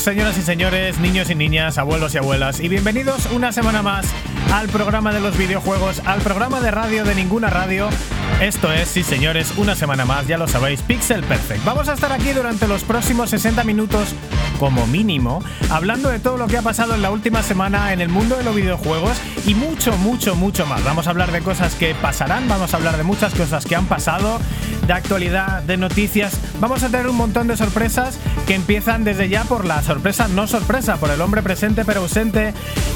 señoras y señores, niños y niñas, abuelos y abuelas, y bienvenidos una semana más al programa de los videojuegos, al programa de radio de ninguna radio. Esto es, sí señores, una semana más, ya lo sabéis, Pixel Perfect. Vamos a estar aquí durante los próximos 60 minutos como mínimo, hablando de todo lo que ha pasado en la última semana en el mundo de los videojuegos y mucho, mucho, mucho más. Vamos a hablar de cosas que pasarán, vamos a hablar de muchas cosas que han pasado, de actualidad, de noticias. Vamos a tener un montón de sorpresas que empiezan desde ya por la sorpresa, no sorpresa, por el hombre presente pero ausente,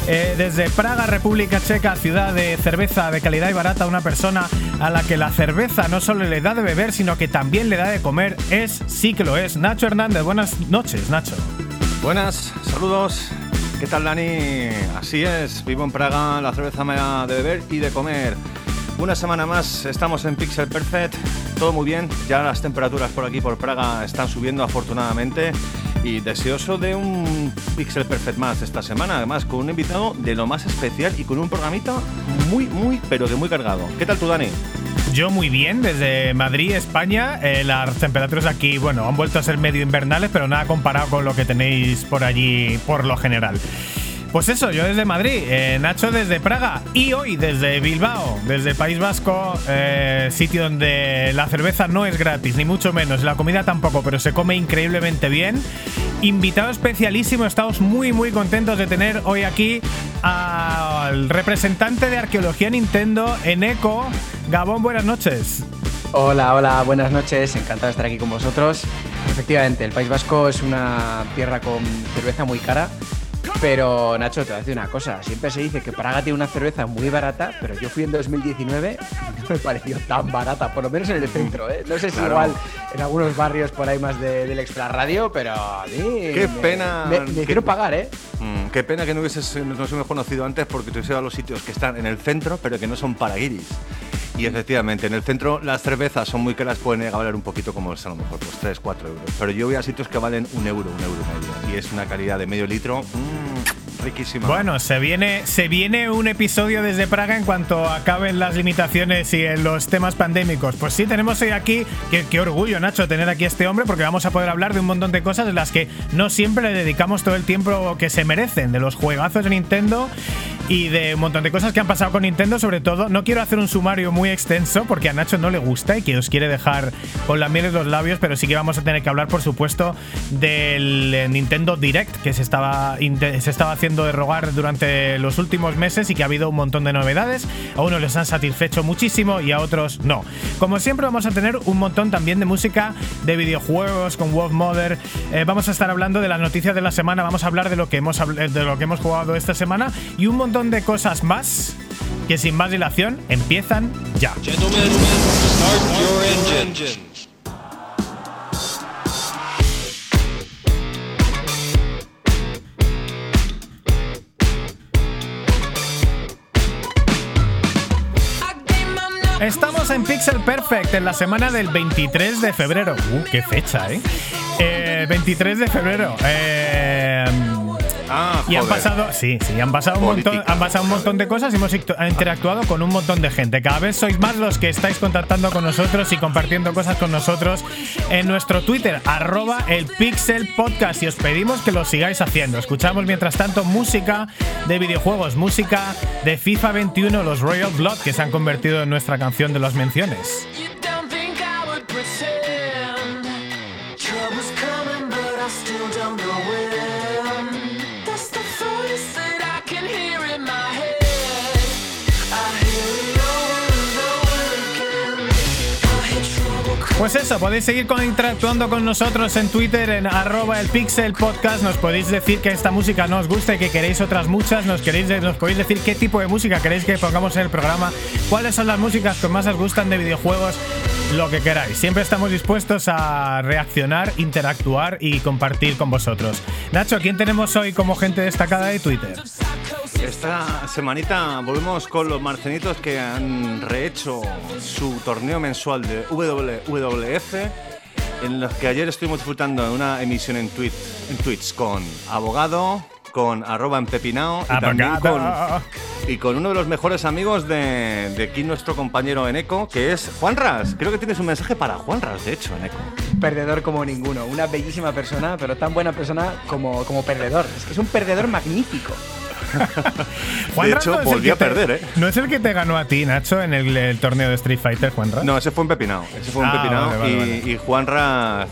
eh, desde Praga, República Checa, ciudad de cerveza de calidad y barata, una persona a la que la cerveza no solo le da de beber, sino que también le da de comer, es, sí que lo es, Nacho Hernández. Buenas noches, Nacho. Buenas, saludos. ¿Qué tal, Dani? Así es, vivo en Praga, la cerveza me da de beber y de comer. Una semana más, estamos en Pixel Perfect, todo muy bien, ya las temperaturas por aquí, por Praga, están subiendo afortunadamente y deseoso de un Pixel Perfect más esta semana, además con un invitado de lo más especial y con un programita muy, muy, pero que muy cargado. ¿Qué tal tú, Dani? Yo muy bien, desde Madrid, España. Eh, las temperaturas aquí, bueno, han vuelto a ser medio invernales, pero nada comparado con lo que tenéis por allí por lo general. Pues eso, yo desde Madrid, eh, Nacho desde Praga y hoy desde Bilbao, desde País Vasco, eh, sitio donde la cerveza no es gratis, ni mucho menos, la comida tampoco, pero se come increíblemente bien. Invitado especialísimo, estamos muy muy contentos de tener hoy aquí al representante de arqueología Nintendo en ECO. Gabón, buenas noches. Hola, hola, buenas noches, encantado de estar aquí con vosotros. Efectivamente, el País Vasco es una tierra con cerveza muy cara pero Nacho, te voy a decir una cosa. Siempre se dice que Praga tiene una cerveza muy barata, pero yo fui en 2019 y no me pareció tan barata, por lo menos en el centro. ¿eh? No sé si igual en algunos barrios por ahí más del extra radio, pero a mí Qué pena. Me, quiero pagar, ¿eh? Mm, qué pena que no hubieses, nos conocido antes porque te hubiese ido a los sitios que están en el centro, pero que no son para guiris. Y efectivamente, en el centro las cervezas son muy caras, pueden valer un poquito como a lo mejor, pues 3, 4 euros. Pero yo voy a sitios que valen un euro, un euro y medio. Y es una calidad de medio litro. Mmm, riquísima. Bueno, se viene, se viene un episodio desde Praga en cuanto acaben las limitaciones y los temas pandémicos. Pues sí, tenemos hoy aquí, qué, qué orgullo, Nacho, tener aquí a este hombre, porque vamos a poder hablar de un montón de cosas de las que no siempre le dedicamos todo el tiempo que se merecen, de los juegazos de Nintendo y de un montón de cosas que han pasado con Nintendo, sobre todo. No quiero hacer un sumario muy extenso porque a Nacho no le gusta y que os quiere dejar con la miel en los labios, pero sí que vamos a tener que hablar, por supuesto, del eh, Nintendo Direct que se estaba, se estaba haciendo de rogar durante los últimos meses y que ha habido un montón de novedades. A unos les han satisfecho muchísimo y a otros no. Como siempre, vamos a tener un montón también de música de videojuegos con Wolf Mother. Eh, vamos a estar hablando de las noticias de la semana, vamos a hablar de lo que hemos, de lo que hemos jugado esta semana y un montón de cosas más que sin más dilación empiezan ya. Estamos en Pixel Perfect en la semana del 23 de febrero. Uh, qué fecha, ¿eh? eh 23 de febrero. Eh, Ah, y han pasado, sí, sí, han pasado un montón, han pasado un montón de cosas y hemos interactuado con un montón de gente. Cada vez sois más los que estáis contactando con nosotros y compartiendo cosas con nosotros en nuestro Twitter, arroba el Pixel Podcast. Y os pedimos que lo sigáis haciendo. Escuchamos mientras tanto música de videojuegos, música de FIFA 21, los Royal Blood, que se han convertido en nuestra canción de las menciones. Pues eso, podéis seguir interactuando con nosotros en Twitter en arroba el pixel podcast. Nos podéis decir que esta música no os gusta y que queréis otras muchas. Nos, queréis, nos podéis decir qué tipo de música queréis que pongamos en el programa. Cuáles son las músicas que más os gustan de videojuegos. Lo que queráis. Siempre estamos dispuestos a reaccionar, interactuar y compartir con vosotros. Nacho, ¿quién tenemos hoy como gente destacada de Twitter? Esta semanita volvemos con los marcenitos que han rehecho su torneo mensual de WWF, en los que ayer estuvimos disfrutando de una emisión en, Twitch con Abogado, con arroba empepinao y también con, y con uno de los mejores amigos de, de aquí nuestro compañero Eneco, que es Juan Ras. Creo que tienes un mensaje para Juan Ras, de hecho, Eneco. Perdedor como ninguno, una bellísima persona, pero tan buena persona como, como perdedor. Es que es un perdedor magnífico. de hecho, volvió a perder, ¿eh? ¿No es el que te ganó a ti, Nacho, en el, torneo de Street Fighter, Juanra? No, ese fue un pepinado. Ese fue un ah, pepinado. y, y Juanra,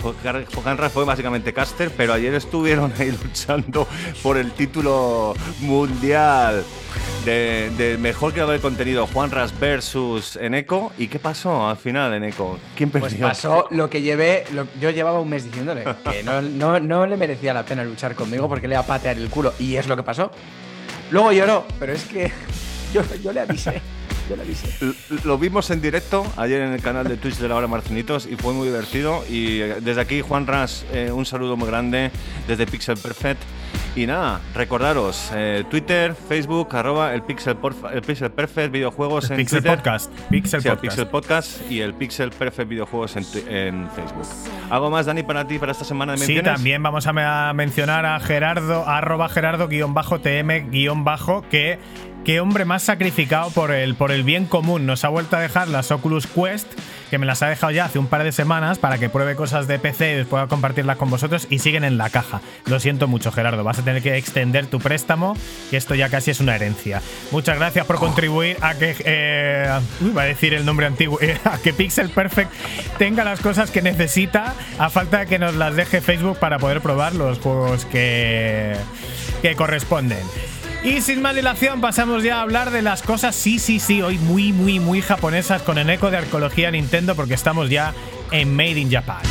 Juanra fue básicamente caster, pero ayer estuvieron ahí luchando por el título mundial de, mejor creador de contenido, Juanras versus Eneco. ¿Y qué pasó al final, Eneco? ¿Quién pues perdió? Pues pasó lo que llevé. yo llevaba un mes diciéndole que no, no, le merecía la pena luchar conmigo porque le iba a patear el culo. Y es lo que pasó. Luego lloró, pero es que yo, le avisé. Yo le avisé. Lo vimos en directo ayer en el canal de Twitch de la hora Marcinitos y fue muy divertido. Y eh, desde aquí, Juan Ras, eh, un saludo muy grande desde Pixel Perfect. Y nada, recordaros, eh, Twitter, Facebook, arroba el Pixel, el Pixel Perfect Videojuegos en Pixel Podcast. Pixel, Podcast. Pixel Podcast y el Pixel Perfect Videojuegos en, en, Facebook. ¿Algo más, Dani, para ti, para esta semana de menciones? Sí, también vamos a mencionar a Gerardo, arroba Gerardo-TM- que qué hombre más sacrificado por el, por el bien común. Nos ha vuelto a dejar las Oculus Quest, que me las ha dejado ya hace un par de semanas para que pruebe cosas de PC y pueda compartirlas con vosotros y siguen en la caja. Lo siento mucho, Gerardo. Vas a tener que extender tu préstamo, que esto ya casi es una herencia. Muchas gracias por contribuir a que. Eh, a decir el nombre antiguo. a que Pixel Perfect tenga las cosas que necesita, a falta de que nos las deje Facebook para poder probar los juegos que, que corresponden. Y sin más dilación pasamos ya a hablar de las cosas, sí, sí, sí, hoy muy, muy, muy japonesas con el eco de arqueología Nintendo porque estamos ya en Made in Japan.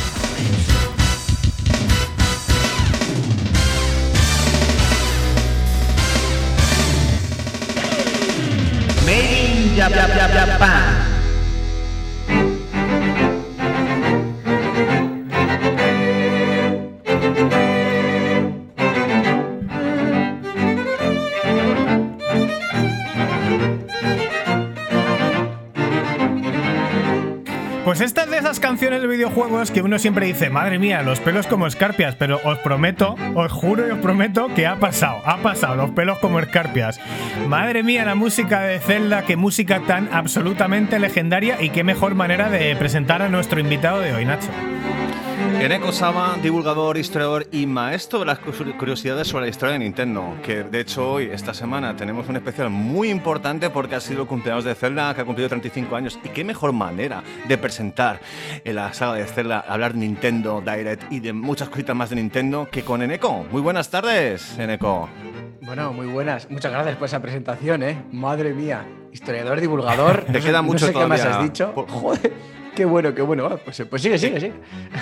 Made in Japan. Pues esta es de esas canciones de videojuegos que uno siempre dice, madre mía, los pelos como escarpias, pero os prometo, os juro y os prometo que ha pasado, ha pasado, los pelos como escarpias. Madre mía, la música de Zelda, qué música tan absolutamente legendaria y qué mejor manera de presentar a nuestro invitado de hoy, Nacho. Eneko Sama, divulgador, historiador y maestro de las curiosidades sobre la historia de Nintendo. Que de hecho hoy, esta semana, tenemos un especial muy importante porque ha sido el cumpleaños de Zelda, que ha cumplido 35 años. Y qué mejor manera de presentar en la saga de Zelda, hablar de Nintendo Direct y de muchas cositas más de Nintendo que con Eneko. Muy buenas tardes, Eneko. Bueno, muy buenas. Muchas gracias por esa presentación, ¿eh? Madre mía. Historiador, divulgador. Te queda mucho no sé qué más has dicho. Joder. Qué bueno, qué bueno. Ah, pues, pues, sigue, sigue, sigue.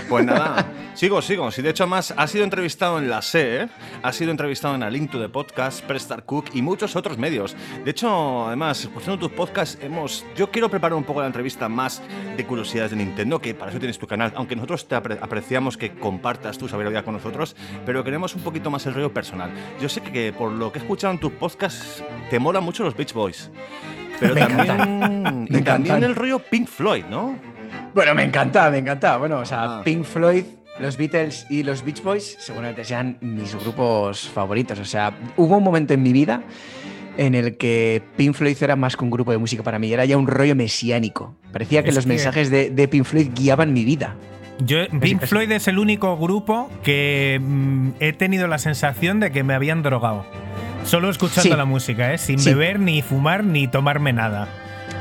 Pues nada, sigo, sigo. Si de hecho más ha sido entrevistado en la SE, ha sido entrevistado en A Link to the Podcast, Prestar Cook y muchos otros medios. De hecho, además, escuchando tus podcasts, hemos, yo quiero preparar un poco la entrevista más de curiosidades de Nintendo, que para eso tienes tu canal, aunque nosotros te apreciamos que compartas tu sabiduría con nosotros, pero queremos un poquito más el rollo personal. Yo sé que por lo que he escuchado en tus podcasts, te mola mucho los Beach Boys. Pero también, y también el rollo Pink Floyd, ¿no? Bueno, me encanta, me encanta. Bueno, o sea, ah. Pink Floyd, los Beatles y los Beach Boys seguramente sean mis grupos favoritos. O sea, hubo un momento en mi vida en el que Pink Floyd era más que un grupo de música para mí, era ya un rollo mesiánico. Parecía que los mensajes de, de, Pink Floyd guiaban mi vida. Yo, Pink Floyd es el único grupo que mm, he tenido la sensación de que me habían drogado. Solo escuchando la música, ¿eh? sin beber, ni fumar, ni tomarme nada.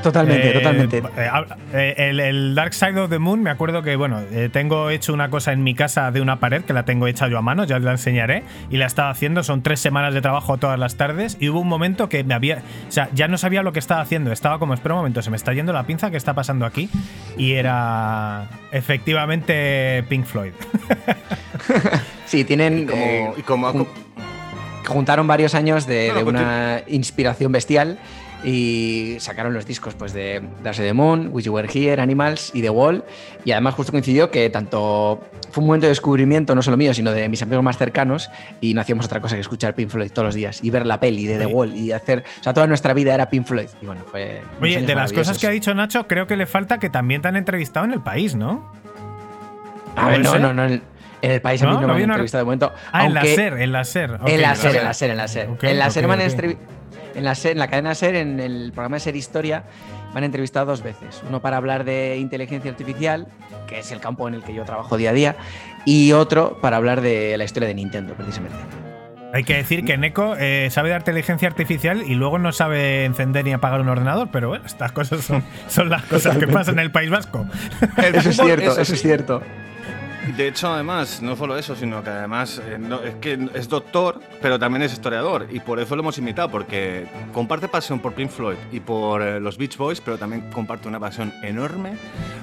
Totalmente, eh, totalmente. Eh, eh, el, Dark Side of the Moon, me acuerdo que, bueno, tengo hecho una cosa en mi casa de una pared que la tengo hecha yo a mano, ya la enseñaré, y la estaba haciendo, son tres semanas de trabajo todas las tardes, y hubo un momento que me había, o sea, ya no sabía lo que estaba haciendo, estaba como, espera un momento, se me está yendo la pinza, ¿qué está pasando aquí? Y era efectivamente Pink Floyd. sí, tienen... Y como, juntaron varios años de, de una inspiración bestial y sacaron los discos pues, de Dark the Moon, Wish You Were Here, Animals y The Wall. Y además justo coincidió que tanto fue un momento de descubrimiento, no solo mío, sino de mis amigos más cercanos, y no hacíamos otra cosa que escuchar Pink Floyd todos los días y ver la peli de The Wall y hacer, o sea, toda nuestra vida era Pink Floyd. Y bueno, fue... Oye, de las cosas que ha dicho Nacho, creo que le falta que también te han entrevistado en el país, ¿no? A ver, no, no, no, En el país a mí no, me han entrevistado de momento. Ah, en la SER, en la SER. en la SER, en la SER, en la SER. en la SER me han en la, en la cadena SER, en el programa de SER Historia, me han entrevistado dos veces. Uno para hablar de inteligencia artificial, que es el campo en el que yo trabajo día a día, y otro para hablar de la historia de Nintendo, precisamente. Hay que decir que Neko eh, sabe de inteligencia artificial y luego no sabe encender ni apagar un ordenador, pero bueno, estas cosas son, son las cosas que pasan en el País Vasco. Eso es cierto, eso es cierto. De hecho, además, no solo eso, sino que además eh, es que es doctor, pero también es historiador. Y por eso lo hemos invitado, porque comparte pasión por Pink Floyd y por eh, los Beach Boys, pero también comparte una pasión enorme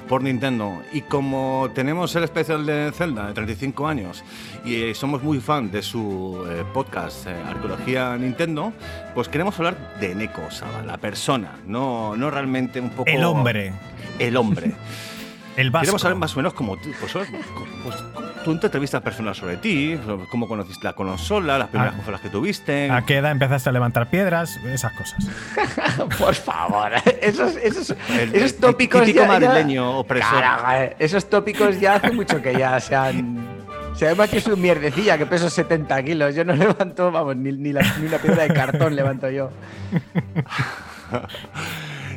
por Nintendo. Y como tenemos el especial de Zelda de 35 años y somos muy fan de su eh, podcast Arqueología Nintendo, pues queremos hablar de Neko Saba, la persona, no, no realmente un poco. El hombre. El hombre. El Queremos saber más o menos cómo tú, pues, pues, tú te entrevistas personas sobre ti, cómo conociste la consola, las primeras ah. consolas que tuviste. ¿A qué edad empezaste a levantar piedras? Esas cosas. Por favor, esos, esos, esos tópicos. típico madrileño opresor. esos tópicos ya hace mucho que ya se han. Se llama que es un mierdecilla, que peso 70 kilos. Yo no levanto, vamos, ni, ni, la, ni una piedra de cartón levanto yo.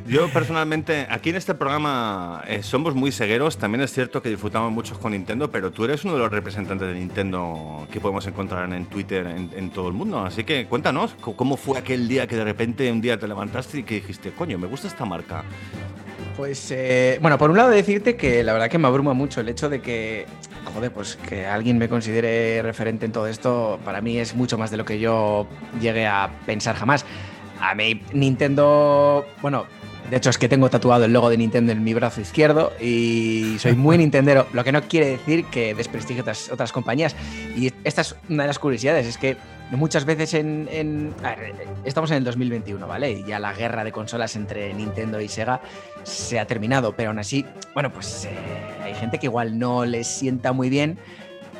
Yo personalmente, aquí en este programa eh, somos muy cegueros. También es cierto que disfrutamos mucho con Nintendo, pero tú eres uno de los representantes de Nintendo que podemos encontrar en Twitter en, todo el mundo. Así que cuéntanos, ¿cómo fue aquel día que de repente un día te levantaste y que dijiste, coño, me gusta esta marca? Pues, eh, bueno, por un lado decirte que la verdad que me abruma mucho el hecho de que, joder, pues que alguien me considere referente en todo esto, para mí es mucho más de lo que yo llegué a pensar jamás. A mí Nintendo, bueno, de hecho, es que tengo tatuado el logo de Nintendo en mi brazo izquierdo y soy muy nintendero, lo que no quiere decir que desprestigio otras, otras compañías. Y esta es una de las curiosidades, es que muchas veces en... estamos en el 2021, ¿vale? Y ya la guerra de consolas entre Nintendo y Sega se ha terminado, pero aún así, bueno, pues eh, hay gente que igual no les sienta muy bien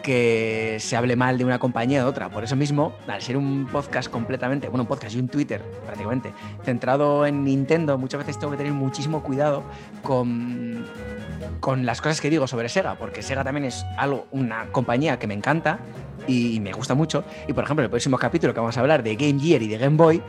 que se hable mal de una compañía o de otra. Por eso mismo, al ser un podcast completamente, bueno, un podcast y un Twitter prácticamente, centrado en Nintendo, muchas veces tengo que tener muchísimo cuidado con, con las cosas que digo sobre Sega, porque Sega también es algo, una compañía que me encanta y me gusta mucho. Y por ejemplo, en el próximo capítulo que vamos a hablar de Game Gear y de Game Boy,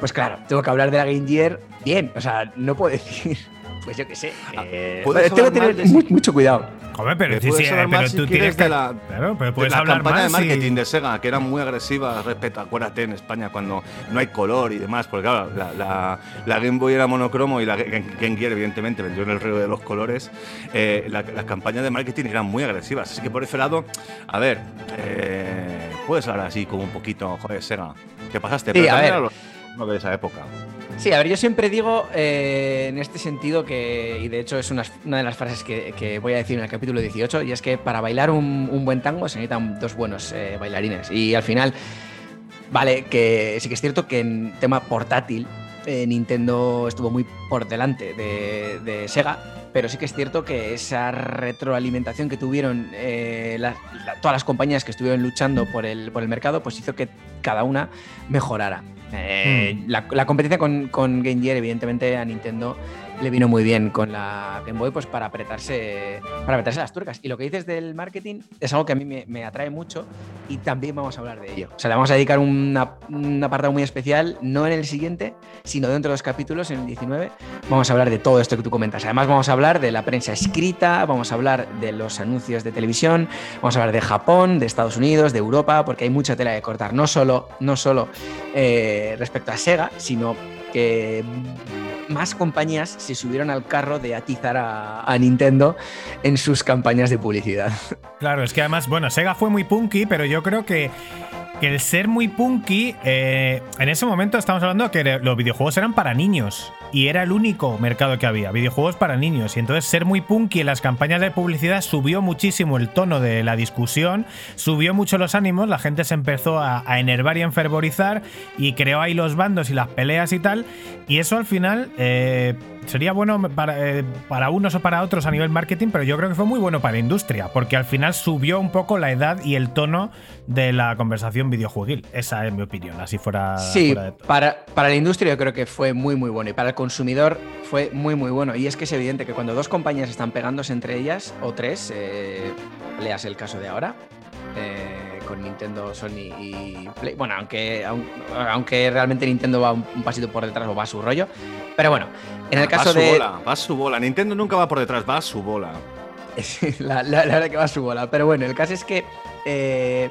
pues claro, tengo que hablar de la Game Gear bien. O sea, no puedo decir pues yo qué sé. Ah, eh, tengo que tener mucho cuidado. Joder, pero, sí, sí, pero tú tienes que. La, claro, pero puedes hablar campaña de marketing de Sega, que era muy agresiva respecto, acuérdate, en España, cuando no hay color y demás, porque claro, la, la, Game Boy era monocromo y la Game Gear, evidentemente, vendió en el río de los colores. Eh, las campañas de marketing eran muy agresivas. Así que por ese lado, a ver, eh, puedes hablar así como un poquito, joder, Sega, ¿qué pasaste? Sí, a ver. No de esa época. Sí, a ver, yo siempre digo eh, en este sentido que, y de hecho es una, de las frases que, voy a decir en el capítulo 18, y es que para bailar un, buen tango se necesitan dos buenos eh, bailarines. Y al final, vale, que sí que es cierto que en tema portátil, eh, Nintendo estuvo muy por delante de, Sega, pero sí que es cierto que esa retroalimentación que tuvieron todas las compañías que estuvieron luchando por el, por el mercado, pues hizo que cada una mejorara. Eh, hmm. la, competencia con, con Game Gear, evidentemente, a Nintendo le vino muy bien con la Game Boy pues para apretarse, para apretarse las tuercas. Y lo que dices del marketing es algo que a mí me, atrae mucho y también vamos a hablar de ello. O sea, le vamos a dedicar un apartado muy especial, no en el siguiente, sino dentro de los capítulos, en el 19. Vamos a hablar de todo esto que tú comentas. Además, vamos a hablar de la prensa escrita, vamos a hablar de los anuncios de televisión, vamos a hablar de Japón, de Estados Unidos, de Europa, porque hay mucha tela de cortar, no solo, no solo eh, respecto a Sega, sino que más compañías se subieron al carro de atizar a, Nintendo en sus campañas de publicidad. Claro, es que además, bueno, Sega fue muy punky, pero yo creo que que el ser muy punky, eh, en ese momento estamos hablando que los videojuegos eran para niños y era el único mercado que había, videojuegos para niños. Y entonces ser muy punky en las campañas de publicidad subió muchísimo el tono de la discusión, subió mucho los ánimos, la gente se empezó a, enervar y a enfervorizar y creó ahí los bandos y las peleas y tal. Y eso al final, eh, sería bueno para, eh, para, unos o para otros a nivel marketing, pero yo creo que fue muy bueno para la industria, porque al final subió un poco la edad y el tono de la conversación videojueguil. Esa es mi opinión, así fuera. Sí, para, para la industria yo creo que fue muy, muy bueno y para el consumidor fue muy, muy bueno. Y es que es evidente que cuando dos compañías están pegándose entre ellas, o tres, eh, leas el caso de ahora, eh, con Nintendo, Sony y Play. Bueno, aunque, aunque realmente Nintendo va un, pasito por detrás o va a su rollo. Pero bueno, en el caso va a su de. Bola, va a su bola. Nintendo nunca va por detrás, va a su bola. la, la, verdad que va a su bola. Pero bueno, el caso es que eh,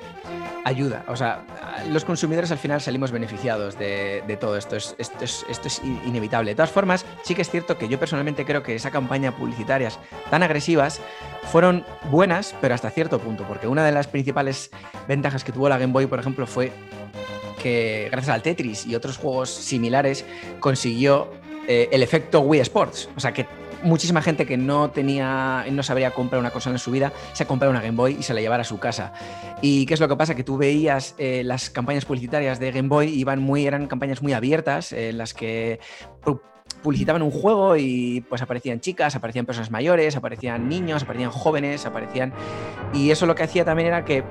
ayuda. O sea, los consumidores al final salimos beneficiados de, todo esto. Es, esto, es, esto es inevitable. De todas formas, sí que es cierto que yo personalmente creo que esa campaña publicitarias tan agresivas fueron buenas, pero hasta cierto punto. Porque una de las principales ventajas que tuvo la Game Boy, por ejemplo, fue que gracias al Tetris y otros juegos similares consiguió eh, el efecto Wii Sports. O sea, que muchísima gente que no tenía, no sabría comprar una consola en su vida, se compraba una Game Boy y se la llevara a su casa. ¿Y qué es lo que pasa? Que tú veías eh, las campañas publicitarias de Game Boy, iban muy, eran campañas muy abiertas, en las que publicitaban un juego y pues aparecían chicas, aparecían personas mayores, aparecían niños, aparecían jóvenes, aparecían... Y eso lo que hacía también era que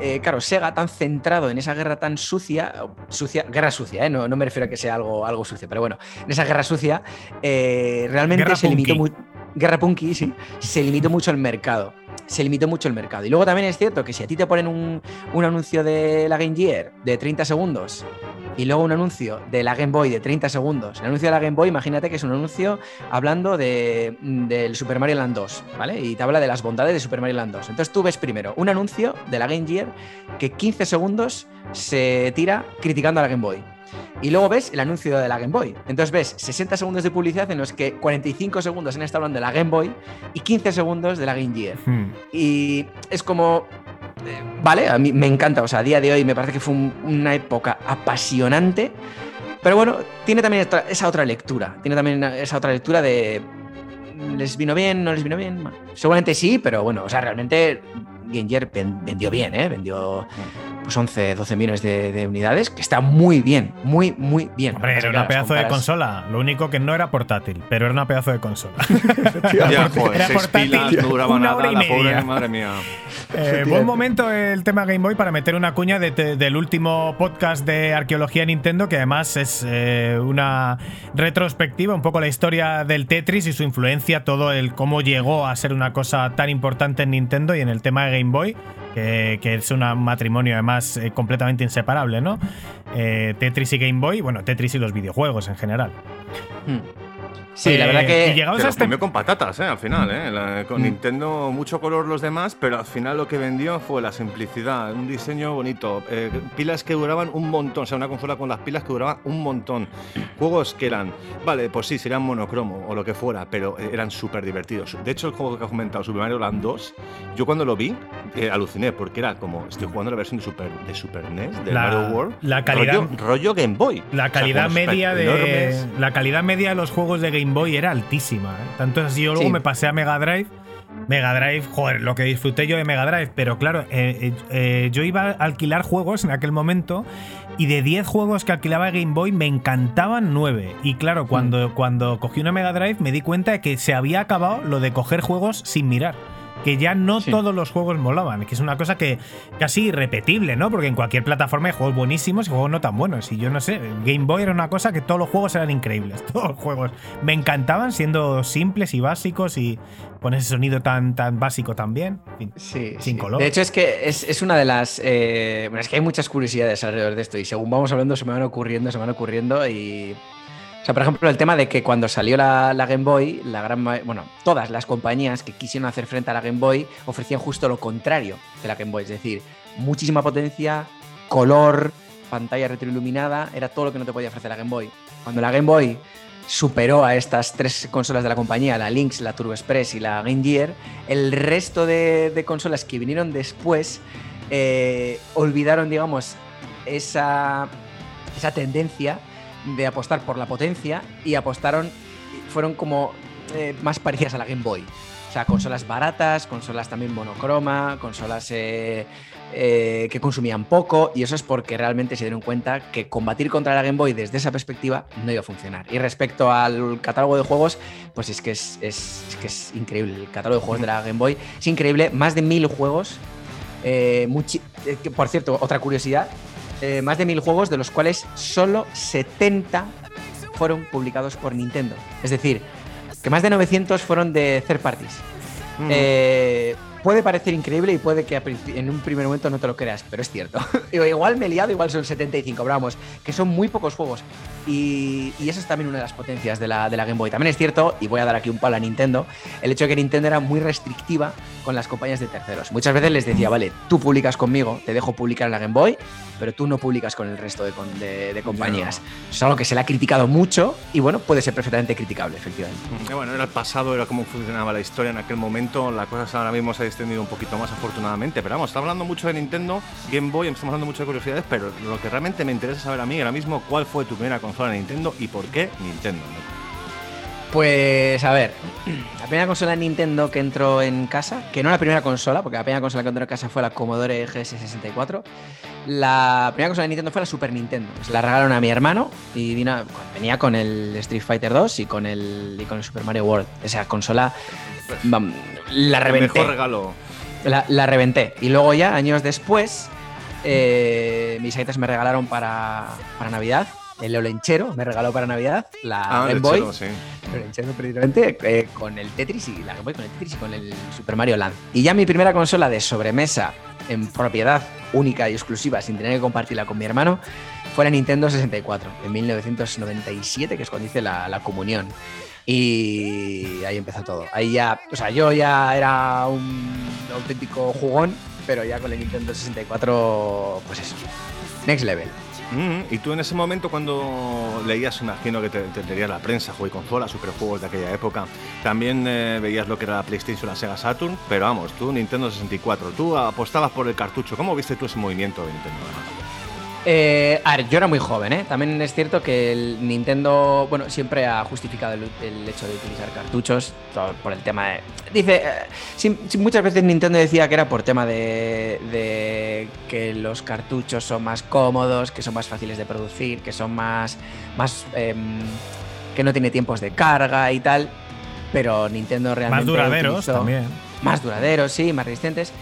eh, claro, Sega tan centrado en esa guerra tan sucia, sucia guerra sucia, eh, no, me refiero a que sea algo, algo sucio, pero bueno, en esa guerra sucia, eh, realmente se limitó mucho. Guerra punky, sí, se limitó mucho el mercado. Se limitó mucho el mercado. Y luego también es cierto que si a ti te ponen un, un anuncio de la Game Gear de 30 segundos y luego un anuncio de la Game Boy de 30 segundos. El anuncio de la Game Boy, imagínate que es un anuncio hablando de, del Super Mario Land 2, ¿vale? Y te habla de las bondades de Super Mario Land 2. Entonces tú ves primero un anuncio de la Game Gear que 15 segundos se tira criticando a la Game Boy. Y luego ves el anuncio de la Game Boy. Entonces ves 60 segundos de publicidad en los que 45 segundos han estado hablando de la Game Boy y 15 segundos de la Game Gear. Hmm. Y es como vale, a mí me encanta, o sea, a día de hoy me parece que fue una época apasionante, pero bueno, tiene también esa otra lectura, tiene también esa otra lectura de ¿les vino bien? ¿No les vino bien? seguramente sí, pero bueno, o sea, realmente Gear vendió bien, ¿eh? Vendió pues 11, 12 millones de, unidades, que está muy bien, muy, muy bien. Hombre, era una pedazo de consola. Lo único que no era portátil, pero era una pedazo de consola. era portátil, no duraba una nada, hora y la Pobre, madre mía. Eh, buen momento el tema Game Boy para meter una cuña del último podcast de arqueología Nintendo, que además es eh, una retrospectiva, un poco la historia del Tetris y su influencia, todo el cómo llegó a ser una cosa tan importante en Nintendo y en el tema de Game Boy, que, es un matrimonio además eh, completamente inseparable, ¿no? Tetris y Game Boy, bueno, Tetris y los videojuegos en general. Hmm. Sí, la verdad que. Y llegamos a este... con patatas, ¿eh? Al final, ¿eh? con mm. Nintendo, mucho color los demás, pero al final lo que vendió fue la simplicidad, un diseño bonito, eh, pilas que duraban un montón, o sea, una consola con las pilas que duraban un montón. Juegos que eran, vale, pues sí, serían monocromo o lo que fuera, pero eh, eran súper divertidos. De hecho, el juego que has comentado, Super Mario Land 2, yo cuando lo vi, aluciné, porque era como, estoy jugando la versión de Super, de Super NES, de Mario World. La calidad. Rollo, Game Boy. La calidad media de. La calidad media de los juegos de Game Boy era altísima. ¿eh? Tanto así, yo luego me pasé a Mega Drive. Mega Drive, joder, lo que disfruté yo de Mega Drive, pero claro, eh, eh, yo iba a alquilar juegos en aquel momento y de 10 juegos que alquilaba Game Boy me encantaban 9. Y claro, cuando, mm. cuando cogí una Mega Drive me di cuenta de que se había acabado lo de coger juegos sin mirar que ya no todos los juegos molaban, que es una cosa que casi irrepetible, ¿no? Porque en cualquier plataforma hay juegos buenísimos y juegos no tan buenos. Y yo no sé, Game Boy era una cosa que todos los juegos eran increíbles, todos los juegos me encantaban siendo simples y básicos y con ese sonido tan, tan básico también, sí, sin color. De hecho es que es, una de las... Eh, bueno, es que hay muchas curiosidades alrededor de esto y según vamos hablando se me van ocurriendo, se me van ocurriendo y sea, por ejemplo, el tema de que cuando salió la, Game Boy, la gran, bueno, todas las compañías que quisieron hacer frente a la Game Boy ofrecían justo lo contrario de la Game Boy, es decir, muchísima potencia, color, pantalla retroiluminada, era todo lo que no te podía ofrecer la Game Boy. Cuando la Game Boy superó a estas tres consolas de la compañía, la Lynx, la Turbo Express y la Game Gear, el resto de, consolas que vinieron después eh, olvidaron, digamos, esa, esa tendencia de apostar por la potencia y apostaron, fueron como eh, más parecidas a la Game Boy. O sea, consolas baratas, consolas también monocroma, consolas eh, eh, que consumían poco, y eso es porque realmente se dieron cuenta que combatir contra la Game Boy desde esa perspectiva no iba a funcionar. Y respecto al catálogo de juegos, pues es que es, es- que es increíble. El catálogo de juegos de la Game Boy es increíble, más de mil juegos. por cierto, otra curiosidad, eh, más de mil juegos, de los cuales solo 70 fueron publicados por Nintendo. Es decir, que más de 900 fueron de third parties. Mm. Eh, puede parecer increíble y puede que en un primer momento no te lo creas, pero es cierto. igual me he liado, igual son 75, pero vamos, que son muy pocos juegos. Y, y esa es también una de las potencias de la, de la Game Boy. También es cierto, y voy a dar aquí un palo a Nintendo, el hecho de que Nintendo era muy restrictiva con las compañías de terceros. Muchas veces les decía, vale, tú publicas conmigo, te dejo publicar en la Game Boy, pero tú no publicas con el resto de, de- de compañías. Es algo que se le ha criticado mucho y bueno, puede ser perfectamente criticable, efectivamente. Bueno, era el pasado, era cómo funcionaba la historia en aquel momento. La cosa ahora mismo se extendido un poquito más, afortunadamente. Pero vamos, está hablando mucho de Nintendo, Game Boy, estamos hablando mucho de curiosidades. Pero lo que realmente me interesa saber a mí ahora mismo, ¿cuál fue tu primera consola de Nintendo y por qué Nintendo? Pues a ver, la primera consola de Nintendo que entró en casa, que no la primera consola, porque la primera consola que entró en casa fue la Commodore GS64. La primera consola de Nintendo fue la Super Nintendo. Se la regalaron a mi hermano y vino- venía con el Street Fighter 2 y con el, y con el Super Mario World. Esa consola la El reventé. mejor regalo. La, la reventé. Y luego ya, años después, eh, mis aitas me regalaron para, para Navidad. El Olenchero me regaló para Navidad la Ah, Game el Boy. chelo, sí. En serio, precisamente eh, con el Tetris y la Game Boy con el Tetris y con el Super Mario Land. Y ya mi primera consola de sobremesa en propiedad única y exclusiva, sin tener que compartirla con mi hermano, fue la Nintendo 64, en 1997, que es cuando hice la, la comunión. Y ahí empezó todo. Ahí ya, o sea, yo ya era un auténtico jugón, pero ya con la Nintendo 64, pues eso, next level. Y tú en ese momento cuando leías, imagino que te, te la prensa, juego y consola, superjuegos de aquella época, también eh, veías lo que era la PlayStation, la Sega Saturn, pero vamos, tú Nintendo 64, tú apostabas por el cartucho, ¿cómo viste tú ese movimiento de Nintendo? Eh, a ver, yo era muy joven, ¿eh? También es cierto que el Nintendo, bueno, siempre ha justificado el, el hecho de utilizar cartuchos todo por el tema de... Dice, eh, muchas veces Nintendo decía que era por tema de, de que los cartuchos son más cómodos, que son más fáciles de producir, que son más... más em, que no tiene tiempos de carga y tal, pero Nintendo realmente... Más duraderos utilizó- también. más duraderos, sí, más resistentes.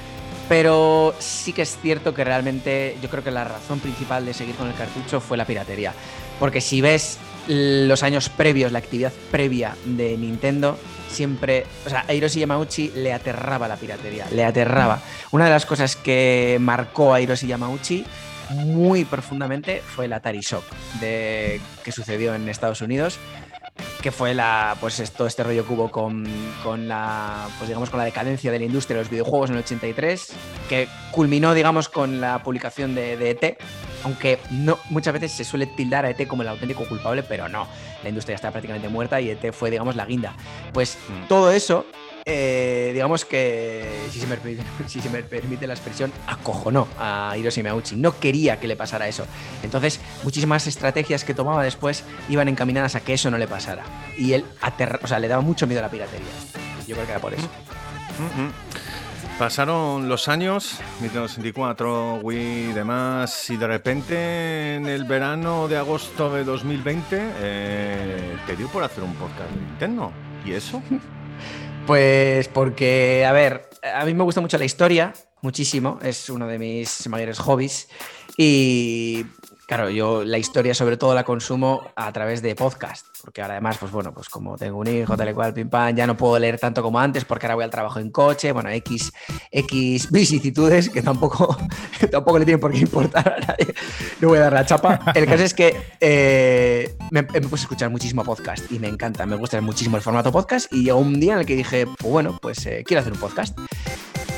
Pero sí que es cierto que realmente yo creo que la razón principal de seguir con el cartucho fue la piratería. Porque si ves los años previos, la actividad previa de Nintendo, siempre, o sea, a Hiroshi Yamauchi le aterraba la piratería, le aterraba. Una de las cosas que marcó a Hiroshi Yamauchi muy profundamente fue el Atari Shock de, que sucedió en Estados Unidos que fue la pues es- todo este rollo que hubo con, con la pues digamos con la decadencia de la industria de los videojuegos en el 83 que culminó digamos con la publicación de, de ET aunque no muchas veces se suele tildar a ET como el auténtico culpable pero no la industria está prácticamente muerta y ET fue digamos la guinda pues Mm. todo eso eh, digamos que si se, me permite, si se me permite la expresión acojonó a Hiroshi Miyauchi no quería que le pasara eso entonces, muchísimas estrategias que tomaba después iban encaminadas a que eso no le pasara. Y él aterra- o sea, le daba mucho miedo a la piratería. Yo creo que era por eso. Ujú. Pasaron los años, Nintendo 64, Wii y demás, y de repente en el verano de agosto de 2020 eh, te dio por hacer un podcast de Nintendo. ¿Y eso? Pues porque, a ver, a mí me gusta mucho la historia, muchísimo, es uno de mis mayores hobbies. Y claro, yo la historia sobre todo la consumo a través de podcast, porque ahora además, pues bueno, pues como tengo un hijo, tal y cual, pim pam, ya no puedo leer tanto como antes porque ahora voy al trabajo en coche, bueno, X, X vicisitudes que tampoco, tampoco le tienen por qué importar a nadie. No voy a dar la chapa. El caso es que eh, me, me puse a escuchar muchísimo podcast y me encanta, me gusta muchísimo el formato podcast y llegó un día en el que dije, pues bueno, pues eh, quiero hacer un podcast.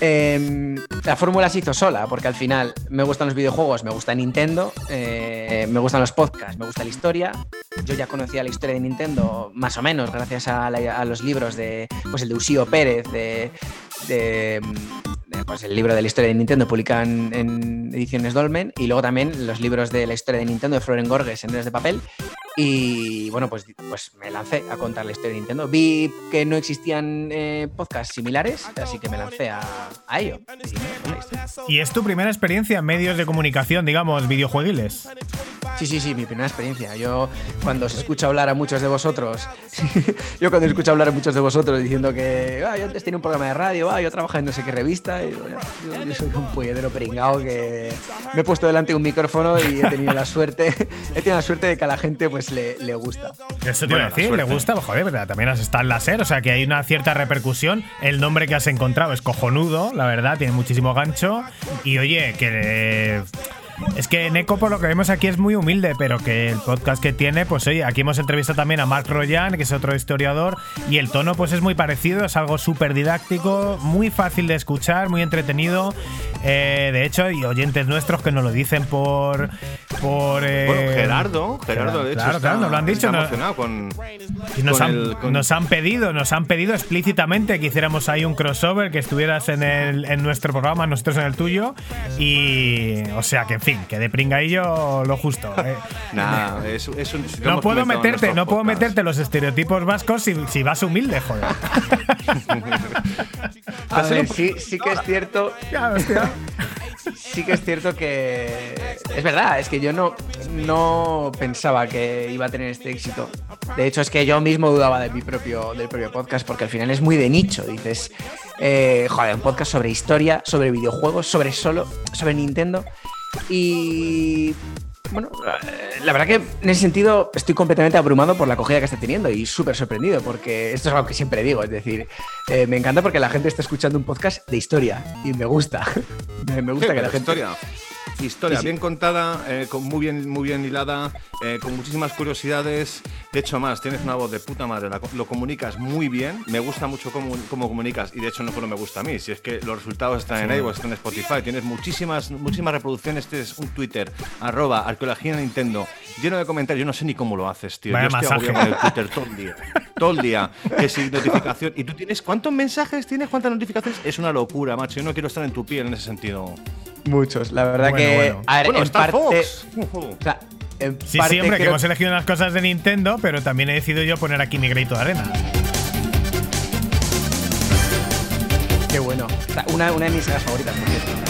Em, la fórmula se hizo sola, porque al final me gustan los videojuegos, me gusta Nintendo, eh, me gustan los podcasts, me gusta la historia. Yo ya conocía la historia de Nintendo más o menos gracias a, los libros de, pues el de Usío Pérez, de, de, pues el libro de la historia de Nintendo publicado en, ediciones Dolmen, y luego también los libros de la historia de Nintendo de Floren Gorges en de papel. Y bueno, pues, pues me lancé a contar la historia de Nintendo. Vi que no existían eh, podcasts similares, así que me lancé a, a ello. ¿Y es tu primera experiencia en medios de comunicación, digamos, videojueguiles? Sí, sí, sí, mi primera experiencia. Yo cuando se escucha hablar a muchos de vosotros, yo cuando escucho hablar a muchos de vosotros diciendo que ah, yo antes tenía un programa de radio, ah, yo trabajaba en no sé qué revista, y, yo, soy un puñetero pringao que me he puesto delante de un micrófono y he tenido la suerte, he tenido la suerte de que a la gente pues le, le gusta. Eso te iba a decir, le gusta, joder, ¿verdad? también has estado en la SER, o sea que hay una cierta repercusión. El nombre que has encontrado es cojonudo, la verdad, tiene muchísimo gancho. Y oye, que es que Neko, por lo que vemos aquí, es muy humilde, pero que el podcast que tiene, pues oye, aquí hemos entrevistado también a Mark Royan, que es otro historiador, y el tono, pues es muy parecido, es algo súper didáctico, muy fácil de escuchar, muy entretenido. Eh, de hecho, hay oyentes nuestros que nos lo dicen por. por eh, bueno, Gerardo, Gerardo, de hecho. Claro, claro, nos lo han dicho. con, y nos, han, nos han pedido, nos han pedido explícitamente que hiciéramos ahí un crossover, que estuvieras en, el, en nuestro programa, nosotros en el tuyo. Y. O sea que, fin, que de pringaillo lo justo. Eh. es, un, no puedo meterte, no puedo meterte los estereotipos vascos si, si vas humilde, joder. A ver, sí, sí que es cierto. Sí que es cierto que es verdad, es que yo no, no pensaba que iba a tener este éxito. De hecho, es que yo mismo dudaba de mi propio, del propio podcast porque al final es muy de nicho. Dices, eh, joder, un podcast sobre historia, sobre videojuegos, sobre solo, sobre Nintendo. Y bueno, la verdad que en ese sentido estoy completamente abrumado por la acogida que está teniendo y súper sorprendido porque esto es algo que siempre digo, es decir, eh, me encanta porque la gente está escuchando un podcast de historia y me gusta. me gusta que la gente... Historia. Historia bien contada, eh, con muy bien, muy bien hilada, eh, con muchísimas curiosidades. De hecho, más, tienes una voz de puta madre, lo comunicas muy bien. Me gusta mucho cómo, cómo, comunicas y de hecho no solo me gusta a mí, si es que los resultados están en iVoox, están en Spotify, tienes muchísimas, muchísimas reproducciones, tienes un Twitter, arroba arqueología Nintendo, lleno de comentarios. Yo no sé ni cómo lo haces, tío. Yo estoy en el Twitter todo el día. Todo el día. Que si notificación. ¿Y tú tienes cuántos mensajes tienes? ¿Cuántas notificaciones? Es una locura, macho. Yo no quiero estar en tu piel en ese sentido. Muchos, la verdad que. Bueno. en parte, sí, siempre que hemos elegido unas cosas de Nintendo, pero también he decidido yo poner aquí mi grito de arena. Qué bueno. una, una de mis sagas favoritas, por cierto.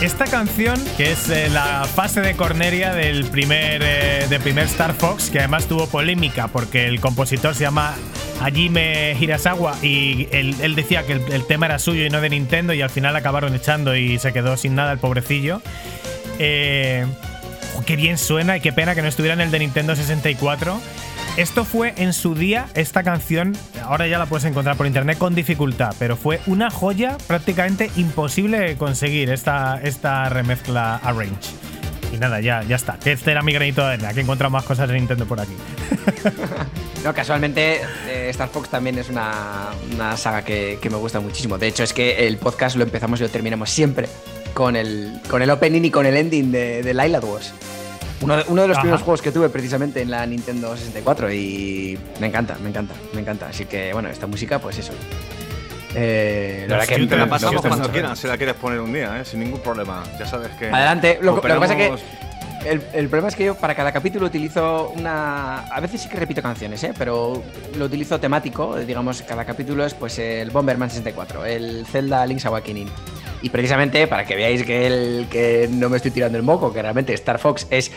Esta canción, que es eh, la fase de Corneria del primer, eh, primer Star Fox, que además tuvo polémica porque el compositor se llama Hajime Hirasawa y él, decía que el, tema era suyo y no de Nintendo y al final acabaron echando y se quedó sin nada el pobrecillo. Eh, qué bien suena y qué pena que no estuviera en el de Nintendo 64. Esto fue en su día, esta canción, ahora ya la puedes encontrar por internet con dificultad, pero fue una joya prácticamente imposible de conseguir esta, esta remezcla arrange. Y nada, ya, ya está. Este era mi granito de arena, que he encontrado más cosas de Nintendo por aquí. no, casualmente eh, Star Fox también es una, saga que, me gusta muchísimo. De hecho, es que el podcast lo empezamos y lo terminamos siempre con el, con el opening y con el ending de, de Island Wars. Uno de, uno de los primeros juegos que tuve precisamente en la Nintendo 64 y me encanta, me encanta, me encanta. Así que bueno, esta música, pues eso. Eh, la verdad que te la pasamos cuando quieras, si la quieres poner un día, ¿eh? sin ningún problema. Ya sabes que. Adelante. Lo, que pasa es que. El, el, problema es que yo para cada capítulo utilizo una. A veces sí que repito canciones, ¿eh? pero lo utilizo temático. Digamos, cada capítulo es pues el Bomberman 64, el Zelda Link's Awakening, y precisamente para que veáis que, el, que no me estoy tirando el moco, que realmente Star Fox es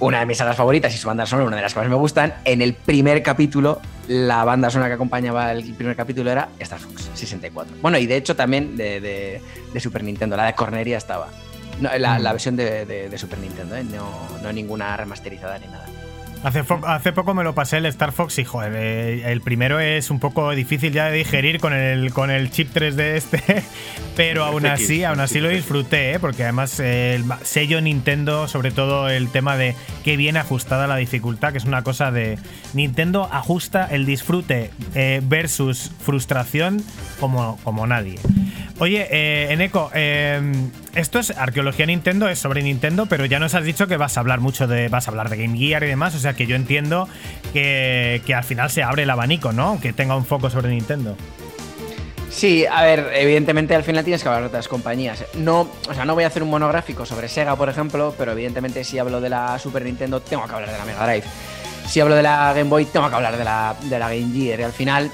una de mis sagas favoritas y su banda sonora una de las que más me gustan, en el primer capítulo la banda sonora que acompañaba el primer capítulo era Star Fox 64. Bueno, y de hecho también de, Super Nintendo, la de Corneria estaba. la, mm. versión de, Super Nintendo, ¿eh? no, no ninguna remasterizada ni nada. Hace, poco me lo pasé el Star Fox y joder, eh, el primero es un poco difícil ya de digerir con el, con el chip 3D este, pero aún así, aún así lo disfruté, ¿eh? porque además el sello Nintendo, sobre todo el tema de qué bien ajustada la dificultad, que es una cosa de Nintendo ajusta el disfrute eh, versus frustración como, como nadie. Oye, eh, Eneco, em, esto es arqueología Nintendo, es sobre Nintendo, pero ya nos has dicho que vas a hablar mucho de. vas a hablar de Game Gear y demás. O sea que yo entiendo que, al final se abre el abanico, ¿no? Que tenga un foco sobre Nintendo. Sí, a ver, evidentemente al final tienes que hablar de otras compañías. No, o sea, no voy a hacer un monográfico sobre Sega, por ejemplo, pero evidentemente si hablo de la Super Nintendo tengo que hablar de la Mega Drive. Si hablo de la Game Boy tengo que hablar de la, de la Game Gear. Y al final,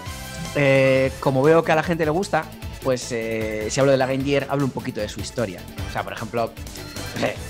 eh, como veo que a la gente le gusta, pues eh, si hablo de la Game Gear hablo un poquito de su historia. O sea, por ejemplo,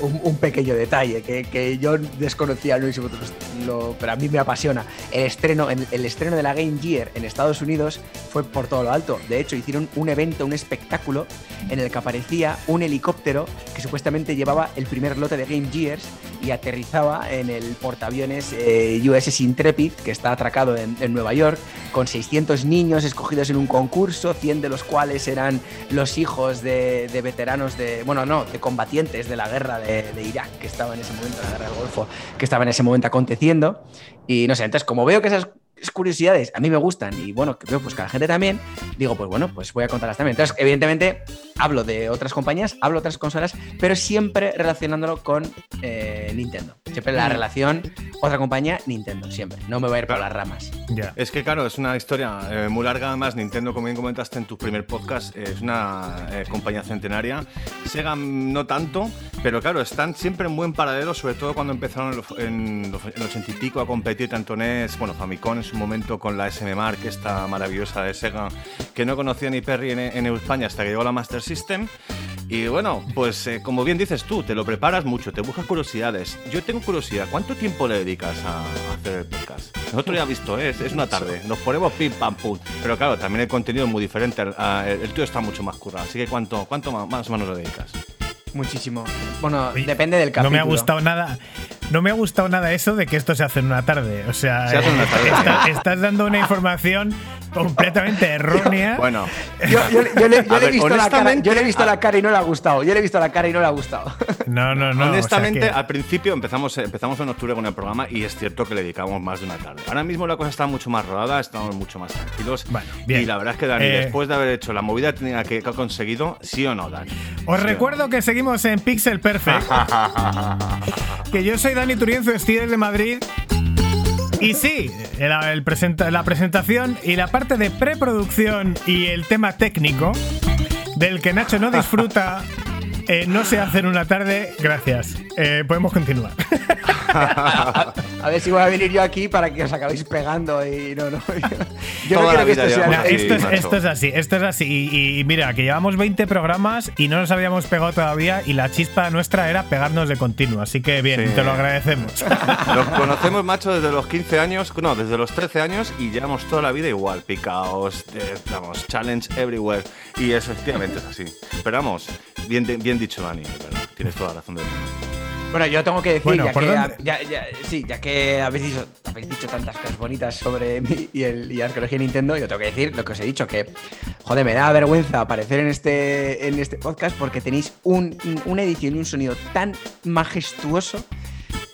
un, pequeño detalle que, que yo desconocía, no sé si vosotros lo- pero a mí me apasiona. El estreno, el, el estreno de la Game Gear en Estados Unidos fue por todo lo alto. De hecho, hicieron un evento, un espectáculo en el que aparecía un helicóptero que supuestamente llevaba el primer lote de Game Gears y aterrizaba en el portaaviones eh, USS Intrepid, que está atracado en, Nueva York, con 600 niños escogidos en un concurso, 100 de los cuales eran los hijos de, de veteranos de, bueno, no, de combatientes de la guerra de, de Irak, que estaba en ese momento, la guerra del Golfo, que estaba en ese momento aconteciendo. Y no sé, entonces como veo que esas curiosidades a mí me gustan y bueno, que veo pues que a la gente también, digo, pues bueno, pues voy a contarlas también. Entonces, evidentemente, hablo de otras compañías, hablo de otras consolas, pero siempre relacionándolo con eh, Nintendo. Siempre la relación, otra compañía, Nintendo, siempre. No me voy a ir por las ramas. Ya. Es que claro, es una historia eh, muy larga, además Nintendo, como bien comentaste en tu primer podcast, eh, es una eh, compañía centenaria. Sega mm, no tanto, pero claro, están siempre en buen paralelo, sobre todo cuando empezaron en los, en los, en los 80 y pico a competir tanto NES, bueno, Famicom en su momento con la SM Mark, esta maravillosa de Sega, que no conocía ni Perry en, en España hasta que llegó la Master System. Y bueno, pues eh, como bien dices tú, te lo preparas mucho, te buscas curiosidades. Yo tengo curiosidad, ¿cuánto tiempo le dedicas a, a hacer el podcast? Nosotros ya visto, ¿eh? es, es una tarde, nos ponemos pim pam pum. Pero claro, también el contenido es muy diferente, el, el tío está mucho más currado. Así que ¿cuánto, cuánto más o menos le dedicas? Muchísimo. Bueno, depende del No capítulo. me ha gustado nada. No me ha gustado nada eso de que esto se hace en una tarde. O sea, Se hace en una tarde, está- sí. estás dando una información completamente errónea. Bueno, Yo, yo- yo le, yo A le he ver, visto la cara, yo le he visto la cara y no le ha gustado. Yo le he visto la cara y no le ha gustado. No, no, no. o sea honestamente, que- al principio empezamos, empezamos en octubre con el programa y es cierto que le dedicamos más de una tarde. Ahora mismo la cosa está mucho más rodada, estamos mucho más tranquilos. Bueno, bien. Y la verdad es que Dani, Eh, después de haber hecho la movida técnica que, ha conseguido, ¿sí o no, Dani? Os ¿Sí o recuerdo que seguimos en Pixel Perfect. que yo soy Dani Turienzo, estoy desde Madrid. Y sí, el, presenta- la presentación y la parte de preproducción y el tema técnico del que Nacho no disfruta eh, no se hace en una tarde. Gracias. Eh, podemos continuar. A ver si voy a venir yo aquí para que os acabéis pegando y no, no. Yo Toda no quiero que esto sea. No, así, esto, es, macho. esto es así, esto es así. Y, y mira, que llevamos 20 programas y no nos habíamos pegado todavía y la chispa nuestra era pegarnos de continuo. Así que bien, Sí. te lo agradecemos. Nos conocemos, macho, desde los 15 años, no, desde los 13 años y llevamos toda la vida igual, picaos, eh, vamos, challenge everywhere. Y eso efectivamente es así. Pero vamos, bien, bien dicho, Dani, tienes toda la razón del mundo. Bueno, yo tengo que decir, Bueno, ya, ¿por que, ya, ya- sí, ya que habéis dicho, habéis dicho tantas cosas bonitas sobre mí y, el, y arqueología de Nintendo, yo tengo que decir lo que os he dicho, que, joder, me da vergüenza aparecer en este, en este podcast porque tenéis un- una edición y un sonido tan majestuoso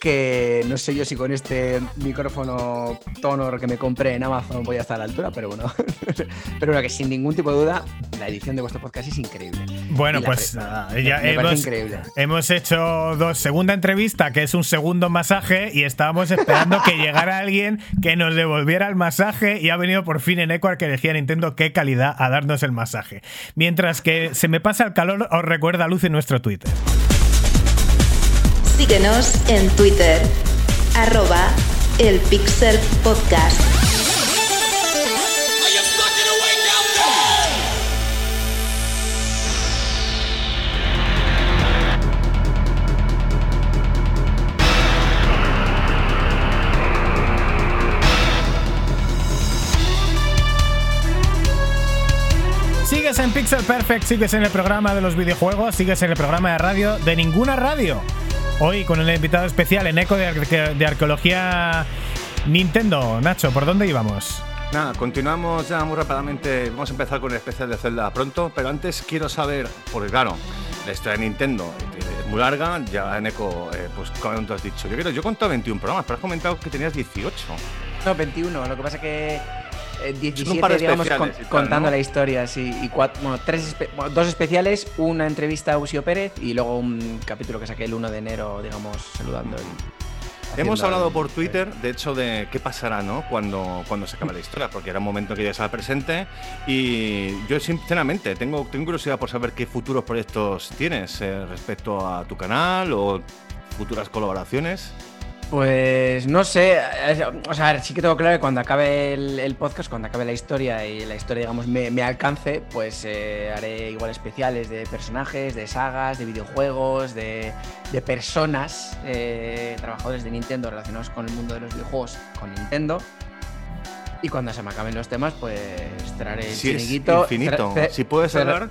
que no sé yo si con este micrófono Tonor que me compré en Amazon voy a estar a la altura, pero bueno, pero bueno, que sin ningún tipo de duda, la edición de vuestro podcast es increíble. Bueno, pues nada, ya me hemos, increíble. hemos hecho dos segunda entrevista, que es un segundo masaje, y estábamos esperando que llegara alguien que nos devolviera el masaje y ha venido por fin en Ecuador que elegía Nintendo qué calidad a darnos el masaje. Mientras que se me pasa el calor, os recuerda Luz en nuestro Twitter. Síguenos en Twitter, arroba el Pixel Podcast. Sigues en Pixel Perfect, sigues en el programa de los videojuegos, sigues en el programa de radio de ninguna radio. Hoy con el invitado especial en Eco de, Arque- de Arqueología Nintendo. Nacho, ¿por dónde íbamos? Nada, continuamos ya muy rápidamente. Vamos a empezar con el especial de Zelda pronto, pero antes quiero saber, porque claro, la historia de Nintendo eh, es muy larga, ya en Eco, eh, pues como tú has dicho, yo creo, yo he contado 21 programas, pero has comentado que tenías 18. No, 21. Lo que pasa que eh, 17, par de digamos, con- tal, contando ¿no? la historia, sí. Y cuatro, bueno, tres, bueno, dos especiales, una entrevista a Usio Pérez y luego un capítulo que saqué el 1 de enero, digamos, saludando el, Hemos hablado por Twitter, de hecho, de qué pasará, ¿no? Cuando, cuando se acabe la historia, porque era un momento que ya estaba presente. Y yo, sinceramente, tengo, tengo curiosidad por saber qué futuros proyectos tienes eh, respecto a tu canal o futuras colaboraciones. Pues no sé, o sea, sí que tengo claro que cuando acabe el, el podcast, cuando acabe la historia y la historia, digamos, me, me alcance, pues eh, haré igual especiales de personajes, de sagas, de videojuegos, de, de personas, eh, trabajadores de Nintendo relacionados con el mundo de los videojuegos con Nintendo. Y cuando se me acaben los temas, pues traeré el Si es infinito, si puedes hablar.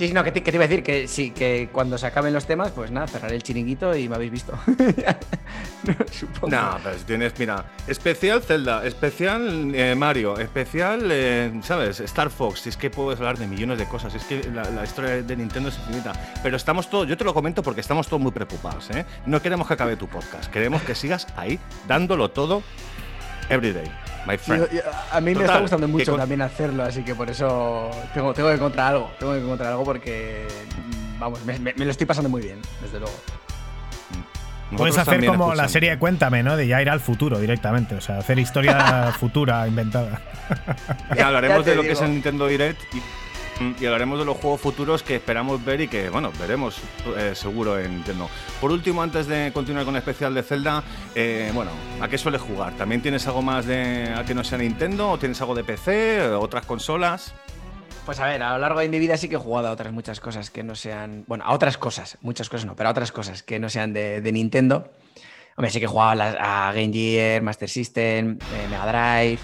Sí, sí, no, que te, iba a decir que sí, que cuando se acaben los temas, pues nada, cerraré el chiringuito y me habéis visto. No, supongo. No, pero si tienes, mira, especial Zelda, especial eh, Mario, especial, eh, ¿sabes? Star Fox. Si es que puedes hablar de millones de cosas, es que la, la historia de Nintendo es infinita. Pero estamos todos, yo te lo comento porque estamos todos muy preocupados, ¿eh? No queremos que acabe tu podcast, queremos que sigas ahí dándolo todo everyday, my friend. Yo- yo- a mí me está gustando mucho con- también hacerlo, así que por eso tengo, tengo que encontrar algo. Tengo que encontrar algo porque, mm, vamos, me, me- me lo estoy pasando muy bien, desde luego. Puedes hacer como la serie de Cuéntame, ¿no? De ya ir al futuro directamente. O sea, hacer historia futura inventada. Ya hablaremos de lo que es el Nintendo Direct y, y hablaremos de los juegos futuros que esperamos ver y que, bueno, veremos eh, seguro en Nintendo. Por último, antes de continuar con el especial de Zelda, eh, bueno, ¿a qué sueles jugar? ¿También tienes algo más de a que no sea Nintendo? ¿O tienes algo de PC? eh, ¿Otras consolas? Pues a ver, a lo largo de mi vida sí que he jugado a otras muchas cosas que no sean. Bueno, a otras cosas, muchas cosas no, pero a otras cosas que no sean de, de Nintendo. Hombre, sí que he jugado a, Game Gear, Master System, Mega Drive,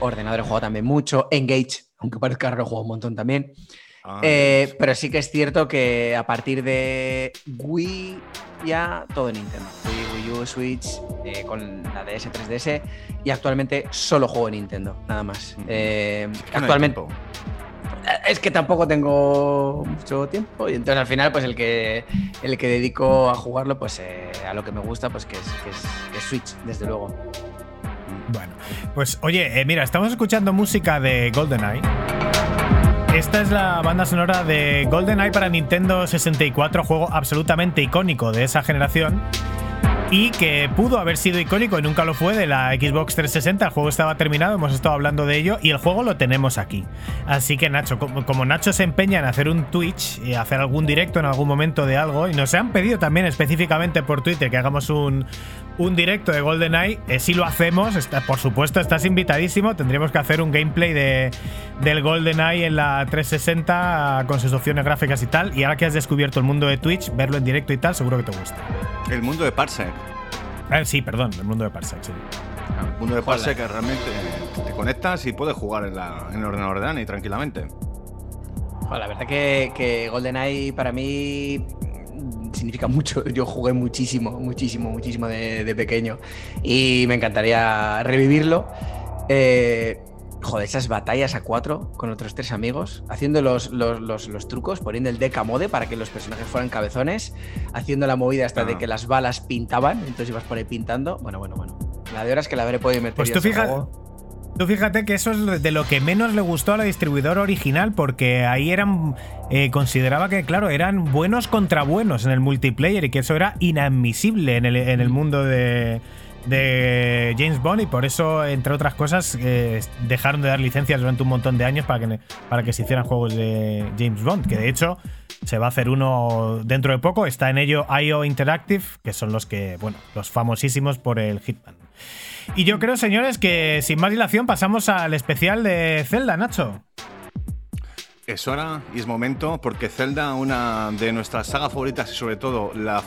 ordenador he jugado también mucho, Engage, aunque parezca raro, he jugado un montón también. Ah, Eh, pero sí que es cierto que a partir de Wii ya todo Nintendo. Wii, Wii U, Switch, eh, con la DS, 3DS y actualmente solo juego en Nintendo, nada más. Mm. Eh, es que actualmente tiempo. es que tampoco tengo mucho tiempo y entonces al final pues el que el que dedico a jugarlo pues eh, a lo que me gusta pues que es, que es, que es Switch desde luego. Bueno, pues oye, eh, mira, estamos escuchando música de GoldenEye. Esta es la banda sonora de GoldenEye para Nintendo 64, juego absolutamente icónico de esa generación. Y que pudo haber sido icónico y nunca lo fue de la Xbox 360. El juego estaba terminado, hemos estado hablando de ello y el juego lo tenemos aquí. Así que Nacho, como, Nacho se empeña en hacer un Twitch y hacer algún directo en algún momento de algo, y nos han pedido también específicamente por Twitter que hagamos un, directo de GoldenEye, eh, si lo hacemos, por supuesto estás invitadísimo, tendríamos que hacer un gameplay de, del GoldenEye en la 360 con sus opciones gráficas y tal, y ahora que has descubierto el mundo de Twitch, verlo en directo y tal, seguro que te gusta. El mundo de Parsec. Ah, sí, perdón, el mundo de Parsec, sí. El mundo de Parsec que realmente te conectas y puedes jugar en, la- en el ordenador de Dani tranquilamente. Joder, la verdad que, que GoldenEye para mí significa mucho. Yo jugué muchísimo, muchísimo, muchísimo de, de pequeño y me encantaría revivirlo. Eh, joder, esas batallas a cuatro con otros tres amigos, haciendo los, los, los- los trucos, poniendo el deck a mode para que los personajes fueran cabezones, haciendo la movida hasta de Ah. que las balas pintaban, entonces ibas por ahí pintando. Bueno, bueno, bueno. La de horas que la habré podido meter. Pues tú fíjate, tú fíjate que eso es de lo que menos le gustó a la distribuidora original, porque ahí eran. eh, consideraba que, claro, eran buenos contra buenos en el multiplayer y que eso era inadmisible en el, en el mundo de, de James Bond y por eso, entre otras cosas, eh, dejaron de dar licencias durante un montón de años para que, para que se hicieran juegos de James Bond, que de hecho se va a hacer uno dentro de poco, está en ello IO Interactive, que son los que, bueno, los famosísimos por el Hitman. Y yo creo, señores, que sin más dilación pasamos al especial de Zelda, Nacho. Es hora y es momento porque Zelda, una de nuestras sagas favoritas y sobre todo la,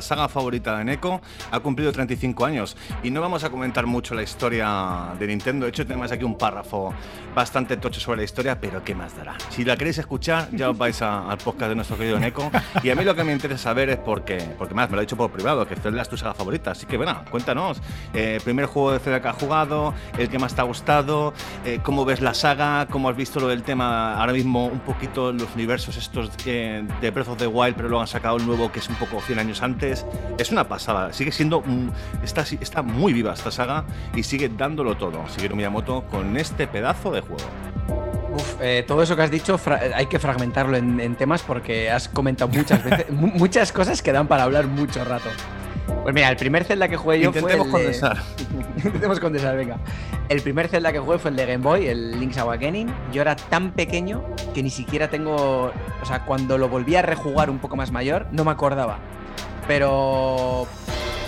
saga favorita de Neko, ha cumplido 35 años. Y no vamos a comentar mucho la historia de Nintendo. De hecho, tenemos aquí un párrafo bastante tocho sobre la historia, pero ¿qué más dará? Si la queréis escuchar, ya os vais a- al podcast de nuestro querido Neko. Y a mí lo que me interesa saber es por qué, porque más me lo ha dicho por privado, que Zelda es tu saga favorita. Así que, bueno, cuéntanos. Eh, primer juego de Zelda que has jugado, el que más te ha gustado, eh, cómo ves la saga, cómo has visto lo del tema ahora mismo un poquito los universos estos que- de Breath of the Wild, pero luego han sacado el nuevo que es un poco 100 años antes. Es una pasada, sigue siendo, está, está muy viva esta saga y sigue dándolo todo, Shigeru Miyamoto, con este pedazo de juego. Eh, todo eso que has dicho hay que fragmentarlo en, temas porque has comentado muchas veces mu- muchas cosas que dan para hablar mucho rato. Pues mira, el primer Zelda que jugué yo Intentemos fue. el de- condensar. Intentemos condensar, venga. El primer Zelda que jugué fue el de Game Boy, el Link's Awakening. Yo era tan pequeño que ni siquiera tengo. O sea, cuando lo volví a rejugar un poco más mayor, no me acordaba. Pero.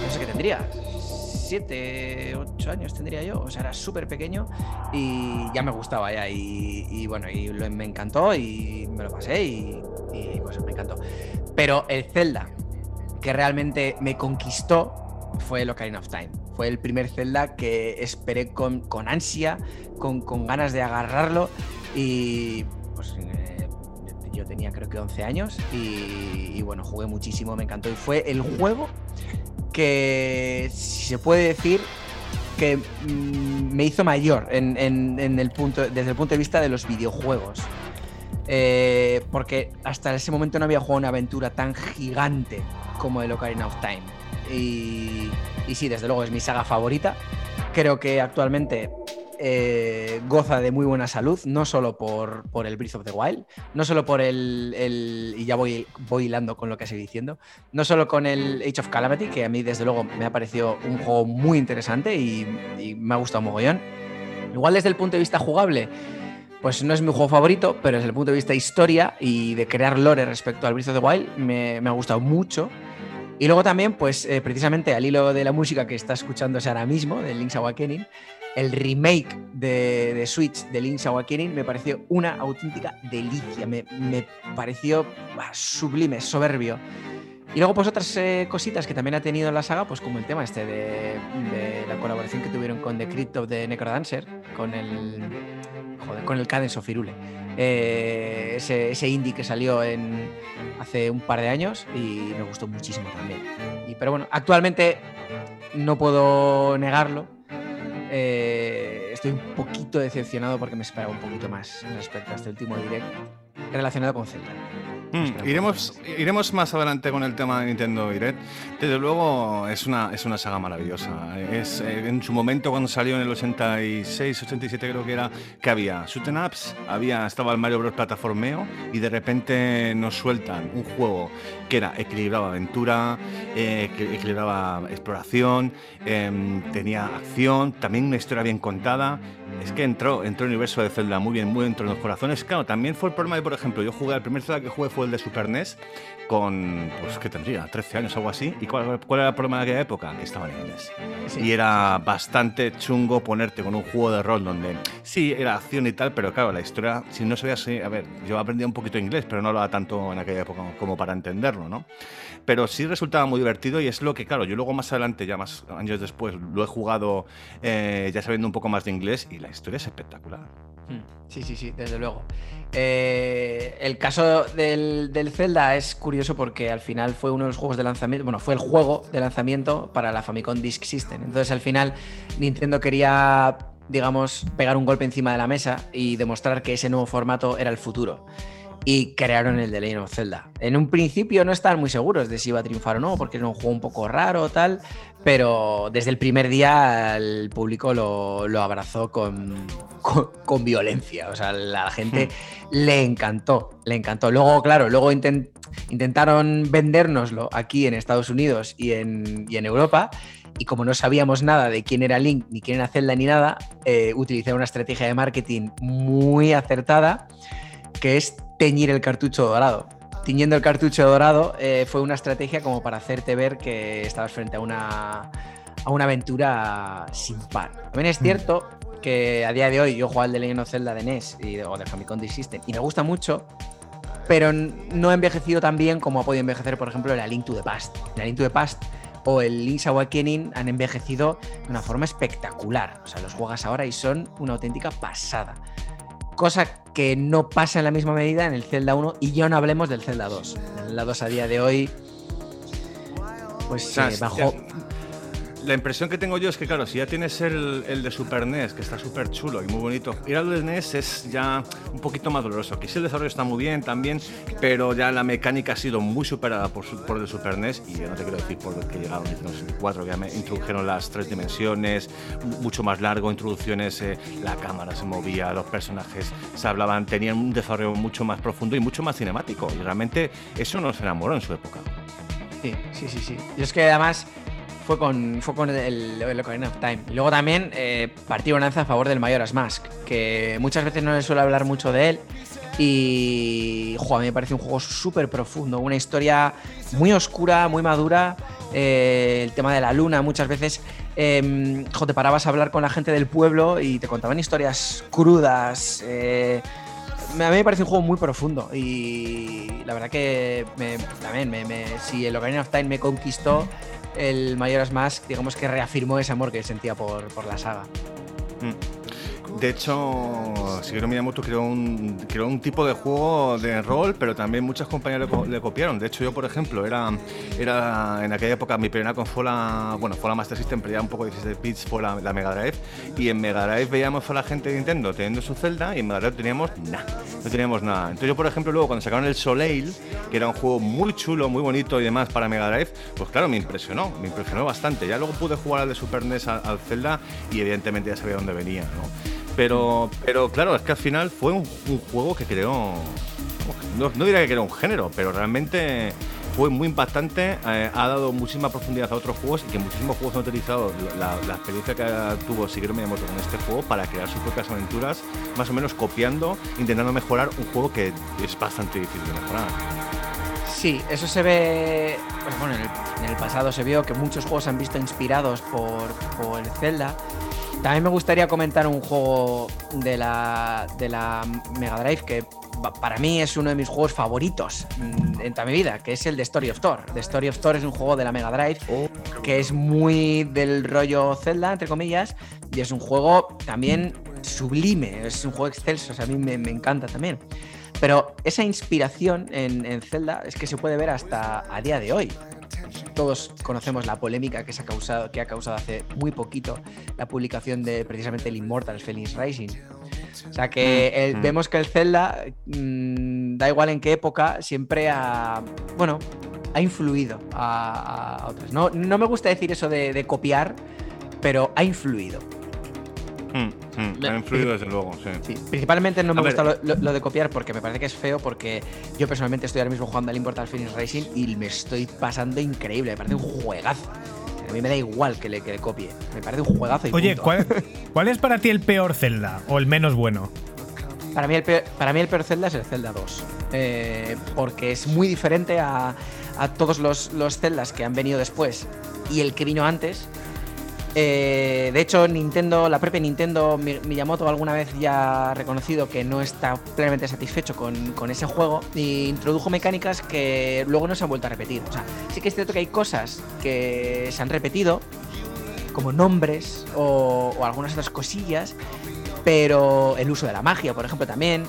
No sé qué tendría. Siete, ocho años tendría yo. O sea, era súper pequeño y ya me gustaba ya. Y, y bueno, y lo- me encantó y me lo pasé y, y pues me encantó. Pero el Zelda que realmente me conquistó fue el Ocarina of Time. Fue el primer Zelda que esperé con, con ansia, con, con ganas de agarrarlo y pues eh, yo tenía creo que 11 años y, bueno, jugué muchísimo, me encantó y fue el juego que, si se puede decir, que mm, me hizo mayor en- en el punto, desde el punto de vista de los videojuegos. Eh, porque hasta ese momento no había jugado una aventura tan gigante como el Ocarina of Time. Y, y sí, desde luego es mi saga favorita. Creo que actualmente eh, goza de muy buena salud, no solo por, el Breath of the Wild, no solo por el, y ya voy, voy hilando con lo que estoy diciendo, no solo con el Age of Calamity, que a mí desde luego me ha parecido un juego muy interesante y, y me ha gustado mogollón. Igual desde el punto de vista jugable, pues no es mi juego favorito, pero desde el punto de vista historia y de crear lore respecto al Breath of the Wild, me, me ha gustado mucho. Y luego también, pues eh, precisamente al hilo de la música que está escuchándose ahora mismo, de Link's Awakening, el remake de, de Switch de Link's Awakening me pareció una auténtica delicia, me, pareció bah, sublime, soberbio. Y luego pues otras eh, cositas que también ha tenido la saga, pues como el tema este de, de la colaboración que tuvieron con The Crypt of the Necrodancer, con el, con el Cadence of Hyrule. Eh, ese, indie que salió hace un par de años y me gustó muchísimo también. Y, pero bueno, actualmente no puedo negarlo. eh, estoy un poquito decepcionado porque me esperaba un poquito más respecto a este último direct relacionado con Zelda. Mm, un iremos, iremos más adelante con el tema de Nintendo Direct. Desde luego es una, es una saga maravillosa. Es, eh, en su momento cuando salió en el 86, 87 creo que era, que había Shooting Ups, había, estaba el Mario Bros. plataformeo y de repente nos sueltan un juego que era equilibraba aventura, eh, equilibraba exploración, em, tenía acción, también una historia bien contada. Es que entró, entró el universo de Zelda muy bien, muy dentro de los corazones. Claro, también fue el problema de, por ejemplo, yo jugué, el primer Zelda que jugué fue el de Super NES con, pues, ¿qué tendría? 13 años, algo así. ¿Y cuál, cuál era el problema de aquella época? Que estaba en inglés. Sí. Y era bastante chungo ponerte con un juego de rol donde sí, era acción y tal, pero claro, la historia, si no sabías, sí, a ver, yo aprendí un poquito inglés, pero no hablaba tanto en aquella época como para entenderlo, ¿no? Pero sí resultaba muy divertido y es lo que, claro, yo luego más adelante, ya más años después, lo he jugado eh, ya sabiendo un poco más de inglés y la historia es espectacular. Mm, Sí, sí, sí, desde luego. Eh, el caso del, del Zelda es curioso porque al final fue uno de los juegos de lanzamiento, bueno, fue el juego de lanzamiento para la Famicom Disk System. Entonces al final Nintendo quería, digamos, pegar un golpe encima de la mesa y demostrar que ese nuevo formato era el futuro. Y crearon el de Legend of Zelda. En un principio no estaban muy seguros de si iba a triunfar o no, porque era un juego un poco raro o tal, pero desde el primer día el público lo, lo abrazó con, con, con violencia. O sea, la gente le encantó, le encantó. Luego, claro, luego intent- intentaron vendérnoslo aquí en Estados Unidos y en, y en Europa. Y como no sabíamos nada de quién era Link, ni quién era Zelda, ni nada, eh, utilizaron una estrategia de marketing muy acertada, que es teñir el cartucho dorado. Tiñendo el cartucho dorado eh, fue una estrategia como para hacerte ver que estabas frente a una, a una aventura sin par. También es cierto que a día de hoy yo juego al de Legend of Zelda de NES y de, o de Famicom Disk System y me gusta mucho, pero no ha envejecido tan bien como ha podido envejecer, por ejemplo, la Link to the Past. La Link to the Past o el Link's Awakening han envejecido de una forma espectacular. O sea, los juegas ahora y son una auténtica pasada. Cosa que no pasa en la misma medida en el Zelda 1 y ya no hablemos del Zelda 2. El Zelda 2 a día de hoy, pues O sea, eh, bajó. La impresión que tengo yo es que, claro, si ya tienes el, el de Super NES, que está súper chulo y muy bonito, ir al de NES es ya un poquito más doloroso. Quizá el desarrollo está muy bien también, pero ya la mecánica ha sido muy superada por, por el Super NES y yo no te quiero decir por lo que llegaron en los 64, que ya me introdujeron las tres dimensiones, mu- mucho más largo, introducciones, eh, la cámara se movía, los personajes se hablaban, tenían un desarrollo mucho más profundo y mucho más cinemático. Y realmente eso nos enamoró en su época. Sí, sí, sí, sí. Yo es que además fue con, fue con el, el Ocarina of Time. Y luego también eh, partí una lanza a favor del Majora's Mask, que muchas veces no le suele hablar mucho de él. Y a mí me parece un juego súper profundo, una historia muy oscura, muy madura. eh, el tema de la luna, muchas veces eh, te parabas a hablar con la gente del pueblo y te contaban historias crudas. eh, a mí me parece un juego muy profundo y la verdad que me- también si el Ocarina of Time me conquistó, el Majora's Mask digamos que reafirmó ese amor que sentía por, por la saga. De hecho, Shigeru Miyamoto creó un, creó un tipo de juego de rol, pero también muchas compañías le, co- le copiaron. De hecho, yo, por ejemplo, era, en aquella época mi primera consola, bueno, fue la Master System, pero ya un poco 16 bits, fue la, la Mega Drive. Y en Mega Drive veíamos a la gente de Nintendo teniendo su Zelda y en Mega Drive teníamos nada, no teníamos nada. Entonces yo, por ejemplo, luego cuando sacaron el Soleil, que era un juego muy chulo, muy bonito y demás para Mega Drive, pues claro, me impresionó, me impresionó bastante. Ya luego pude jugar al de Super NES al, al Zelda y evidentemente ya sabía dónde venía, ¿no? Pero, pero claro, es que al final fue un, juego que creó. No, diría que creó un género, pero realmente fue muy impactante. eh, ha dado muchísima profundidad a otros juegos y que muchísimos juegos han utilizado la, experiencia que tuvo Shigeru Miyamoto con este juego para crear sus propias aventuras, más o menos copiando, intentando mejorar un juego que es bastante difícil de mejorar. Sí, eso se ve. bueno, en el, pasado se vio que muchos juegos se han visto inspirados por, por el Zelda. También me gustaría comentar un juego de la, de la Mega Drive que pa- para mí es uno de mis juegos favoritos mm, en toda mi vida, que es el de Story of Thor. The Story of Thor es un juego de la Mega Drive que es muy del rollo Zelda, entre comillas, y es un juego también sublime, es un juego excelso, o sea, a mí me, me encanta también. Pero esa inspiración en, en Zelda es que se puede ver hasta a día de hoy. Todos conocemos la polémica que, se ha causado, que ha causado hace muy poquito la publicación de precisamente el Immortal Phoenix Rising. O sea que el- Mm. vemos que el Zelda, mm, da igual en qué época, siempre ha, bueno, ha influido a, a otras. No, no me gusta decir eso de, de copiar, pero ha influido. Mm, mm, ha influido desde luego, sí. Sí, principalmente no me A gusta lo, lo- lo de copiar porque me parece que es feo porque yo personalmente estoy ahora mismo jugando al Immortal Phoenix Racing y me estoy pasando increíble, me parece un juegazo. A mí me da igual que le, que le copie, me parece un juegazo y Oye, punto. ¿cuál, cuál es para ti el peor Zelda? ¿O el menos bueno? Para mí, el peor, para mí el peor Zelda es el Zelda 2. eh, porque es muy diferente a, a todos los, los Zeldas que han venido después y el que vino antes. Eh, de hecho, Nintendo, la propia Nintendo, Mi- Miyamoto alguna vez ya ha reconocido que no está plenamente satisfecho con, ese juego e introdujo mecánicas que luego no se han vuelto a repetir. O sea, sí que es cierto que hay cosas que se han repetido, como nombres o, algunas otras cosillas, pero el uso de la magia, por ejemplo, también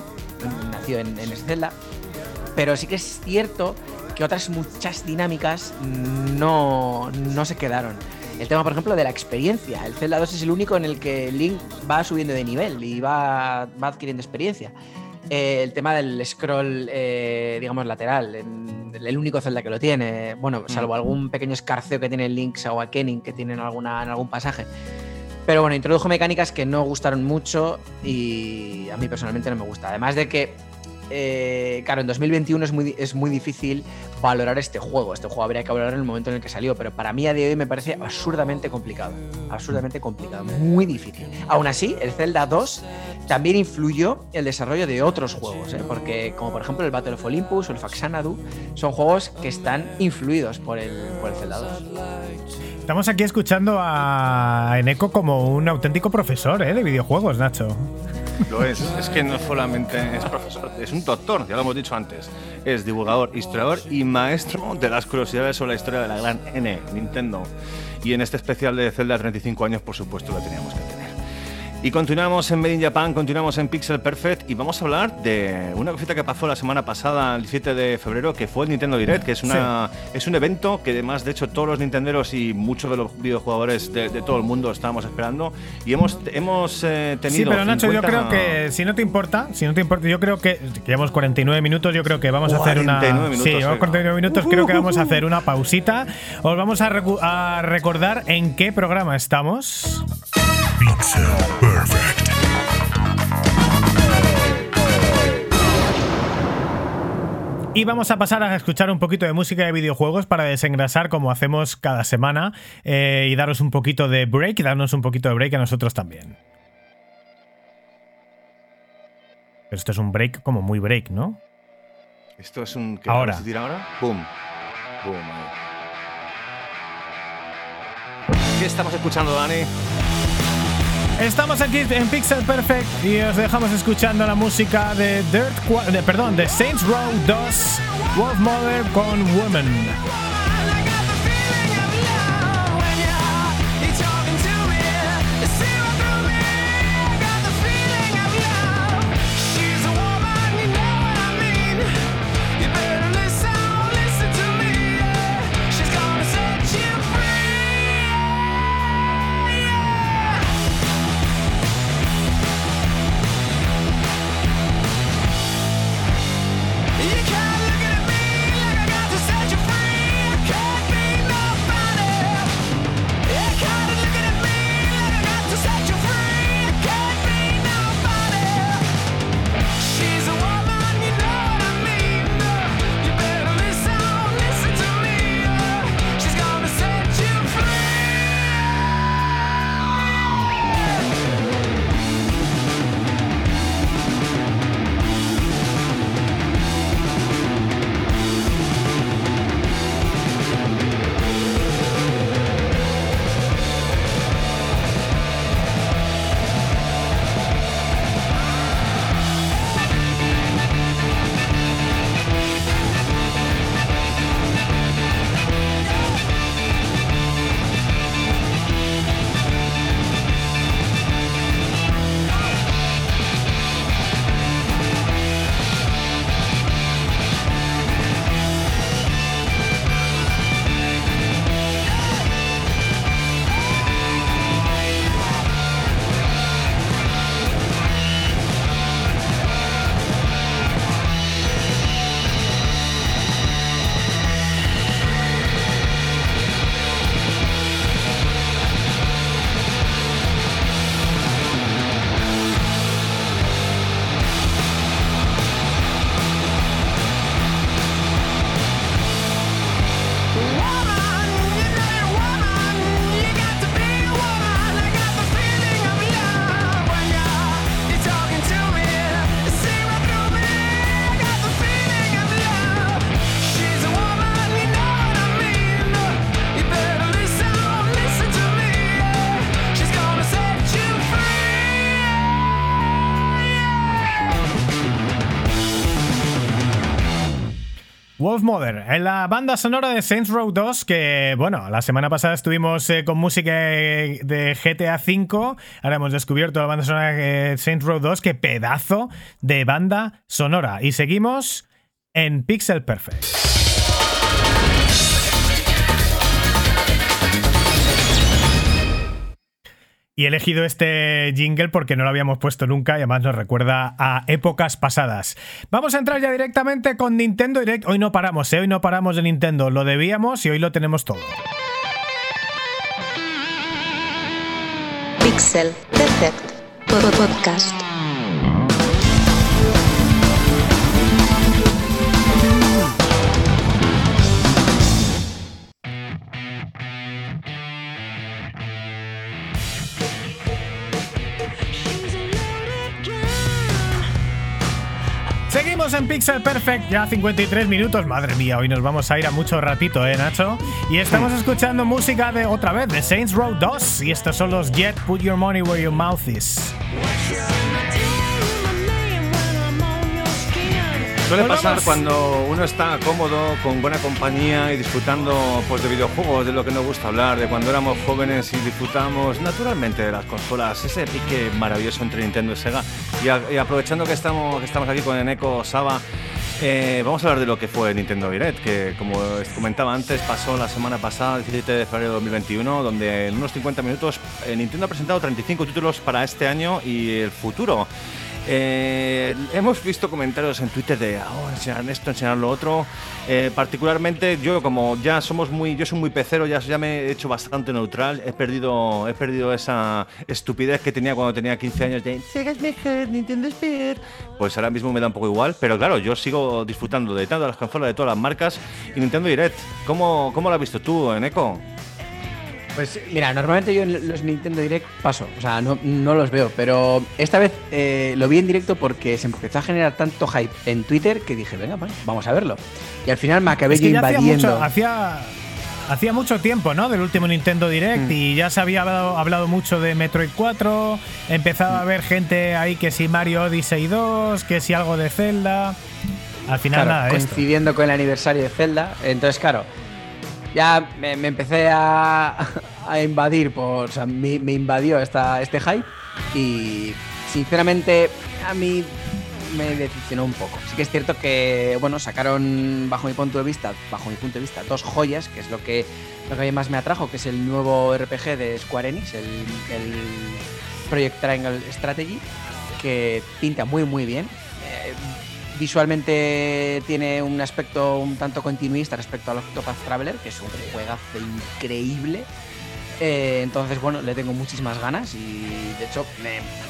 nació en, en Zelda. Pero sí que es cierto que otras muchas dinámicas no se quedaron. El tema, por ejemplo, de la experiencia. El Zelda 2 es el único en el que Link va subiendo de nivel y va, va adquiriendo experiencia. Eh, el tema del scroll, eh, digamos, lateral, en- el único Zelda que lo tiene. Bueno, salvo algún pequeño escarceo que tiene Link's Awakening que tiene en, alguna, en algún pasaje. Pero bueno, introdujo mecánicas que no gustaron mucho y a mí personalmente no me gusta. Además de que, eh, claro, en 2021 es muy, es muy difícil valorar este juego. Este juego habría que valorarlo en el momento en el que salió, pero para mí a día de hoy me parece absurdamente complicado. Absurdamente complicado, muy difícil. Aún así, el Zelda 2 también influyó el desarrollo de otros juegos, ¿eh? porque como por ejemplo el Battle of Olympus o el Faxanadu son juegos que están influidos por el, por el Zelda 2. Estamos aquí escuchando a Eneco como un auténtico profesor ¿eh? de videojuegos, Nacho. Lo es. Es que no solamente es profesor, es un doctor, ya lo hemos dicho antes. Es divulgador, historiador y maestro de las curiosidades sobre la historia de la gran N, Nintendo. Y en este especial de Zelda 35 años, por supuesto, lo teníamos que tener. Y continuamos en Made in Japan, continuamos en Pixel Perfect y vamos a hablar de una cosita que pasó la semana pasada, el 7 de febrero, que fue el Nintendo Direct, que es, una, es un evento que además, de hecho, todos los nintenderos y muchos de los videojugadores de, de todo el mundo estábamos esperando y hemos, hemos eh, tenido... Sí, pero Nacho, yo 50 creo que si no te importa, si no te importa, yo creo que, llevamos 49 minutos, yo creo que vamos a hacer una 49 minutos, Sí, llevamos venga. 49 minutos, creo que vamos a hacer una pausita. Os vamos a, recu- a recordar en qué programa estamos. Pixel Perfect. Y vamos a pasar a escuchar un poquito de música de videojuegos para desengrasar como hacemos cada semana eh, y daros un poquito de break y darnos un poquito de break a nosotros también. Pero esto es un break como muy break, ¿no? Esto es un. ¿qué Ahora. vamos a decir ahora? Boom. Boom. ¿Qué estamos escuchando, Dani? Estamos aquí en Pixel Perfect y os dejamos escuchando la música de Dirt, de, perdón, de Saints Row 2, Wolf Mother con Woman. Mother, en la banda sonora de Saints Row 2, que bueno, la semana pasada estuvimos eh, con música de de GTA V, ahora hemos descubierto la banda sonora de Saints Row 2, que pedazo de banda sonora. Y seguimos en Pixel Perfect. Y he elegido este jingle porque no lo habíamos puesto nunca y además nos recuerda a épocas pasadas. Vamos a entrar ya directamente con Nintendo Direct. Hoy no paramos, ¿eh? hoy no paramos de Nintendo. Lo debíamos y hoy lo tenemos todo. Pixel Perfect Po- Podcast. En Pixel Perfect, ya 53 minutos. Madre mía, hoy nos vamos a ir a mucho ratito, ¿eh, Nacho? Y estamos escuchando música de otra vez, de Saints Row 2. Y estos son los Jet Put Your Money Where Your Mouth Is. Suele pasar cuando uno está cómodo, con buena compañía y disfrutando pues, de videojuegos, de lo que nos gusta hablar, de cuando éramos jóvenes y disfrutamos naturalmente de las consolas, ese pique maravilloso entre Nintendo y Sega. Y, aprovechando que estamos, estamos aquí con Eneco Saba, eh, vamos a hablar de lo que fue Nintendo Direct, que como comentaba antes, pasó la semana pasada, el 17 de febrero de 2021, donde en unos 50 minutos eh, Nintendo ha presentado 35 títulos para este año y el futuro. Eh, hemos visto comentarios en Twitter de oh, enseñar esto, enseñar lo otro. Eh, particularmente yo, como ya somos muy, yo soy muy pecero, ya, ya me he hecho bastante neutral. He perdido, he perdido esa estupidez que tenía cuando tenía 15 años de Sega es mejor, Nintendo es peor. Pues ahora mismo me da un poco igual, pero claro, yo sigo disfrutando de todas las consolas, de todas las marcas y Nintendo Direct. ¿Cómo, cómo lo has visto tú, Eneco? Pues mira, normalmente yo en los Nintendo Direct paso, o sea, no, no los veo, pero esta vez eh, lo vi en directo porque se empezó a generar tanto hype en Twitter que dije, venga, vamos a verlo. Y al final me acabé Es que ya hacía invadiendo. mucho, hacía, hacía mucho tiempo, ¿no? Del último Nintendo Direct Mm. y ya se había hablado, hablado mucho de Metroid 4. Empezaba a haber gente ahí que si Mario Odyssey 2, que si algo de Zelda. Al final Claro, nada de esto. coincidiendo con el aniversario de Zelda. Entonces, claro, ya me, empecé a, a invadir, por, o sea, me, invadió esta, este hype y sinceramente a mí me decepcionó un poco. Sí que es cierto que, bueno, sacaron, bajo mi punto de vista, bajo mi punto de vista, dos joyas, que es lo que, lo que más me atrajo, que es el nuevo RPG de Square Enix, el, el Project Triangle Strategy, que pinta muy, muy bien. Eh, visualmente tiene un aspecto un tanto continuista respecto al Octopath Traveler, que es un juegazo increíble. Eh, entonces, bueno, le tengo muchísimas ganas y de hecho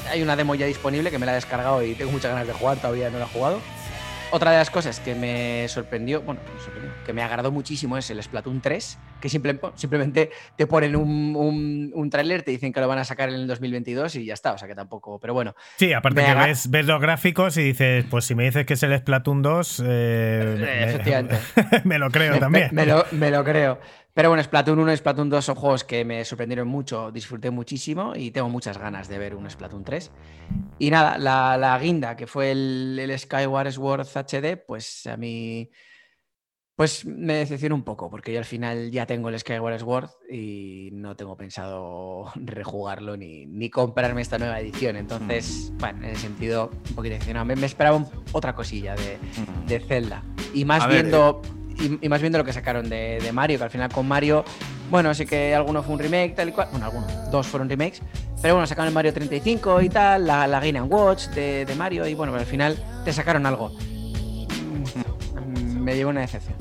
hay una demo ya disponible que me la he descargado y tengo muchas ganas de jugar, todavía no la he jugado. Otra de las cosas que me sorprendió, bueno, me sorprendió, que me agradó muchísimo es el Splatoon 3, que simple- simplemente te ponen un, un, un tráiler, te dicen que lo van a sacar en el 2022 y ya está, o sea que tampoco, pero bueno, Sí, aparte que ves, ves los gráficos y dices, pues si me dices que es el Splatoon 2, eh, me- efectivamente. me lo creo también. Me, me lo, me lo creo. Pero bueno, Splatoon 1 y Splatoon 2 son juegos que me sorprendieron mucho, disfruté muchísimo y tengo muchas ganas de ver un Splatoon 3. Y nada, la, la guinda, que fue el, el Skyward Sword HD, pues a mí pues me decepcionó un poco, porque yo al final ya tengo el Skyward Sword y no tengo pensado rejugarlo ni, ni comprarme esta nueva edición. Entonces, bueno, en ese sentido, un poquito decepcionado. Me, me esperaba un- otra cosilla de, de Zelda. Y más A ver, viendo. Y, y más viendo lo que sacaron de, de Mario, que al final con Mario, bueno, sí que alguno fue un remake, tal y cual. Bueno, algunos, dos fueron remakes. Pero bueno, sacaron el Mario 35 y tal, la, la Game Watch de, de Mario, y bueno, pero al final te sacaron algo. Mm, Me llevó una decepción.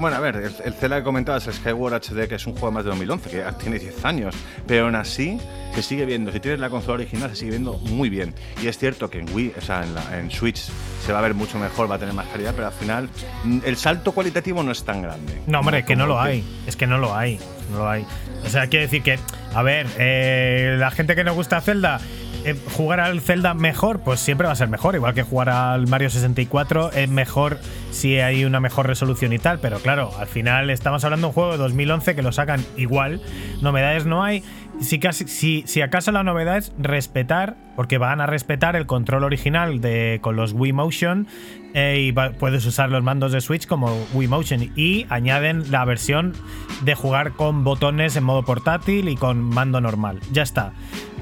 Bueno, a ver, el, el Zelda que comentabas, el Skyward HD, que es un juego más de 2011, que ya tiene 10 años, pero aún así se sigue viendo, si tienes la consola original, se sigue viendo muy bien. Y es cierto que en Wii, o sea, en, la- en Switch se va a ver mucho mejor, va a tener más calidad, pero al final mm, el salto cualitativo no es tan grande. No, hombre, Como- que no lo hay. Es que no lo hay. No lo hay. O sea, quiere decir que, a ver, eh, la gente que no gusta Zelda, eh, jugar al Zelda mejor, pues siempre va a ser mejor. Igual que jugar al Mario 64 es mejor si hay una mejor resolución y tal. Pero claro, al final estamos hablando de un juego de 2011 que lo sacan igual. Novedades no hay. Si, casi, si, si acaso la novedad es respetar, porque van a respetar el control original de, con los Wii Motion eh, y puedes usar los mandos de Switch como Wii Motion y añaden la versión de jugar con botones en modo portátil y con mando normal. Ya está.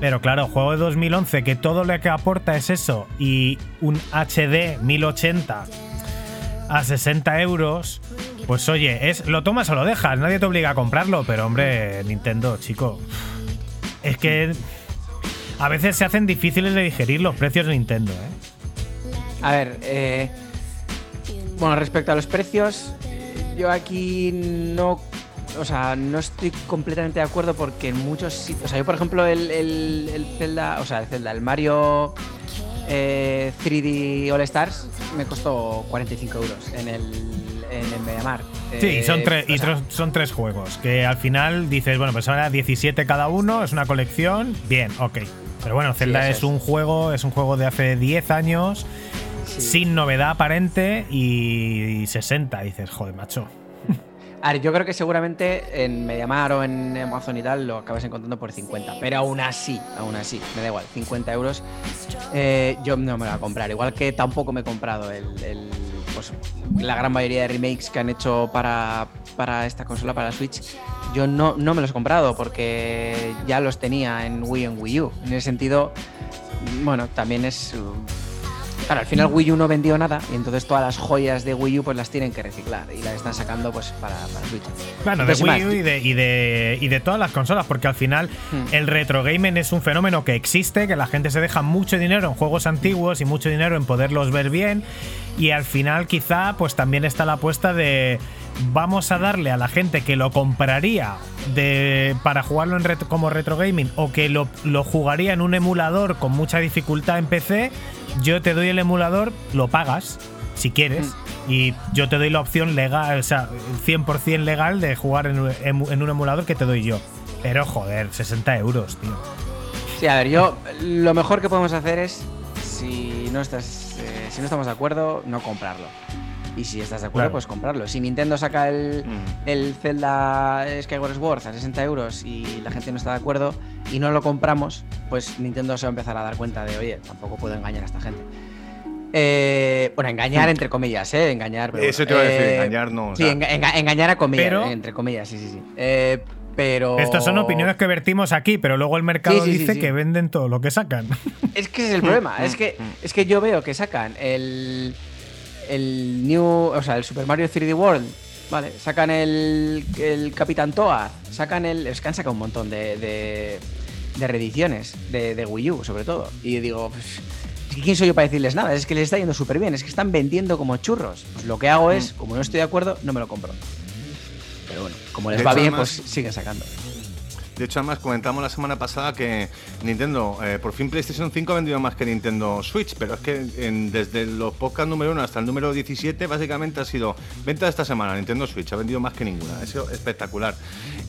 Pero claro, juego de 2011 que todo lo que aporta es eso y un HD 1080 a 60 euros, pues oye, es lo tomas o lo dejas, nadie te obliga a comprarlo, pero hombre, Nintendo, chico, es que a veces se hacen difíciles de digerir los precios de Nintendo, ¿eh? A ver, eh, bueno, respecto a los precios, yo aquí no, o sea, no estoy completamente de acuerdo porque en muchos sitios, o sea, yo por ejemplo el, el, el Zelda, o sea, el Zelda, el Mario eh, 3D All Stars me costó 45 euros en el, en el MediaMarkt. Sí, Eh, son, tres, y sea, son tres juegos. Que al final dices, bueno, pues ahora 17 cada uno, es una colección. Bien, ok. Pero bueno, Zelda es. un juego, es un juego de hace 10 años, sí. sin novedad aparente y, y 60. Dices, joder, macho. A ver, yo creo que seguramente en Mediamar o en Amazon y tal lo acabas encontrando por 50. Pero aún así, aún así, me da igual, 50 euros. eh, yo no me lo voy a comprar. Igual que tampoco me he comprado el, el, pues, la gran mayoría de remakes que han hecho para, para esta consola, para la Switch. Yo no, no me los he comprado porque ya los tenía en Wii y en Wii U. En ese sentido, bueno, también es. Claro, al final Wii U no vendió nada y entonces todas las joyas de Wii U pues las tienen que reciclar y las están sacando pues para, para Switch. Bueno, de Wii U y de, y, de, y de todas las consolas, porque al final Hmm. el retro gaming es un fenómeno que existe, que la gente se deja mucho dinero en juegos antiguos y mucho dinero en poderlos ver bien. Y al final, quizá, pues también está la apuesta de vamos a darle a la gente que lo compraría de, para jugarlo en como retro gaming o que lo, lo jugaría en un emulador con mucha dificultad en PC. Yo te doy el emulador, lo pagas si quieres. Y yo te doy la opción legal, o sea, 100% legal de jugar en, un- en- en un emulador que te doy yo. Pero joder, 60 euros, tío. Sí, a ver, yo lo mejor que podemos hacer es, si no estás, eh, si no estamos de acuerdo, no comprarlo. Y si estás de acuerdo, Claro. pues comprarlo. Si Nintendo saca el, Mm. el Zelda Skyward Sword a 60 euros y la gente no está de acuerdo y no lo compramos, pues Nintendo se va a empezar a dar cuenta de, oye, tampoco puedo engañar a esta gente. Eh, bueno, engañar entre comillas, ¿eh? Engañar. pero Eso bueno. te iba a decir, Eh, engañar no, Sí, sea. enga- enga- engañar a comillas, Pero- eh, entre comillas, sí, sí, sí. Eh, pero. Estas son opiniones que vertimos aquí, pero luego el mercado Sí, sí, sí, dice sí. que venden todo lo que sacan. Es que ese es el problema. es, que, es que yo veo que sacan el. El New. O sea, el Super Mario 3D World. Vale. Sacan el. El Capitán Toad. Sacan el. Es que han sacado un montón de. de, de reediciones. De, de Wii U, sobre todo. Y digo. pues, ¿Quién soy yo para decirles nada? Es que les está yendo súper bien. Es que están vendiendo como churros. Pues lo que hago es, como no estoy de acuerdo, no me lo compro. Pero bueno, como les va bien, pues siguen sacando. De hecho, además comentamos la semana pasada que Nintendo, eh, por fin PlayStation 5 ha vendido más que Nintendo Switch, pero es que en- desde los podcast número 1 hasta el número 17, básicamente ha sido venta de esta semana, Nintendo Switch, ha vendido más que ninguna, ha sido espectacular.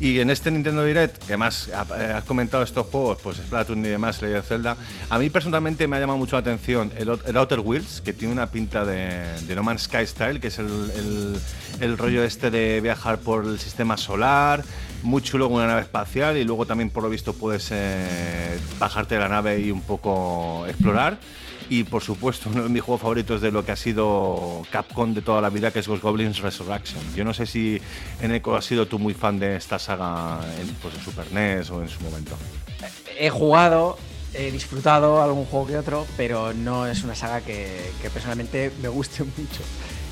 Y en este Nintendo Direct, que además ha- eh, has comentado estos juegos, pues Splatoon y demás, Legend of Zelda, a mí personalmente me ha llamado mucho la atención el, Out- el Outer Wheels, que tiene una pinta de, No Man's Sky Style, que es el rollo este de viajar por el sistema solar, muy chulo con una nave espacial y luego también por lo visto puedes eh, bajarte de la nave y un poco explorar. Y por supuesto uno de mis juegos favoritos de lo que ha sido Capcom de toda la vida que es Ghost Goblins Resurrection. Yo no sé si Eneco has sido tú muy fan de esta saga en, pues, en Super NES o en su momento. he jugado, he disfrutado algún juego que otro, pero no es una saga que, que personalmente me guste mucho.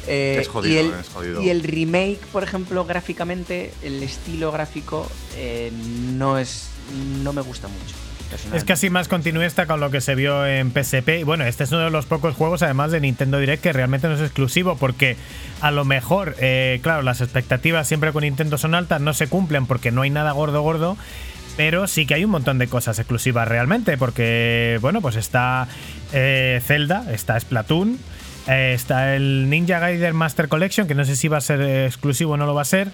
Eh, Es jodido, y, el, es jodido. y el remake, por ejemplo, gráficamente, el estilo gráfico eh, no es no me gusta mucho. Es casi más continuista con lo que se vio en PSP. Y bueno, este es uno de los pocos juegos, además de Nintendo Direct, que realmente no es exclusivo, porque a lo mejor, eh, claro, las expectativas siempre con Nintendo son altas, no se cumplen porque no hay nada gordo, gordo. Pero sí que hay un montón de cosas exclusivas realmente, porque, bueno, pues está eh, Zelda, está Splatoon, eh, está el Ninja Gaiden Master Collection, que no sé si va a ser exclusivo o no lo va a ser.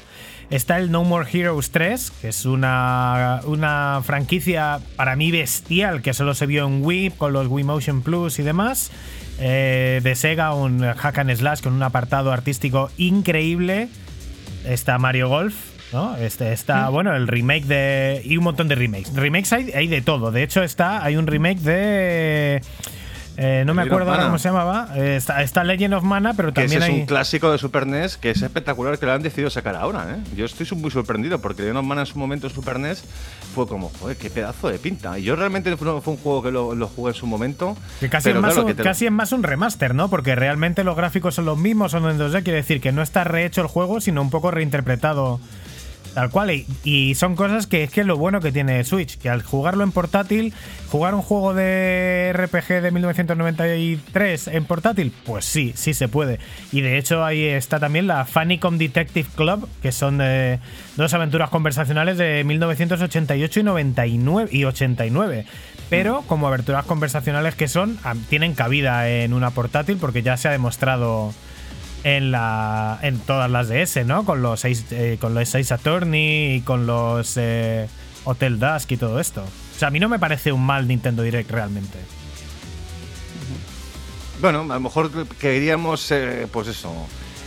Está el No More Heroes 3, que es una, una franquicia para mí bestial, que solo se vio en Wii, con los Wii Motion Plus y demás. Eh, de Sega, un hack and slash con un apartado artístico increíble. Está Mario Golf, ¿no? Este, está, bueno, el remake de. Y un montón de remakes. Remakes hay, hay de todo. De hecho, está. Hay un remake de. Eh, no me acuerdo ahora cómo se llamaba. Eh, está, está Legend of Mana, pero Que ese también es hay. un clásico de Super NES que es espectacular que lo han decidido sacar ahora. ¿eh? Yo estoy muy sorprendido porque Legend of Mana en su momento en Super NES fue como, joder, qué pedazo de pinta. Y yo realmente fue, un juego que lo, lo jugué en su momento. Que casi, es más claro, un, que te lo- casi es más un remaster, ¿no? Porque realmente los gráficos son los mismos, son en 2D, quiere decir que no está rehecho el juego, sino un poco reinterpretado tal cual. Y, y son cosas que es que es lo bueno que tiene Switch, que al jugarlo en portátil, jugar un juego de RPG de 1993 en portátil, pues sí, sí se puede. Y de hecho ahí está también la Famicom Detective Club, que son eh, dos aventuras conversacionales de 1988 y 99 y 89. Pero como aventuras conversacionales que son, tienen cabida en una portátil porque ya se ha demostrado en la en todas las DS, ¿no? Con los seis, eh, con los seis Attorney y con los eh, Hotel Dusk y todo esto. O sea, a mí no me parece un mal Nintendo Direct realmente. Bueno, a lo mejor queríamos, eh, pues eso,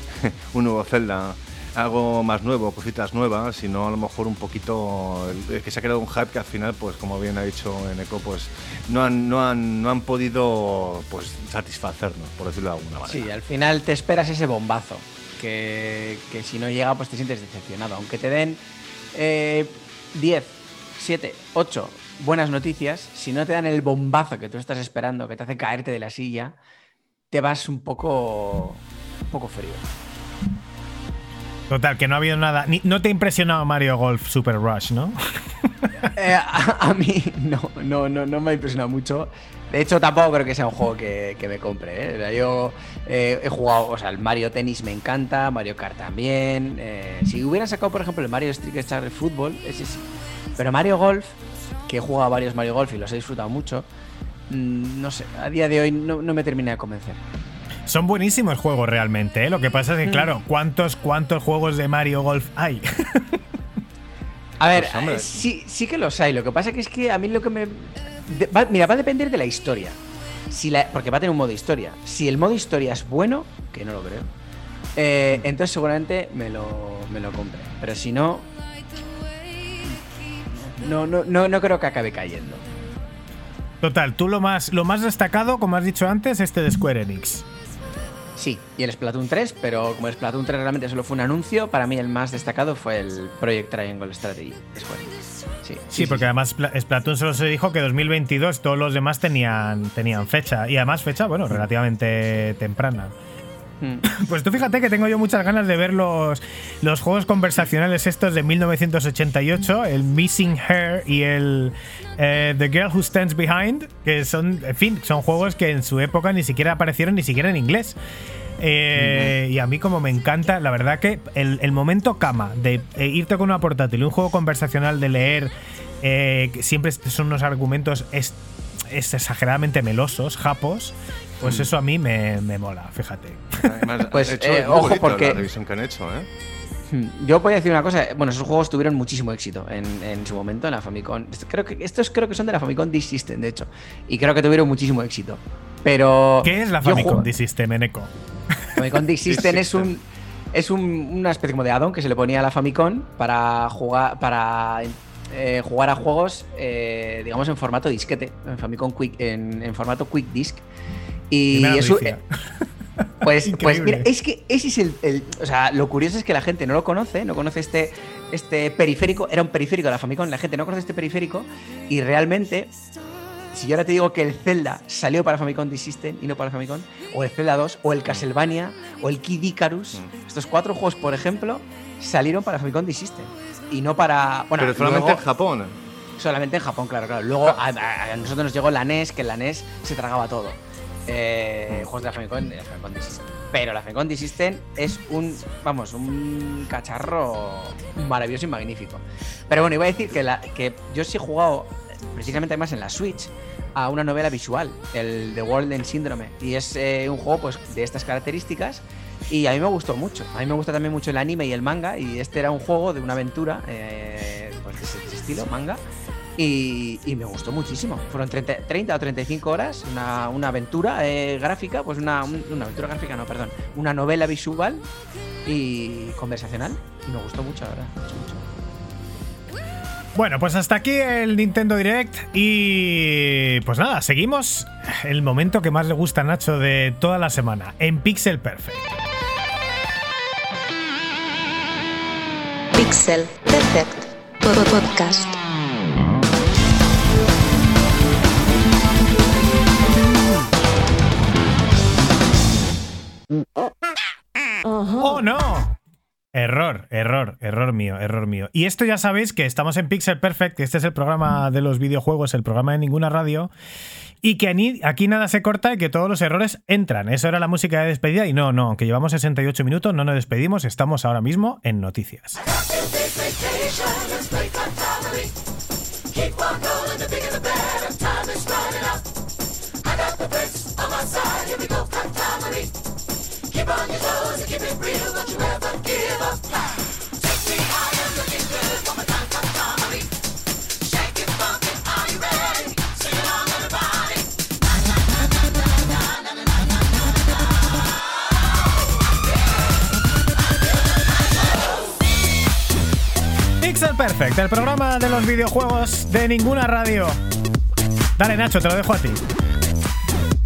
un nuevo Zelda, algo más nuevo, cositas nuevas, sino a lo mejor un poquito que se ha creado un hype que al final, pues como bien ha dicho Eneco, pues no han, no han, no han podido pues satisfacernos, por decirlo de alguna manera. Sí, al final te esperas ese bombazo. Que, que si no llega, pues te sientes decepcionado. Aunque te den eh, 10, 7, 8 buenas noticias, si no te dan el bombazo que tú estás esperando, que te hace caerte de la silla, te vas un poco, un poco frío. Total, que no ha habido nada. no te ha impresionado Mario Golf Super Rush, ¿no? Eh, a, mí no, no, no, no me ha impresionado mucho. De hecho, tampoco creo que sea un juego que, que me compre. ¿eh? Yo eh, he jugado, o sea, el Mario Tennis me encanta, Mario Kart también. si hubieran sacado, por ejemplo, el Mario Street Star Football, ese sí. Pero Mario Golf, que he jugado varios Mario Golf y los he disfrutado mucho, mm, no sé, a día de hoy no, no me termina de convencer. Son buenísimos juegos realmente, ¿eh? Lo que pasa es que, claro, ¿cuántos, cuántos juegos de Mario Golf hay? A ver, Pues, eh, sí, sí que los hay. Lo que pasa que es que a mí lo que me. de- va- mira, va a depender de la historia. Si la, porque va a tener un modo historia. Si el modo historia es bueno, que no lo creo, eh, entonces seguramente me lo, me lo compre. Pero si no. No, no, no, no creo que acabe cayendo. Total, tú lo más, lo más destacado, como has dicho antes, este de Square Enix. Sí, y el Splatoon 3, pero como el Splatoon 3 realmente solo fue un anuncio, para mí el más destacado fue el Project Triangle Strategy de Square Enix. Sí, Sí, porque además Spla- Splatoon solo se dijo que 2022, todos los demás tenían, tenían fecha. Y además fecha, bueno, relativamente temprana. Mm. Pues tú fíjate que tengo yo muchas ganas de ver los, los juegos conversacionales estos de 1988, el Missing Hair y el eh, The Girl Who Stands Behind, que son, en fin, son juegos que en su época ni siquiera aparecieron ni siquiera en inglés. Eh, Y a mí como me encanta, la verdad que el, el momento cama de eh, irte con una portátil y un juego conversacional de leer, eh, que siempre son unos argumentos es, es exageradamente melosos, japos, pues eso a mí me, me mola, fíjate. Además, Pues, hecho, eh, ojo, porque- la revisión que han hecho, ¿eh? Hmm, Yo voy a decir una cosa, bueno, esos juegos tuvieron muchísimo éxito en, en su momento en la Famicom. Creo que, estos creo que son de la Famicom Disk System, de hecho. Y creo que tuvieron muchísimo éxito. Pero. ¿Qué es la Famicom juego- Disk System, Eneco? Famicom Disk System es un. Es un- una especie como de add-on que se le ponía a la Famicom para jugar para eh, jugar a juegos, eh, digamos, en formato disquete, en Famicom Quick, en, en formato Quick Disc. Y Primera eso, noticia. Pues, pues mira, es que ese es el, el- O sea, lo curioso es que la gente no lo conoce, no conoce este, este periférico. Era un periférico de la Famicom, la gente no conoce este periférico. Y realmente, si yo ahora te digo que el Zelda salió para Famicom System y no para Famicom, o el Zelda 2, o el Castlevania, o el Kid Icarus, estos cuatro juegos, por ejemplo, salieron para Famicom System. Y no para. Bueno, Pero solamente luego- en Japón. Solamente en Japón, claro, claro. Luego a, a- a nosotros nos llegó la NES, que en la NES se tragaba todo. Eh, juegos de la Famicom, la. Pero la Famicom System es un, vamos, un cacharro maravilloso y magnífico. Pero bueno, iba a decir que, yo sí he jugado, precisamente además en la Switch, a una novela visual, el The World End Syndrome. Y es eh, un juego pues, de estas características. Y a mí me gustó mucho. A mí me gusta también mucho el anime y el manga. Y este era un juego de una aventura, eh, pues estilo, manga. Y, y me gustó muchísimo. Fueron 30, 30 o 35 horas, una, una aventura eh, gráfica, pues una, un- una aventura gráfica, no, perdón, una novela visual y conversacional. Y me gustó mucho, la verdad. Mucho, mucho. Bueno, pues hasta aquí el Nintendo Direct y pues nada, seguimos el momento que más le gusta a Nacho de toda la semana, en Pixel Perfect. Pixel Perfect Pod- Podcast. ¡Oh, no! Error, error, error mío, error mío. Y esto ya sabéis que estamos en Pixel Perfect, que este es el programa de los videojuegos, el programa de ninguna radio, y que aquí nada se corta y que todos los errores entran. Eso era la música de despedida y no, no, aunque llevamos 68 minutos, no nos despedimos, estamos ahora mismo en noticias. Pixel Perfect, el programa de los videojuegos de ninguna radio. Dale, Nacho, te lo dejo a ti.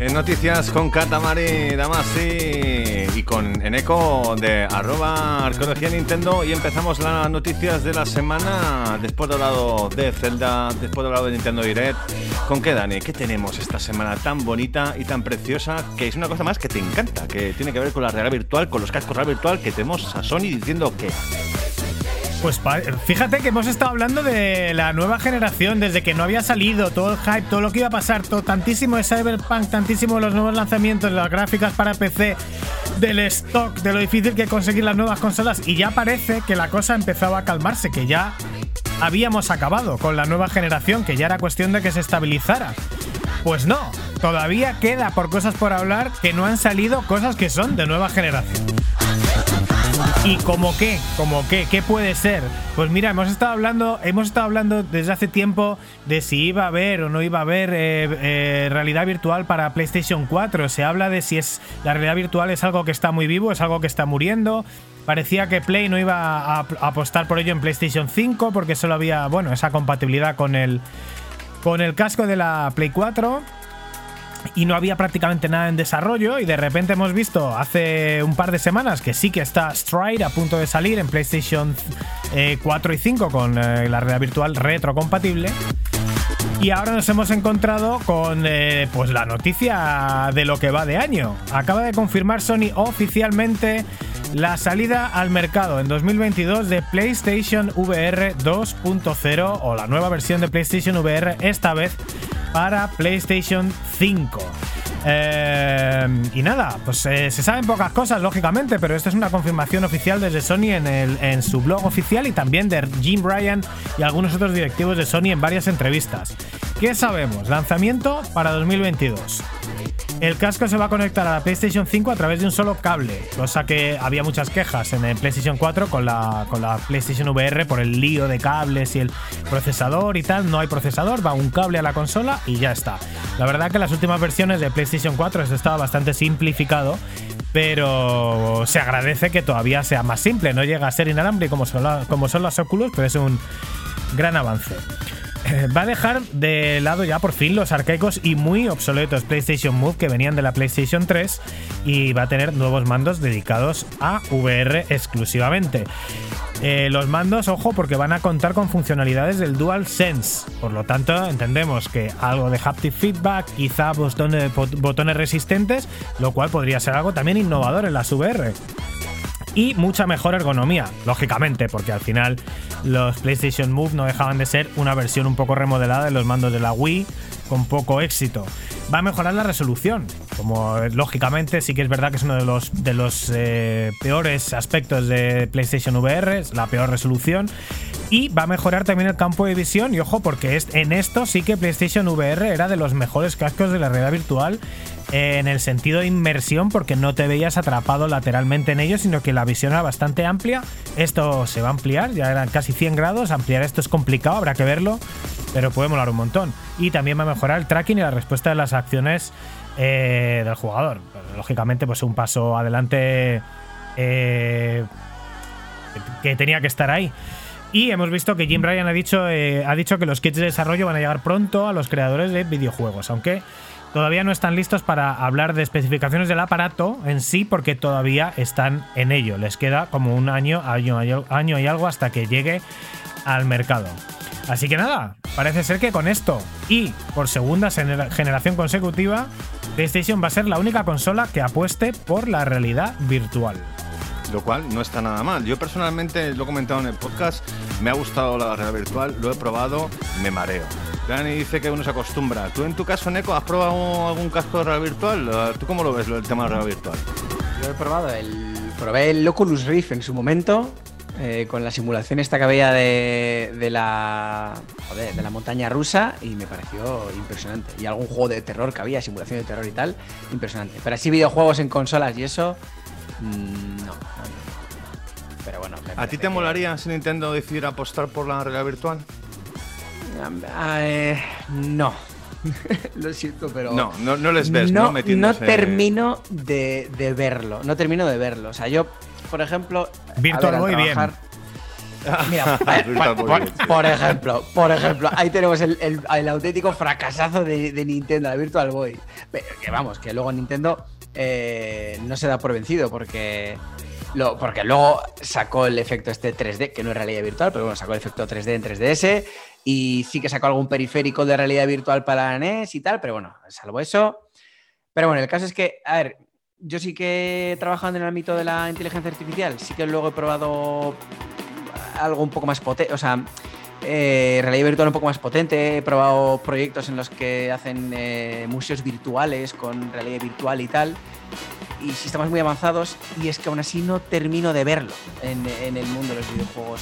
En noticias con Katamari Damasi y con Eneco de arroba arqueología Nintendo y empezamos las noticias de la semana después de hablado de Zelda, después de hablado de Nintendo Direct. ¿Con qué Dani? ¿Qué tenemos esta semana tan bonita y tan preciosa que es una cosa más que te encanta, que tiene que ver con la realidad virtual, con los cascos real virtual que tenemos a Sony diciendo que Pues fíjate que hemos estado hablando de la nueva generación desde que no había salido, todo el hype, todo lo que iba a pasar, tantísimo de Cyberpunk, tantísimo de los nuevos lanzamientos, las gráficas para PC, del stock, de lo difícil que conseguir las nuevas consolas y ya parece que la cosa empezaba a calmarse, que ya habíamos acabado con la nueva generación, que ya era cuestión de que se estabilizara. Pues no, todavía queda por cosas por hablar que no han salido cosas que son de nueva generación. ¿Y como qué? ¿Como qué? ¿Qué puede ser? Pues mira, hemos estado hablando, hemos estado hablando desde hace tiempo de si iba a haber o no iba a haber eh, eh, realidad virtual para PlayStation 4. Se habla de si es la realidad virtual es algo que está muy vivo, es algo que está muriendo. Parecía que Play no iba a, a apostar por ello en PlayStation 5 porque solo había, bueno, esa compatibilidad con el con el casco de la Play 4 y no había prácticamente nada en desarrollo y de repente hemos visto hace un par de semanas que sí que está Stride a punto de salir en PlayStation eh, 4 y 5 con eh, la realidad virtual retrocompatible. Y ahora nos hemos encontrado con eh, pues la noticia de lo que va de año. Acaba de confirmar Sony oficialmente la salida al mercado en 2022 de PlayStation VR 2.0 o la nueva versión de PlayStation VR esta vez para PlayStation 5. Eh, y nada, pues eh, se saben pocas cosas, lógicamente, pero esta es una confirmación oficial desde Sony en, el- en su blog oficial y también de Jim Ryan y algunos otros directivos de Sony en varias entrevistas. ¿Qué sabemos? Lanzamiento para 2022. El casco se va a conectar a la PlayStation 5 a través de un solo cable, cosa que había muchas quejas en el PlayStation 4 con la, con la PlayStation VR por el lío de cables y el procesador y tal. No hay procesador, va un cable a la consola y ya está. La verdad que las últimas versiones de PlayStation 4 esto estaba bastante simplificado, pero se agradece que todavía sea más simple. No llega a ser inalámbrico como son, como son los Oculus, pero es un gran avance. Eh, Va a dejar de lado ya por fin los arcaicos y muy obsoletos PlayStation Move que venían de la PlayStation 3 y va a tener nuevos mandos dedicados a VR exclusivamente. Eh, los mandos, ojo, porque van a contar con funcionalidades del DualSense. Por lo tanto, entendemos que algo de haptic feedback, quizá botones, botones resistentes, lo cual podría ser algo también innovador en las VR y mucha mejor ergonomía, lógicamente, porque al final los PlayStation Move no dejaban de ser una versión un poco remodelada de los mandos de la Wii con poco éxito. Va a mejorar la resolución, como eh, lógicamente sí que es verdad que es uno de los, de los eh, peores aspectos de PlayStation VR, es la peor resolución. Y va a mejorar también el campo de visión. Y ojo, porque en esto sí que PlayStation VR era de los mejores cascos de la realidad virtual en el sentido de inmersión, porque no te veías atrapado lateralmente en ellos, sino que la visión era bastante amplia. Esto se va a ampliar, ya eran casi 100 grados. Ampliar esto es complicado, habrá que verlo, pero puede molar un montón. Y también va a mejorar el tracking y la respuesta de las acciones eh, del jugador. Lógicamente, pues un paso adelante eh, que tenía que estar ahí. Y hemos visto que Jim Ryan ha dicho, eh, ha dicho que los kits de desarrollo van a llegar pronto a los creadores de videojuegos, aunque todavía no están listos para hablar de especificaciones del aparato en sí, porque todavía están en ello. Les queda como un año, año, y algo hasta que llegue al mercado. Así que nada, parece ser que con esto y por segunda gener- generación consecutiva, PlayStation va a ser la única consola que apueste por la realidad virtual. Lo cual no está nada mal. Yo personalmente, lo he comentado en el podcast, me ha gustado la realidad virtual, lo he probado, me mareo. Dani dice que uno se acostumbra. ¿Tú en tu caso, Neko, has probado algún casco de realidad virtual? ¿Tú cómo lo ves, del tema de realidad virtual? Yo he probado el. Probé el Oculus Rift en su momento. eh, con la simulación esta que había de, la. De la montaña rusa. Y me pareció impresionante. Y algún juego de terror que había, simulación de terror y tal. Impresionante. Pero así videojuegos en consolas y eso. mm, no, no. Pero bueno. me ¿A ti te que- molaría si Nintendo decidiera apostar por la realidad virtual? Ah, eh, no. Lo siento, pero. No, no, no les ves, ¿no? no, no termino de, de verlo. No termino de verlo. O sea, yo, por ejemplo. Virtual ver, Boy, bien. Mira, Virtual por, ejemplo, por ejemplo, ahí tenemos el, el- el auténtico fracasazo de, de Nintendo, la Virtual Boy. Que vamos, que luego Nintendo eh, no se da por vencido porque, lo, porque luego sacó el efecto este 3D, que no es realidad virtual, pero bueno, sacó el efecto 3D en 3DS y sí que sacó algún periférico de realidad virtual para NES y tal, pero bueno, salvo eso. Pero bueno, el caso es que, a ver, yo sí que trabajando en el ámbito de la inteligencia artificial, sí que luego he probado algo un poco más potente, o sea, eh, realidad virtual un poco más potente. He probado proyectos en los que hacen eh, museos virtuales con realidad virtual y tal. Y sistemas muy avanzados. Y es que aún así no termino de verlo en, en el mundo de los videojuegos.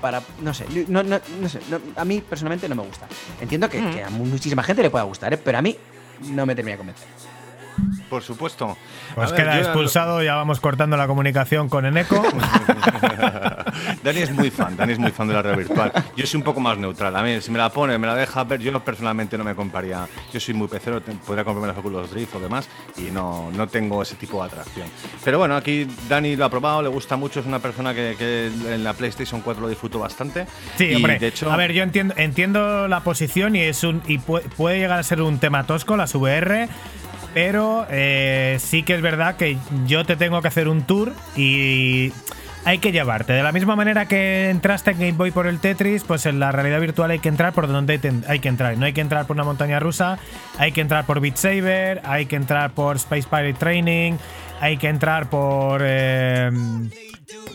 Para, no sé, no, no- no sé, no- a mí personalmente no me gusta. Entiendo que, que a muchísima gente le pueda gustar, ¿eh? pero a mí no me termina de convencer. Por supuesto. Pues A queda expulsado, ya vamos cortando la comunicación con Eneco. Dani es muy fan, Dani es muy fan de la realidad virtual. Yo soy un poco más neutral. A mí, si me la pone, me la deja ver, yo personalmente no me compraría. Yo soy muy pecero, podría comprarme los Oculus Drift o demás, y no, no tengo ese tipo de atracción. Pero bueno, aquí Dani lo ha probado, le gusta mucho, es una persona que, que en la PlayStation 4 lo disfruto bastante. Sí, y hombre. De hecho, a ver, yo entiendo, entiendo la posición y es un y pu- puede llegar a ser un tema tosco las VR, pero eh, sí que es verdad que yo te tengo que hacer un tour y hay que llevarte. De la misma manera que entraste en Game Boy por el Tetris, pues en la realidad virtual hay que entrar por donde hay que entrar. No hay que entrar por una montaña rusa, hay que entrar por Beat Saber, hay que entrar por Space Pirate Training, hay que entrar por... eh,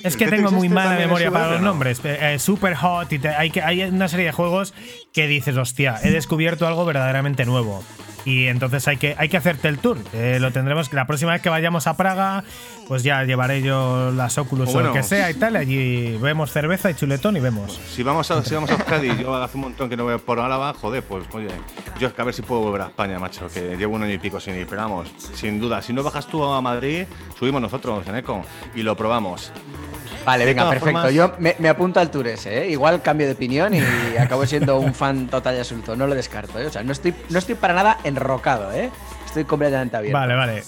es que ¿El tengo muy mala memoria para los no? nombres. Eh, eh, Super Hot, y te- hay, que, hay una serie de juegos que dices, hostia, he descubierto algo verdaderamente nuevo. Y entonces hay que, hay que hacerte el tour. Eh, lo tendremos la próxima vez que vayamos a Praga, pues ya llevaré yo las Oculus O lo que sea y tal. Allí vemos cerveza y chuletón y vemos. Si vamos a, si vamos a Euskadi, yo hace un montón que no voy por Álava, joder, pues oye, yo es que a ver si puedo volver a España, macho, que llevo un año y pico sin ir, pero vamos, sin duda, si no bajas tú a Madrid, subimos nosotros en Eco y lo probamos. Vale, venga, perfecto. formas- Yo me, me apunto al tour ese, ¿eh? Igual cambio de opinión y acabo siendo un fan total y absoluto. No lo descarto, ¿eh? O sea, no estoy, no estoy para nada enrocado, ¿eh? Estoy completamente abierto. Vale, vale.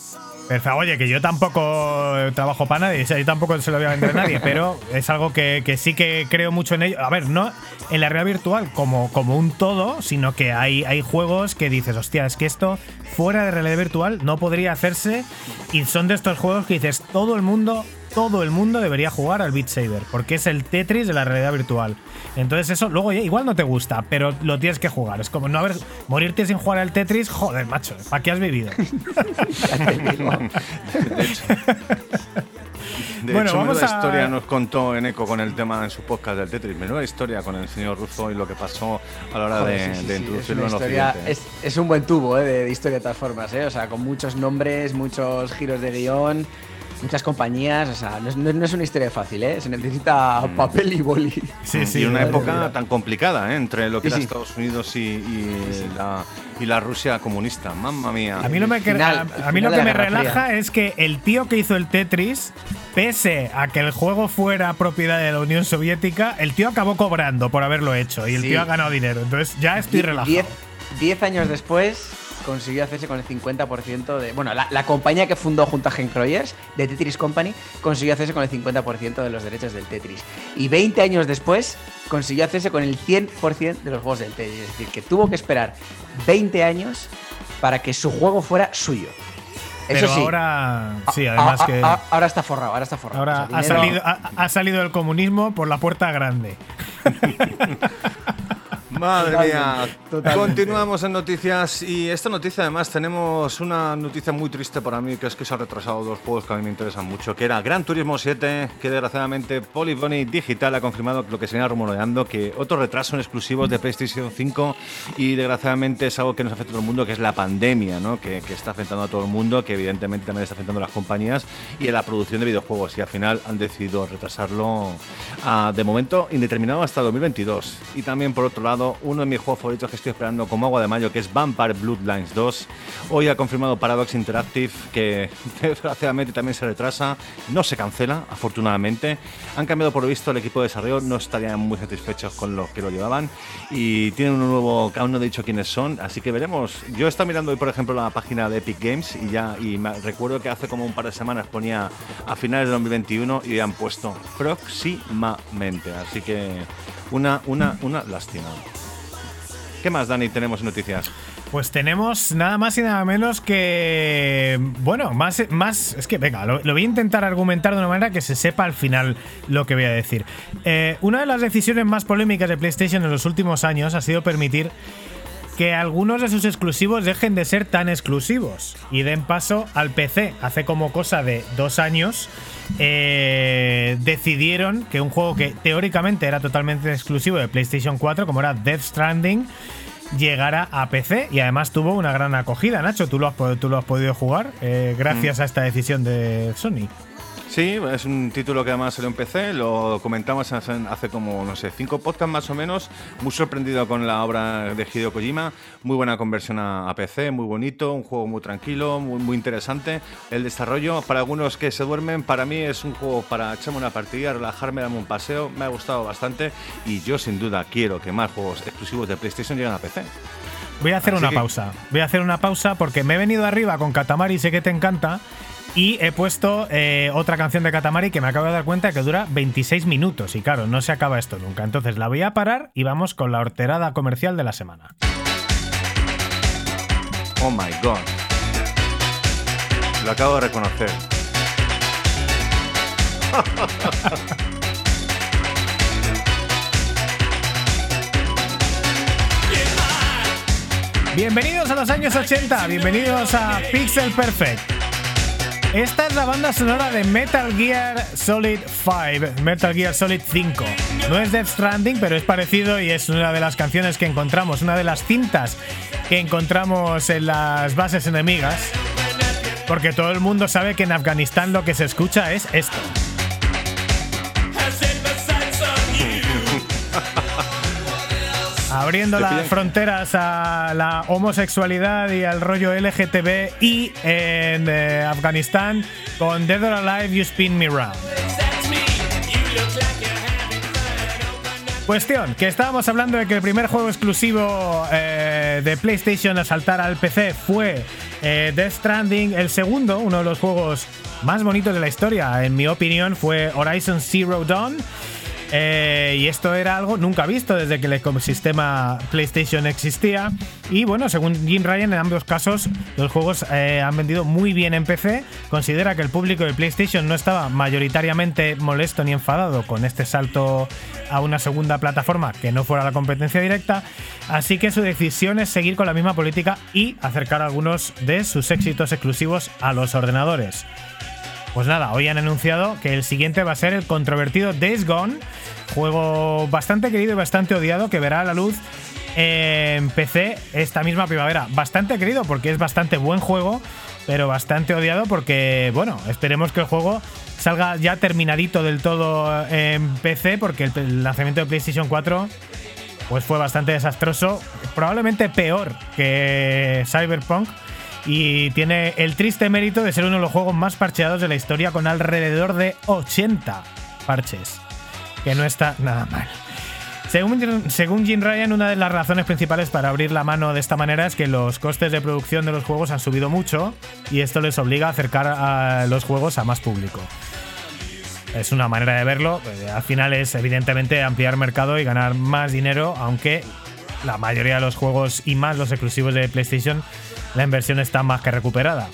Perfecto. Oye, que yo tampoco trabajo para nadie, o sea, yo tampoco se lo voy a vender a nadie, pero es algo que, que sí que creo mucho en ello. A ver, no en la realidad virtual como, como un todo, sino que hay, hay juegos que dices, hostia, es que esto fuera de realidad virtual no podría hacerse y son de estos juegos que dices, todo el mundo, todo el mundo debería jugar al Beat Saber, porque es el Tetris de la realidad virtual. Entonces eso luego ya igual no te gusta, pero lo tienes que jugar. Es como no haber morirte sin jugar al Tetris, joder, macho, ¿para qué has vivido? De Bueno, hecho, vamos menuda a- historia nos contó en Eco con el tema en su podcast del Tetris. Menuda historia con el señor Russo y lo que pasó a la hora Joder, de, sí, sí, de sí, introducirlo es, en Occidente. es, es un buen tubo ¿eh? de, de historia de todas formas, ¿eh? O sea, con muchos nombres, muchos giros de guion, muchas compañías. O sea, no es, no- no es una historia fácil, ¿eh? Se necesita Mm. papel y boli. Sí, sí. y una época tan complicada ¿eh? entre lo que Sí, era sí. Estados Unidos y, y la, y la Rusia comunista. Mamma mía. A mí, lo, me, Final- a, a mí final lo de que me relaja Fría. es que el tío que hizo el Tetris, pese a que el juego fuera propiedad de la Unión Soviética, el tío acabó cobrando por haberlo hecho y el Sí. tío ha ganado dinero. Entonces ya estoy relajado. diez, diez años después consiguió hacerse con el 50% de. Bueno, la, la compañía que fundó junto a Henk Rogers, de Tetris Company, consiguió hacerse con el 50% de los derechos del Tetris. Y 20 años después consiguió hacerse con el 100% de los juegos del Tetris. Es decir, que tuvo que esperar 20 años para que su juego fuera suyo. Eso Pero sí. ahora. Sí, además a- que. a- ahora está forrado, ahora está forrado. Ahora O sea, ha salido, ha, ha salido el comunismo por la puerta grande. Madre mía. totalmente. Continuamos en noticias y esta noticia además tenemos una noticia muy triste para mí que es que se han retrasado dos juegos que a mí me interesan mucho, que era Gran Turismo 7, que desgraciadamente Polyphony Digital ha confirmado lo que se venía rumoreando, que otro retraso en exclusivos de PlayStation 5 y desgraciadamente es algo que nos afecta a todo el mundo, que es la pandemia, ¿no? que, que está afectando a todo el mundo, que evidentemente también está afectando a las compañías y a la producción de videojuegos y al final han decidido retrasarlo a, de momento indeterminado hasta 2022. Y también por otro lado uno de mis juegos favoritos que estoy esperando como agua de mayo, que es Vampire Bloodlines 2. Hoy ha confirmado Paradox Interactive que desgraciadamente también se retrasa, no se cancela, afortunadamente. Han cambiado por visto el equipo de desarrollo, no estarían muy satisfechos con los que lo llevaban y tienen un nuevo, aún no he dicho quiénes son, así que veremos. Yo he estado mirando hoy, por ejemplo, la página de Epic Games y ya y me recuerdo que hace como un par de semanas ponía a finales de 2021 y han puesto próximamente, así que una, una, una lástima. ¿Qué más, Dani, tenemos en noticias? Pues tenemos nada más y nada menos que. Bueno, más. más es que, venga, lo, lo voy a intentar argumentar de una manera que se sepa al final lo que voy a decir. Eh, una de las decisiones más polémicas de PlayStation en los últimos años ha sido permitir que algunos de sus exclusivos dejen de ser tan exclusivos y den paso al PC. Hace como cosa de dos años eh, decidieron que un juego que teóricamente era totalmente exclusivo de PlayStation 4, como era Death Stranding, llegara a PC y además tuvo una gran acogida. Nacho, tú lo has, tú lo has podido jugar eh, gracias a esta decisión de Sony. Sí, es un título que además salió en PC, lo comentamos hace, hace como, no sé, cinco podcasts más o menos. Muy sorprendido con la obra de Hideo Kojima, muy buena conversión a, a PC, muy bonito, un juego muy tranquilo, muy, muy interesante. El desarrollo, para algunos que se duermen, para mí es un juego para echarme una partida, relajarme, darme un paseo, me ha gustado bastante y yo sin duda quiero que más juegos exclusivos de PlayStation lleguen a PC. Voy a hacer Así una que- pausa. Voy a hacer una pausa porque me he venido arriba con Katamari, sé que te encanta. Y he puesto eh, otra canción de Katamari que me acabo de dar cuenta que dura 26 minutos. Y claro, no se acaba esto nunca. Entonces la voy a parar y vamos con la horterada comercial de la semana. Oh my god. Lo acabo de reconocer. Bienvenidos a los años 80, bienvenidos a Pixel Perfect. Esta es la banda sonora de Metal Gear Solid 5, Metal Gear Solid 5. No es Death Stranding, pero es parecido y es una de las canciones que encontramos, una de las cintas que encontramos en las bases enemigas. Porque todo el mundo sabe que en Afganistán lo que se escucha es esto. Abriendo las fronteras a la homosexualidad y al rollo LGTBI en eh, Afganistán con Dead or Alive You Spin Me Round. Cuestión, que estábamos hablando de que el primer juego exclusivo eh, de PlayStation a saltar al PC fue eh, Death Stranding. El segundo, uno de los juegos más bonitos de la historia, en mi opinión, fue Horizon Zero Dawn. Eh, y esto era algo nunca visto desde que el ecosistema PlayStation existía. Y bueno, según Jim Ryan, en ambos casos los juegos eh, han vendido muy bien en PC. Considera que el público de PlayStation no estaba mayoritariamente molesto ni enfadado con este salto a una segunda plataforma que no fuera la competencia directa. Así que su decisión es seguir con la misma política y acercar algunos de sus éxitos exclusivos a los ordenadores. Pues nada, hoy han anunciado que el siguiente va a ser el controvertido Days Gone, juego bastante querido y bastante odiado que verá la luz en PC esta misma primavera. Bastante querido porque es bastante buen juego, pero bastante odiado porque, bueno, esperemos que el juego salga ya terminadito del todo en PC porque el lanzamiento de PlayStation 4 pues fue bastante desastroso, probablemente peor que Cyberpunk y tiene el triste mérito de ser uno de los juegos más parcheados de la historia con alrededor de 80 parches, que no está nada mal. Según, según Jim Ryan, una de las razones principales para abrir la mano de esta manera es que los costes de producción de los juegos han subido mucho y esto les obliga a acercar a los juegos a más público. Es una manera de verlo. eh, Al final es evidentemente ampliar mercado y ganar más dinero, aunque la mayoría de los juegos y más los exclusivos de PlayStation, la inversión está más que recuperada.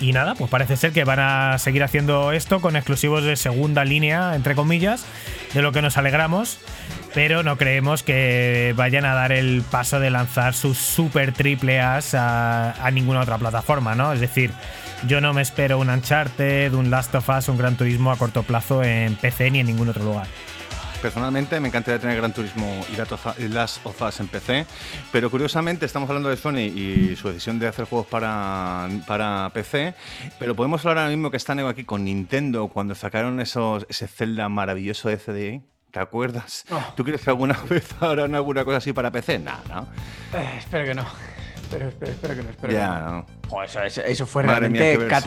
Y nada, pues parece ser que van a seguir haciendo esto con exclusivos de segunda línea, entre comillas, de lo que nos alegramos, pero no creemos que vayan a dar el paso de lanzar sus super triple A's a, a ninguna otra plataforma, ¿no? Es decir, yo no me espero un Uncharted, un Last of Us, un Gran Turismo a corto plazo en PC ni en ningún otro lugar. Personalmente me encantaría tener Gran Turismo y of Us en PC, pero curiosamente estamos hablando de Sony y su decisión de hacer juegos para, para PC, pero podemos hablar ahora mismo que está Neo aquí con Nintendo cuando sacaron esos, ese Zelda maravilloso de CDI. ¿Te acuerdas? Oh. ¿Tú crees que alguna vez harán alguna cosa así para PC? Nada, ¿no? Eh, espero que no. Espero, espero, espero que no. Espero que Ya, no. no. Joder, eso, eso- fue Madre mía, realmente qué versión,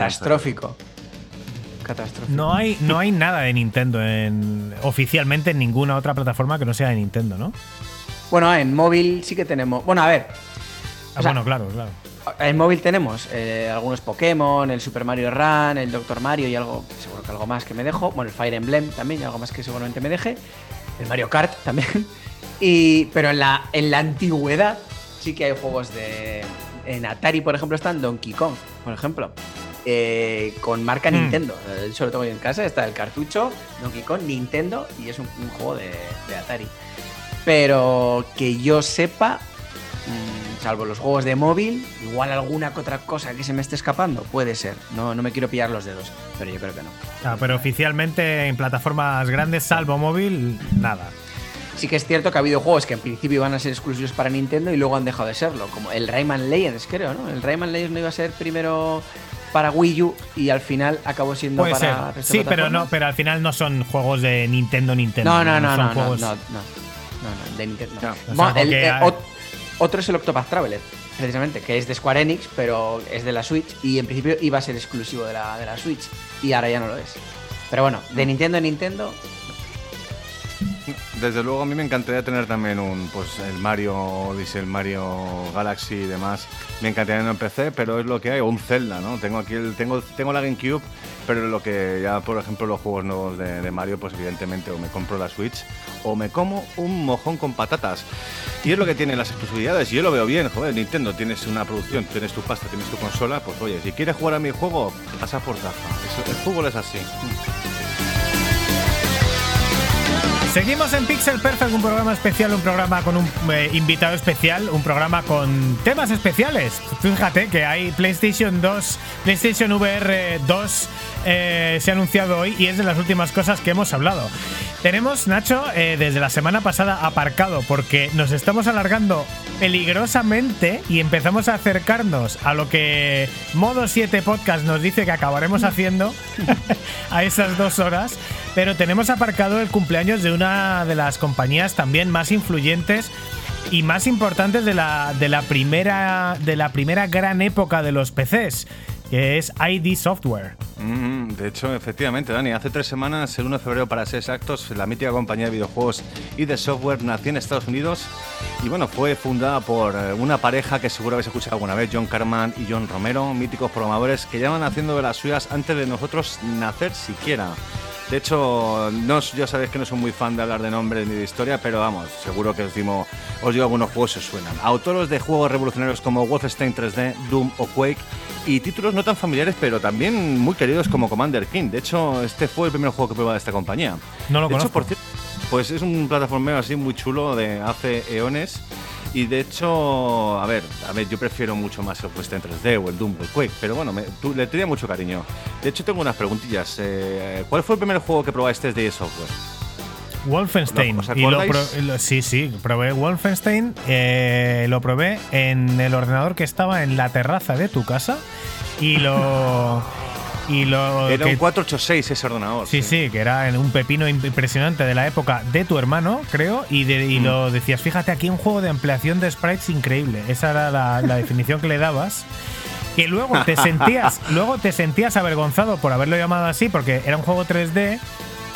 catastrófico. No hay, no hay nada de Nintendo en, oficialmente en ninguna otra plataforma que no sea de Nintendo, ¿no? Bueno, en móvil sí que tenemos. Bueno, a ver. Ah, sea, bueno, claro, claro. En móvil tenemos eh, algunos Pokémon, el Super Mario Run, el Doctor Mario y algo, seguro que algo más que me dejo. Bueno, el Fire Emblem también y algo más que seguramente me deje. El Mario Kart también. Y, pero en la, en la antigüedad sí que hay juegos de... En Atari, por ejemplo, están Donkey Kong, por ejemplo. Eh, con marca Mm. Nintendo. Eh, Eso lo tengo yo en casa. Está el cartucho, Donkey Kong, Nintendo y es un, un juego de, de Atari. Pero que yo sepa, mm, salvo los juegos de móvil, igual alguna que otra cosa que se me esté escapando, puede ser. No, no me quiero pillar los dedos, pero yo creo que no. Ah, pero oficialmente en plataformas grandes, salvo móvil, nada. Sí que es cierto que ha habido juegos que en principio iban a ser exclusivos para Nintendo y luego han dejado de serlo, como el Rayman Legends, creo, ¿no? El Rayman Legends no iba a ser primero para Wii U y al final acabó siendo Puede ser. para de Sí, pero no, pero al final no son juegos de Nintendo Nintendo. No, no, no, son no, no, juegos- no, no, no, no, de Nintendo. O sea, el- eh, hay- otro es el Octopath Traveler, precisamente, que es de Square Enix, pero es de la Switch y en principio iba a ser exclusivo de la, de la Switch y ahora ya no lo es. Pero bueno, de Nintendo a Nintendo, Desde luego a mí me encantaría tener también un pues el Mario Odyssey, el Mario Galaxy y demás. Me encantaría en PC, pero es lo que hay, o un Zelda, ¿no? Tengo aquí el, tengo, tengo la GameCube, pero lo que ya, por ejemplo, los juegos nuevos de, Mario, pues evidentemente o me compro la Switch o me como un mojón con patatas. Y es lo que tienen las exclusividades, yo lo veo bien, joder, Nintendo, tienes una producción, tienes tu pasta, tienes tu consola, pues oye, si quieres jugar a mi juego, pasa por caja. El fútbol es así. Seguimos en Pixel Perfect, un programa especial, un programa con un eh, invitado especial, un programa con temas especiales. Fíjate que hay PlayStation 2, PlayStation VR 2 eh, se ha anunciado hoy y es de las últimas cosas que hemos hablado. Tenemos, Nacho, eh, desde la semana pasada aparcado porque nos estamos alargando peligrosamente y empezamos a acercarnos a lo que Modo 7 Podcast nos dice que acabaremos haciendo a esas dos horas. Pero tenemos aparcado el cumpleaños de una de las compañías también más influyentes y más importantes de la, de la, primera, de la primera gran época de los PCs, que es ID Software. Mm, de hecho, efectivamente, Dani, hace tres semanas, el 1 de febrero para ser exactos, la mítica compañía de videojuegos y de software nació en Estados Unidos y bueno, fue fundada por eh, una pareja que seguro habéis escuchado alguna vez, John Carman y John Romero, míticos programadores que llevan haciendo de las suyas antes de nosotros nacer siquiera. De hecho, no, ya sabéis que no soy muy fan de hablar de nombres ni de historia, pero vamos, seguro que os, digo, os digo algunos juegos que suenan. Autores de juegos revolucionarios como Wolfenstein 3D, Doom o Quake, y títulos no tan familiares, pero también muy queridos como Commander King. De hecho, este fue el primer juego que probé de esta compañía. No lo de hecho, conozco. por cierto, pues es un plataformeo así muy chulo de hace eones. Y de hecho, a ver, a ver, yo prefiero mucho más el Wolfenstein 3D o el Doom o el Quake, pero bueno, me- tú- le tenía mucho cariño. De hecho, tengo unas preguntillas. Eh, ¿Cuál fue el primer juego que probaste de software? Wolfenstein. ¿Os y lo pro- lo- sí, sí, probé Wolfenstein. eh, lo probé en el ordenador que estaba en la terraza de tu casa. Y lo. Y lo. Era que- un 486 ese ordenador. Sí, sí, que era un pepino impresionante de la época de tu hermano, creo, y, de- y Mm. lo decías, fíjate, aquí un juego de ampliación de sprites increíble. Esa era la, la definición que le dabas. Que luego te sentías, luego te sentías avergonzado por haberlo llamado así, porque era un juego 3D.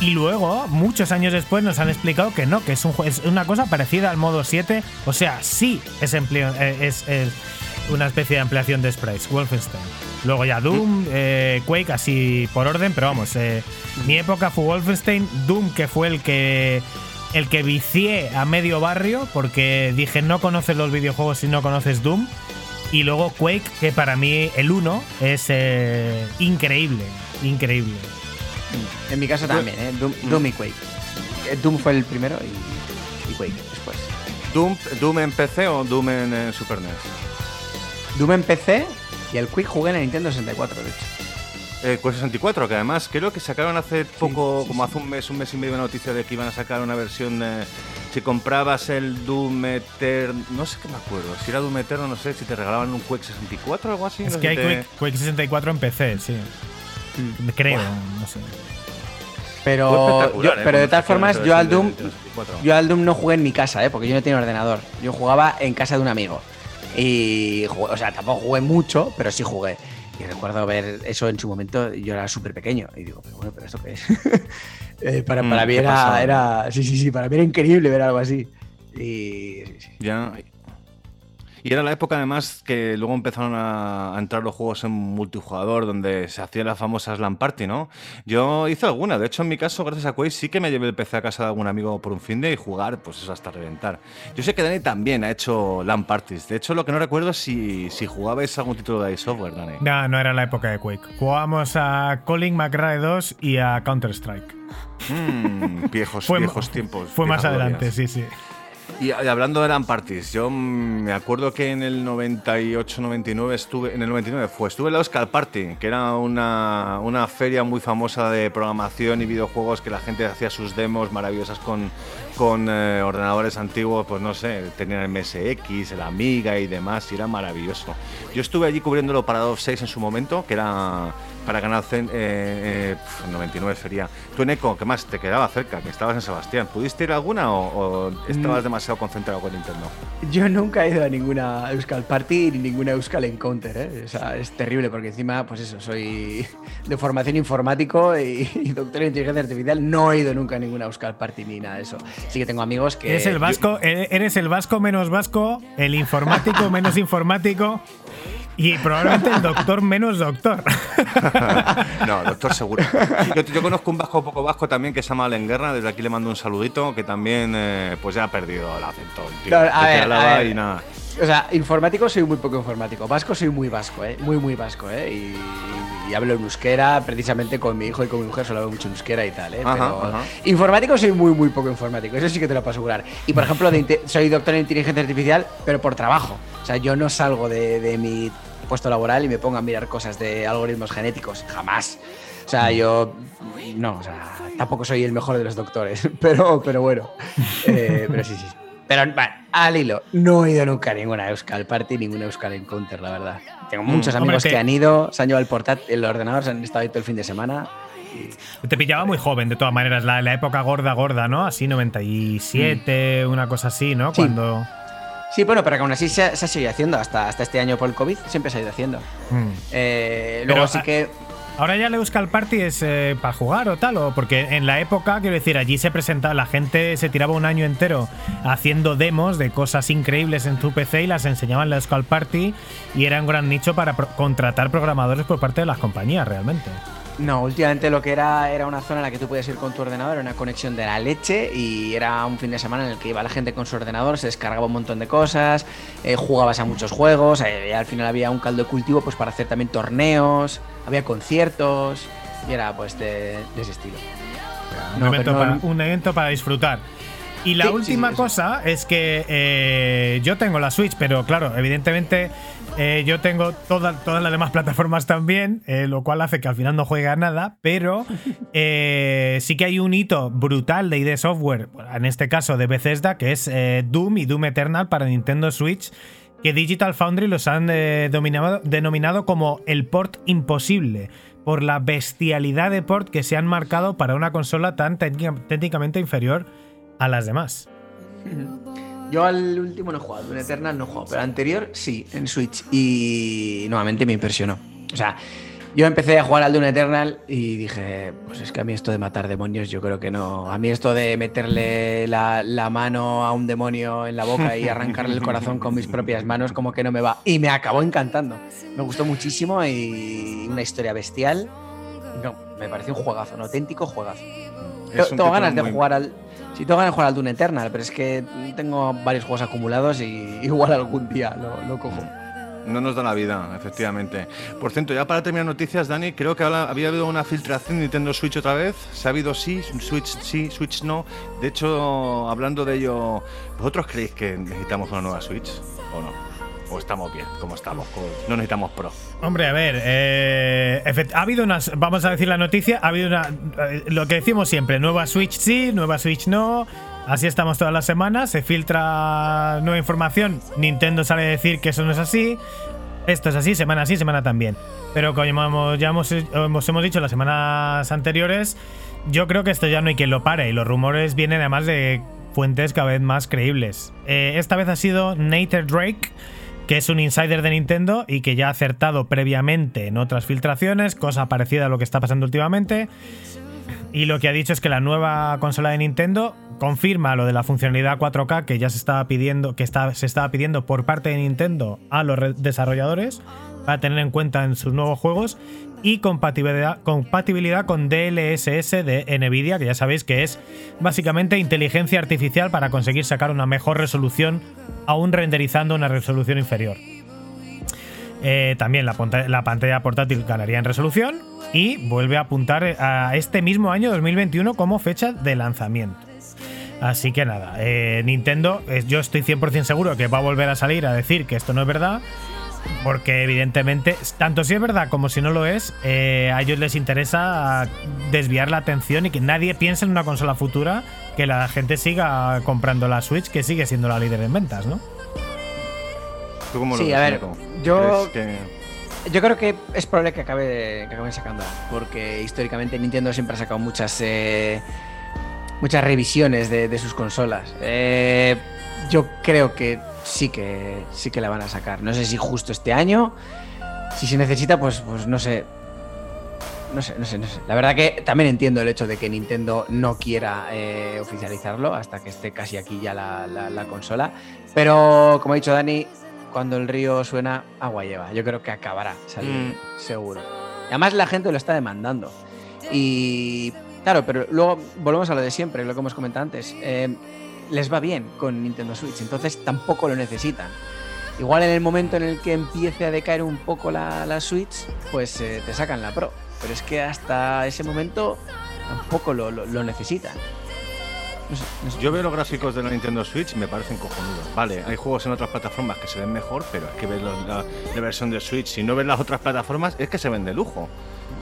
Y luego, muchos años después, nos han explicado que no, que es, un, es una cosa parecida al modo 7. O sea, sí es, empleo- eh, es, es una especie de ampliación de sprites, Wolfenstein. Luego ya Doom, eh, Quake, así por orden, pero vamos, eh, mi época fue Wolfenstein, Doom, que fue el que el que vicié a medio barrio, porque dije no conoces los videojuegos si no conoces Doom. Y luego Quake, que para mí el 1 es eh, increíble, increíble. En mi caso también, ¿eh? Doom, Doom y Quake. Eh, Doom fue el primero y, y Quake después. Doom, ¿Doom en PC o Doom en, eh, Super NES? Doom en PC y el Quake jugué en la Nintendo 64, de hecho. Eh, Quest 64, que además creo que sacaron hace poco, como hace un mes, un mes y medio, una noticia de que iban a sacar una versión de. Si comprabas el Doom Eterno, no sé qué me acuerdo, si era Doom Eterno, no sé, si te regalaban un Quake 64 o algo así. Es no que hay te- Quake, Quake 64 en PC, sí. Creo, no sé. Pero, yo- ¿eh? pero de todas formas, yo al Doom, de Nintendo 64. yo al Doom no jugué en mi casa, ¿eh? porque yo no tenía ordenador. Yo jugaba en casa de un amigo. Y, jugué- o sea, tampoco jugué mucho, pero sí jugué. Y recuerdo ver eso en su momento, yo era súper pequeño. Y digo, pero bueno, ¿pero esto qué es? Eh, para, Mm, para mí era, pasada. era. Sí, sí, sí, para mí era increíble ver algo así. Y. sí, sí. Ya. Y era la época además que luego empezaron a, a entrar los juegos en multijugador donde se hacían las famosas LAN party, ¿no? Yo hice alguna, de hecho en mi caso gracias a Quake sí que me llevé el PC a casa de algún amigo por un fin de y jugar, pues eso hasta reventar. Yo sé que Dani también ha hecho LAN parties, de hecho lo que no recuerdo es si, si jugabais algún título de software, Dani. No, no era la época de Quake. Jugábamos a Colin McRae 2 y a Counter-Strike. Mm, viejos, Fue, viejos tiempos. Fue más adelante, sí, sí. Y, hablando de LAN parties, yo me acuerdo que en el 98-99 estuve, en el 99 fue, estuve en la Oscar Party, que era una, una feria muy famosa de programación y videojuegos que la gente hacía sus demos maravillosas con, con eh, ordenadores antiguos, pues no sé, tenían el MSX, el Amiga y demás, y era maravilloso. Yo estuve allí cubriéndolo para Dove 6 en su momento, que era para Canal eh, eh, pf, 99 sería. Tú, Eco, ¿qué más? Te quedaba cerca, que estabas en Sebastián. ¿Pudiste ir a alguna o, o estabas Mm. demasiado concentrado con Nintendo? Yo nunca he ido a ninguna Euskal Party ni ninguna Euskal Encounter, ¿eh? O sea, es terrible porque encima, pues eso, soy de formación informático y, y doctor en inteligencia artificial. No he ido nunca a ninguna Euskal Party ni nada de eso. Sí que tengo amigos que. Eres el vasco, e- eres el vasco menos vasco, el informático menos informático y probablemente el doctor menos doctor. no, doctor seguro. Yo, yo conozco un vasco poco vasco también que se llama Guerra. desde aquí le mando un saludito, que también eh, pues ya ha perdido el acento. tío. No, a Desde ver, a Álava ver. y nada. O sea, informático soy muy poco informático. Vasco soy muy vasco, ¿eh? Muy, muy vasco, ¿eh? Y, y hablo en euskera, precisamente con mi hijo y con mi mujer solo hablo mucho en euskera y tal, ¿eh? Ajá, Pero ajá. informático soy muy, muy poco informático. Eso sí que te lo puedo asegurar. Y, por ejemplo, de soy doctor en inteligencia artificial, pero por trabajo. O sea, yo no salgo de, de mi puesto laboral y me pongo a mirar cosas de algoritmos genéticos. Jamás. O sea, yo no, o sea, tampoco soy el mejor de los doctores, pero, pero bueno. Eh, pero sí, sí. Pero bueno, al hilo, no he ido nunca a ninguna Euskal Party, ninguna Euskal Encounter, la verdad. Tengo muchos Mm, hombre, amigos que han ido, se han llevado el portátil, el ordenador, se han estado ahí todo el fin de semana. Te pillaba muy joven, de todas maneras, la, la época gorda, gorda, ¿no? Así 97, una cosa así, ¿no? Sí. Cuando. Sí, bueno, pero que aún así se, se ha seguido haciendo hasta, hasta este año por el COVID, siempre se ha ido haciendo. Mm. Eh, Pero, luego sí que. Ahora ya el Euskal Party es eh, para jugar o tal, o porque en la época, quiero decir, allí se presentaba, la gente se tiraba un año entero haciendo demos de cosas increíbles en tu PC y las enseñaban en la Euskal Party y era un gran nicho para contratar programadores por parte de las compañías, realmente. No, últimamente lo que era era una zona en la que tú podías ir con tu ordenador, era una conexión de la leche y era un fin de semana en el que iba la gente con su ordenador, se descargaba un montón de cosas, eh, jugabas a muchos juegos, eh, y al final había un caldo de cultivo pues para hacer también torneos, había conciertos y era pues de, de ese estilo. un, evento no- para, un evento para disfrutar. Y la Sí, última sí, cosa es que eh, yo tengo la Switch, pero claro, evidentemente eh, yo tengo toda- todas las demás plataformas también, eh, lo cual hace que al final no juegue a nada, pero eh, sí que hay un hito brutal de ID Software, en este caso de Bethesda, que es Doom y Doom Eternal para Nintendo Switch, que Digital Foundry los han denominado como el port imposible, por la bestialidad de port que se han marcado para una consola tan técnica- técnicamente inferior a las demás. Yo al último no he jugado, en Eternal no he jugado, pero al anterior sí, en Switch. Y nuevamente me impresionó. O sea, yo empecé a jugar al Dune Eternal y dije, pues es que a mí esto de matar demonios yo creo que no. A mí esto de meterle la, la mano a un demonio en la boca y arrancarle el corazón con mis propias manos como que no me va. Y me acabó encantando. Me gustó muchísimo y una historia bestial. No, me pareció un juegazo, un auténtico juegazo. Tengo ganas de jugar al. Sí, tengo ganas jugar al Dune Eternal, pero es que tengo varios juegos acumulados y igual algún día lo, cojo. No nos da la vida, efectivamente. Por cierto, ya para terminar noticias, Dani, creo que había habido una filtración de Nintendo Switch otra vez. Se ha habido sí, Switch sí, Switch no. De hecho, hablando de ello, ¿vosotros creéis que necesitamos una nueva Switch o no? ¿O estamos bien como estamos? No necesitamos Pro. Hombre, a ver, eh, ha habido unas, vamos a decir la noticia, ha habido una, eh, lo que decimos siempre, nueva Switch sí, nueva Switch no, así estamos todas las semanas, se filtra nueva información, Nintendo sale a decir que eso no es así, Esto es así, semana sí, semana también. Pero como ya hemos, hemos, hemos dicho las semanas anteriores, yo creo que esto ya no hay quien lo pare y los rumores vienen además de fuentes cada vez más creíbles. Eh, esta vez ha sido Nathan Drake, que es un insider de Nintendo y que ya ha acertado previamente en otras filtraciones, cosa parecida a lo que está pasando últimamente. Y lo que ha dicho es que la nueva consola de Nintendo confirma lo de la funcionalidad 4K que ya se estaba pidiendo, que se estaba pidiendo por parte de Nintendo a los re- desarrolladores para tener en cuenta en sus nuevos juegos y compatibilidad, con DLSS de Nvidia, que ya sabéis que es básicamente inteligencia artificial para conseguir sacar una mejor resolución aún renderizando una resolución inferior. Eh, también la, pantalla portátil ganaría en resolución y vuelve a apuntar a este mismo año 2021 como fecha de lanzamiento. Así que nada, eh, Nintendo, eh, yo estoy 100% seguro que va a volver a salir a decir que esto no es verdad, porque evidentemente, tanto si es verdad como si no lo es, eh, a ellos les interesa desviar la atención y que nadie piense en una consola futura, que la gente siga comprando la Switch, que sigue siendo la líder en ventas, ¿no? ¿Tú cómo lo Sí, ves, a ver, Nico? yo- ¿Crees que- Yo creo que es probable que acabe que acaben sacando, porque históricamente Nintendo siempre ha sacado muchas eh, muchas revisiones de, de sus consolas. Eh, yo creo que sí que sí que la van a sacar. No sé si justo este año, si se necesita, pues pues no sé. No sé, no sé, no sé. La verdad que también entiendo el hecho de que Nintendo no quiera eh, oficializarlo hasta que esté casi aquí ya la, la- la consola. Pero, como ha dicho Dani, cuando el río suena, agua lleva. Yo creo que acabará saliendo, seguro. Y además la gente lo está demandando. Y claro, pero luego volvemos a lo de siempre, lo que hemos comentado antes. Eh, les va bien con Nintendo Switch, entonces tampoco lo necesitan. Igual en el momento en el que empiece a decaer un poco la, la Switch, pues eh, te sacan la Pro. Pero es que hasta ese momento tampoco lo, lo- necesitan. Yo veo los gráficos de la Nintendo Switch y me parecen cojonudos. Vale, hay juegos en otras plataformas que se ven mejor, pero es que ves los- la, la versión de Switch. Si no ves las otras plataformas, es que se ven de lujo.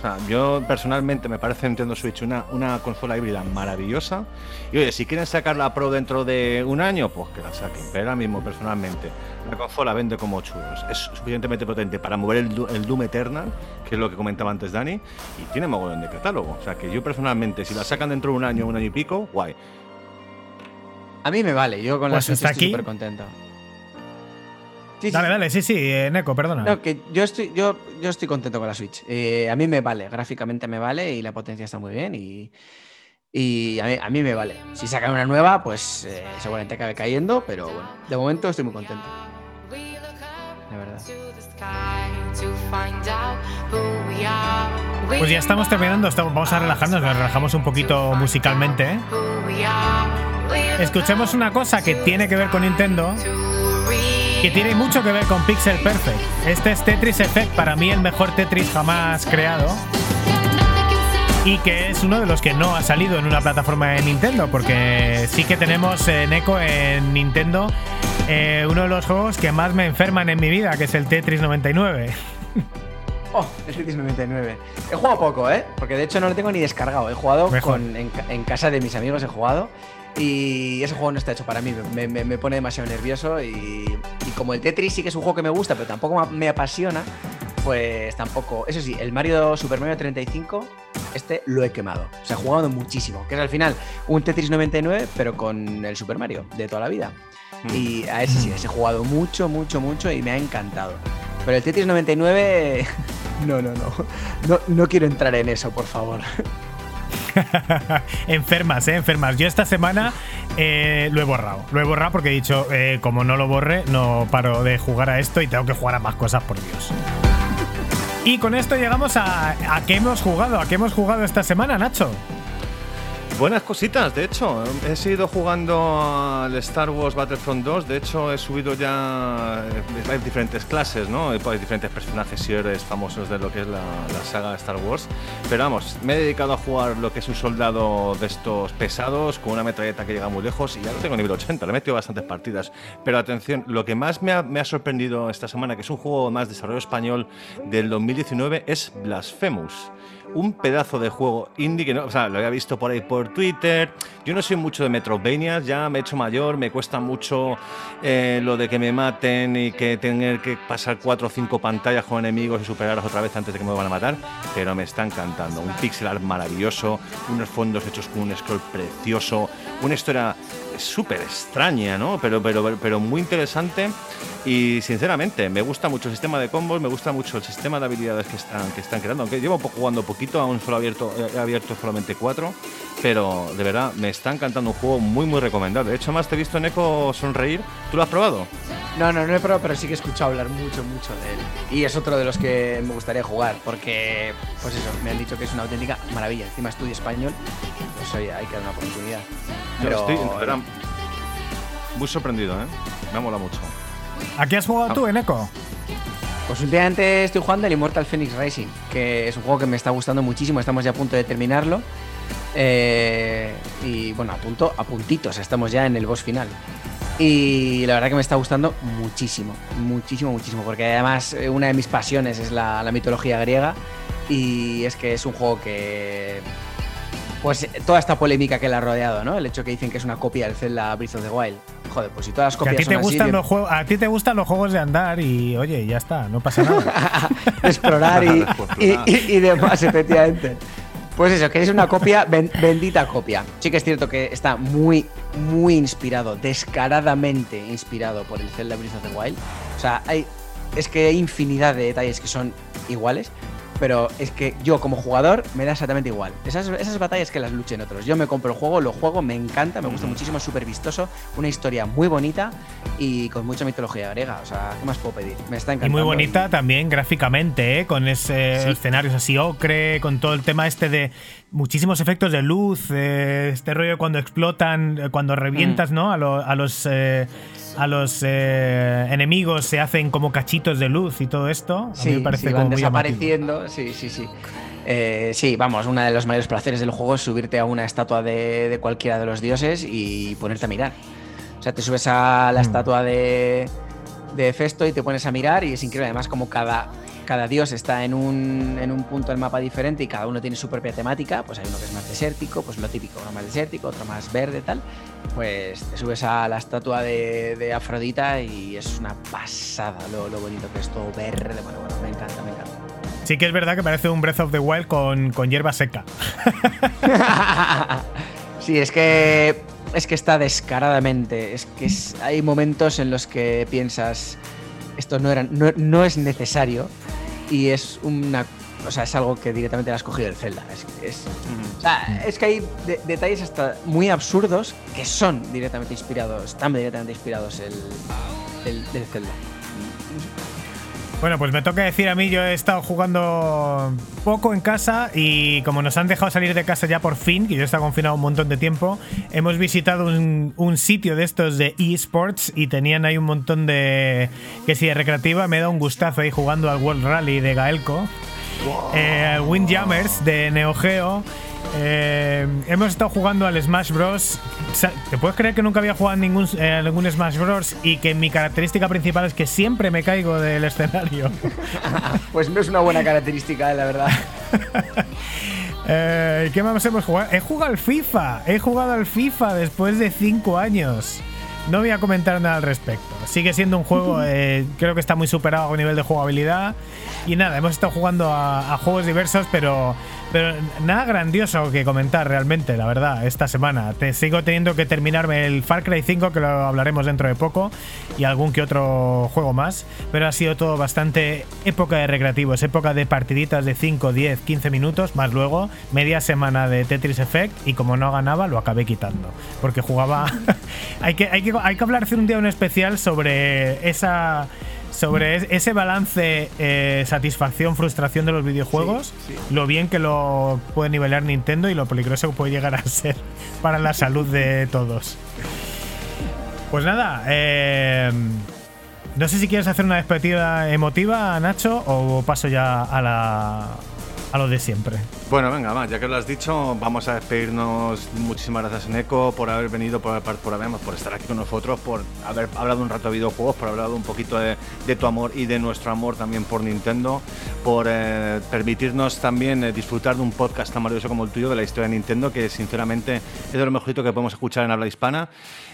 O sea, yo personalmente me parece Nintendo Switch una, una consola híbrida maravillosa. Y oye, si quieren sacar la Pro dentro de un año, pues que la saquen. Pero ahora mismo, personalmente, la consola vende como churros. Es suficientemente potente para mover el, Doom Eternal, que es lo que comentaba antes Dani, y tiene mogollón de catálogo. O sea, que yo personalmente, si la sacan dentro de un año, un año y pico, guay. A mí me vale, yo con la Pues Switch hasta estoy súper contento. Sí, Dale, sí. dale, sí, sí, eh, Neko, perdona. No, que yo estoy, yo, yo estoy contento con la Switch. Eh, a mí me vale, gráficamente me vale y la potencia está muy bien y, y a, mí, a mí me vale. Si sacan una nueva, pues eh, seguramente acabe cayendo, pero bueno, de momento estoy muy contento. De verdad. Pues ya estamos terminando, estamos- vamos a relajarnos, nos relajamos un poquito musicalmente. Escuchemos una cosa que tiene que ver con Nintendo, que tiene mucho que ver con Pixel Perfect. Este es Tetris Effect, para mí el mejor Tetris jamás creado. Y que es uno de los que no ha salido en una plataforma de Nintendo, porque sí que tenemos en Eco en Nintendo eh, uno de los juegos que más me enferman en mi vida, que es el Tetris 99. Oh, el Tetris 99. He jugado poco, ¿eh? Porque de hecho no lo tengo ni descargado. He jugado con- en, en casa de mis amigos, he jugado. Y ese juego no está hecho para mí. Me, me- me pone demasiado nervioso. Y, y como el Tetris sí que es un juego que me gusta, pero tampoco me apasiona, pues tampoco. Eso sí, el Mario Super Mario 35, este lo he quemado. O sea, he jugado muchísimo. Que es al final un Tetris 99, pero con el Super Mario de toda la vida. Y a ese sí, ese he jugado mucho, mucho, mucho y me ha encantado. Pero el Tetris 99, no, no, no. No, no quiero entrar en eso, por favor. enfermas, eh, enfermas. Yo esta semana eh, lo he borrado. Lo he borrado porque he dicho, eh, como no lo borre, no paro de jugar a esto y tengo que jugar a más cosas, por Dios. Y con esto llegamos a, a qué hemos jugado, a qué hemos jugado esta semana, Nacho. Buenas cositas, de hecho. He seguido jugando al Star Wars Battlefront 2. De hecho, he subido ya. eh, Hay diferentes clases, ¿no? Hay diferentes personajes y héroes famosos de lo que es la, la saga de Star Wars. Pero vamos, me he dedicado a jugar lo que es un soldado de estos pesados con una metralleta que llega muy lejos y ya lo tengo nivel 80. Le he metido bastantes partidas. Pero atención, lo que más me ha, me ha sorprendido esta semana, que es un juego más desarrollo español del 2019, es Blasphemous. Un pedazo de juego indie que no, o sea, lo había visto por ahí por Twitter. Yo no soy mucho de Metroidvanias, ya me he hecho mayor, me cuesta mucho eh, lo de que me maten y que tener que pasar cuatro o cinco pantallas con enemigos y superarlos otra vez antes de que me van a matar, pero me está encantando. Un pixel art maravilloso, unos fondos hechos con un scroll precioso, una historia súper extraña, ¿no? Pero, pero, pero muy interesante y sinceramente me gusta mucho el sistema de combos, me gusta mucho el sistema de habilidades que están, que están creando, aunque llevo jugando poquito, aún solo abierto, he abierto solamente cuatro, pero de verdad me está encantando un juego muy muy recomendable. De hecho, más te he visto en Eco sonreír, ¿tú lo has probado? No, no, no he probado, pero sí que he escuchado hablar mucho, mucho de él. Y es otro de los que me gustaría jugar, porque, pues eso, me han dicho que es una auténtica maravilla. Encima estudio español, pues oye, hay que dar una oportunidad. Pero, estoy muy sorprendido, ¿eh? Me mola mucho. ¿A qué has jugado tú, Eneco? Pues últimamente estoy jugando el Immortal Phoenix Racing, que es un juego que me está gustando muchísimo, estamos ya a punto de terminarlo. Eh, y bueno, a punto, a puntitos, estamos ya en el boss final. Y la verdad que me está gustando muchísimo, muchísimo, muchísimo, porque además eh, una de mis pasiones es la, la mitología griega y es que es un juego que... Pues toda esta polémica que la ha rodeado, ¿no? El hecho que dicen que es una copia del Zelda Breath of the Wild. Joder, pues si todas las Que a copias ti te son así, gustan bien- los juegos, a ti te gustan los juegos de andar y oye, ya está, no pasa nada. explorar y, y, y- y demás, efectivamente. Pues eso, que es una copia, ben- bendita copia. Sí que es cierto que está muy, muy inspirado, descaradamente inspirado por el Zelda Breath of the Wild. O sea, hay, es que hay infinidad de detalles que son iguales, pero es que yo como jugador me da exactamente igual. Esas, esas batallas que las luchen otros. Yo me compro el juego, lo juego, me encanta, me gusta muchísimo, es súper vistoso, una historia muy bonita y con mucha mitología griega. O sea, ¿qué más puedo pedir? Me está Y encantando. muy bonita también gráficamente, ¿eh? con ese Sí. escenarios así ocre, con todo el tema este de muchísimos efectos de luz, eh, este rollo cuando explotan, eh, cuando revientas, Mm. ¿no? A, lo- a los eh, a los eh, enemigos se hacen como cachitos de luz y todo esto. A mí Sí, me parece sí, como van muy llamativo. desapareciendo. Sí, sí, sí. Eh, sí, vamos, uno de los mayores placeres del juego es subirte a una estatua de, de cualquiera de los dioses y ponerte a mirar. O sea, te subes a la Mm. estatua de, de Festo y te pones a mirar y es increíble. Además, como cada, cada dios está en un, en un punto del mapa diferente y cada uno tiene su propia temática, pues hay uno que es más desértico, pues lo típico, uno más desértico, otro más verde, tal. Pues te subes a la estatua de, de Afrodita y es una pasada lo, lo bonito que es todo verde. Bueno, bueno, me encanta, me encanta. Sí que es verdad que parece un Breath of the Wild con, con hierba seca. sí, es que es que está descaradamente. Es que es- hay momentos en los que piensas esto no era, no, no es necesario y es una, o sea, es algo que directamente le has cogido del Zelda. Es, es- o sea, es que hay de- detalles hasta muy absurdos que son directamente inspirados, están directamente inspirados el, del Zelda. Bueno, pues me toca decir a mí, yo he estado jugando poco en casa y como nos han dejado salir de casa ya por fin, que yo he estado confinado un montón de tiempo, hemos visitado un, un sitio de estos de eSports y tenían ahí un montón de... que si de recreativa. Me da un gustazo ahí jugando al World Rally de Gaelco, eh, al Windjammers de Neo Geo. Eh, hemos estado jugando al Smash Bros. ¿Te puedes creer que nunca había jugado ningún, eh, ningún Smash Bros? Y que mi característica principal es que siempre me caigo del escenario. Pues no es una buena característica, la verdad. Eh, ¿Qué más hemos jugado? He jugado al FIFA. He jugado al FIFA después de 5 años. No voy a comentar nada al respecto. Sigue siendo un juego, eh, creo que está muy superado a nivel de jugabilidad. Y nada, hemos estado jugando a, juegos diversos, pero, pero nada grandioso que comentar realmente, la verdad, esta semana. Te sigo teniendo que terminarme el Far Cry 5, que lo hablaremos dentro de poco, y algún que otro juego más. Pero ha sido todo bastante época de recreativos, época de partiditas de 5, 10, 15 minutos, más luego media semana de Tetris Effect, y como no ganaba, lo acabé quitando. Porque jugaba. hay, que, hay, que, hay que hablar un día un especial sobre esa sobre es- ese balance eh, satisfacción-frustración de los videojuegos, lo bien que lo puede nivelar Nintendo y lo peligroso que puede llegar a ser para la salud de todos. Pues nada, eh, no sé si quieres hacer una despedida emotiva, Nacho, o paso ya a, la, a lo de siempre. Bueno, venga, va, ya que lo has dicho, vamos a despedirnos. Muchísimas gracias, Eneco, por haber venido, por, por, por, por estar aquí con nosotros, por haber hablado un rato de videojuegos, por haber hablado un poquito de, de tu amor y de nuestro amor también por Nintendo, por eh, permitirnos también eh, disfrutar de un podcast tan maravilloso como el tuyo de la historia de Nintendo, que sinceramente es de lo mejorito que podemos escuchar en habla hispana.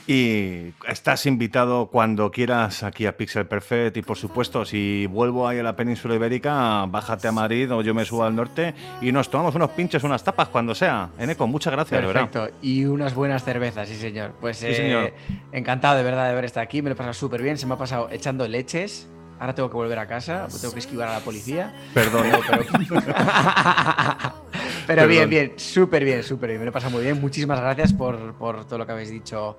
Y estás invitado cuando quieras aquí a Pixel Perfect. Y por supuesto, si vuelvo ahí a la península ibérica, bájate a Madrid o yo me subo al norte y nos tomamos unos pinches, unas tapas cuando sea. Eneco, muchas gracias, de verdad. Perfecto. Y unas buenas cervezas, sí, señor. Pues Sí, eh, señor. encantado de verdad de haber estado aquí. Me lo he pasado súper bien. Se me ha pasado echando leches. Ahora tengo que volver a casa. Tengo que esquivar a la policía. Perdón. Pero, pero- Pero bien, bien. Súper bien, súper bien. Me lo he pasado muy bien. Muchísimas gracias por, por todo lo que habéis dicho.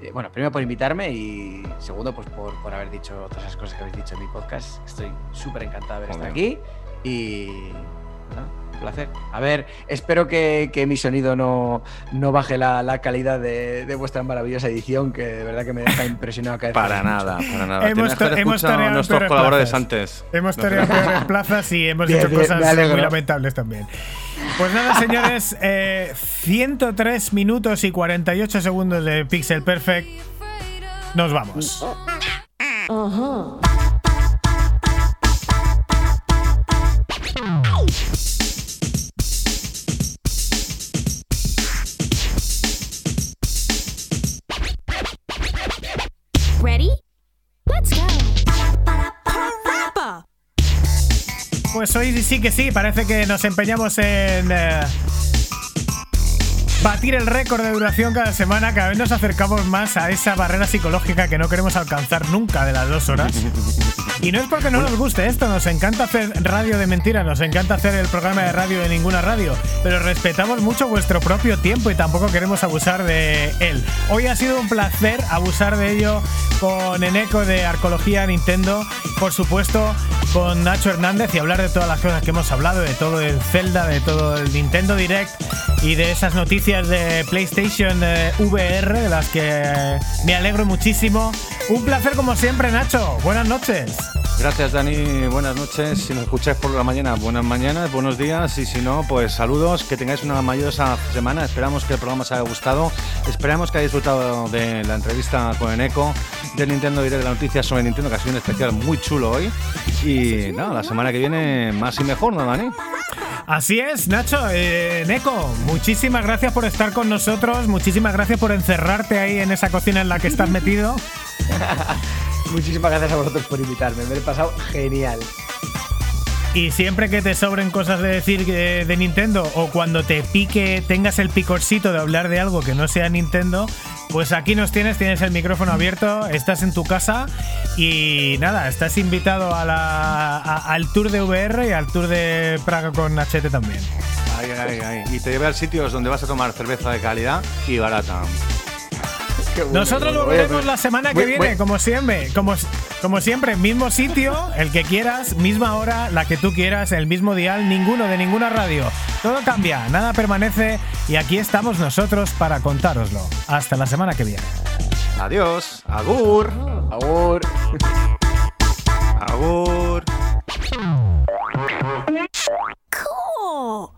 Eh, bueno, primero por invitarme y segundo, pues por, por haber dicho todas esas cosas que habéis dicho en mi podcast. Estoy súper encantado de haber estado aquí. Y. un placer. A ver, espero que, que mi sonido no, no baje la, la calidad de, de vuestra maravillosa edición, que de verdad que me deja impresionado cada vez Para nada, para nada. Hemos escuchado nuestros colaboradores plazas. antes. Hemos tenido peores plazas y hemos Bien, hecho bien, cosas muy lamentables también. Pues nada, señores, eh, 103 minutos y 48 segundos de Pixel Perfect. Nos vamos. Ready? Pues hoy sí que sí, parece que nos empeñamos en eh, batir el récord de duración cada semana. Cada vez nos acercamos más a esa barrera psicológica que no queremos alcanzar nunca de las dos horas. Y no es porque no nos guste esto, nos encanta hacer radio de mentira, nos encanta hacer el programa de radio de ninguna radio, pero respetamos mucho vuestro propio tiempo y tampoco queremos abusar de él. Hoy ha sido un placer abusar de ello con Eneco de Arcología Nintendo, por supuesto con Nacho Hernández y hablar de todas las cosas que hemos hablado, de todo el Zelda, de todo el Nintendo Direct y de esas noticias de PlayStation eh, VR de las que me alegro muchísimo. Un placer como siempre, Nacho. Buenas noches. Gracias, Dani. Buenas noches. Si nos escucháis por la mañana, buenas mañanas, buenos días. Y si no, pues saludos. Que tengáis una maravillosa semana. Esperamos que el programa os haya gustado. Esperamos que hayáis disfrutado de la entrevista con Eneco, del Nintendo Direct, de la noticia sobre Nintendo, que ha sido un especial muy chulo hoy. Y nada, la semana que viene más y mejor, ¿no, Dani? Así es, Nacho. Eh, Neko, muchísimas gracias por estar con nosotros. Muchísimas gracias por encerrarte ahí en esa cocina en la que estás metido. Muchísimas gracias a vosotros por invitarme. Me lo he pasado genial. Y siempre que te sobren cosas de decir que- de Nintendo o cuando te pique, tengas el picorcito de hablar de algo que no sea Nintendo, pues aquí nos tienes, tienes el micrófono abierto, estás en tu casa y nada, estás invitado a la- a- al tour de VR y al tour de Praga con Hachete también. Y te lleve a sitios donde vas a tomar cerveza de calidad y barata. Nosotros bueno, volveremos la semana que viene, como siempre. Como, como siempre, mismo sitio, el que quieras, misma hora, la que tú quieras, el mismo dial, ninguno de ninguna radio. Todo cambia, nada permanece y aquí estamos nosotros para contároslo. Hasta la semana que viene. Adiós. Agur. Agur. Agur. Cool.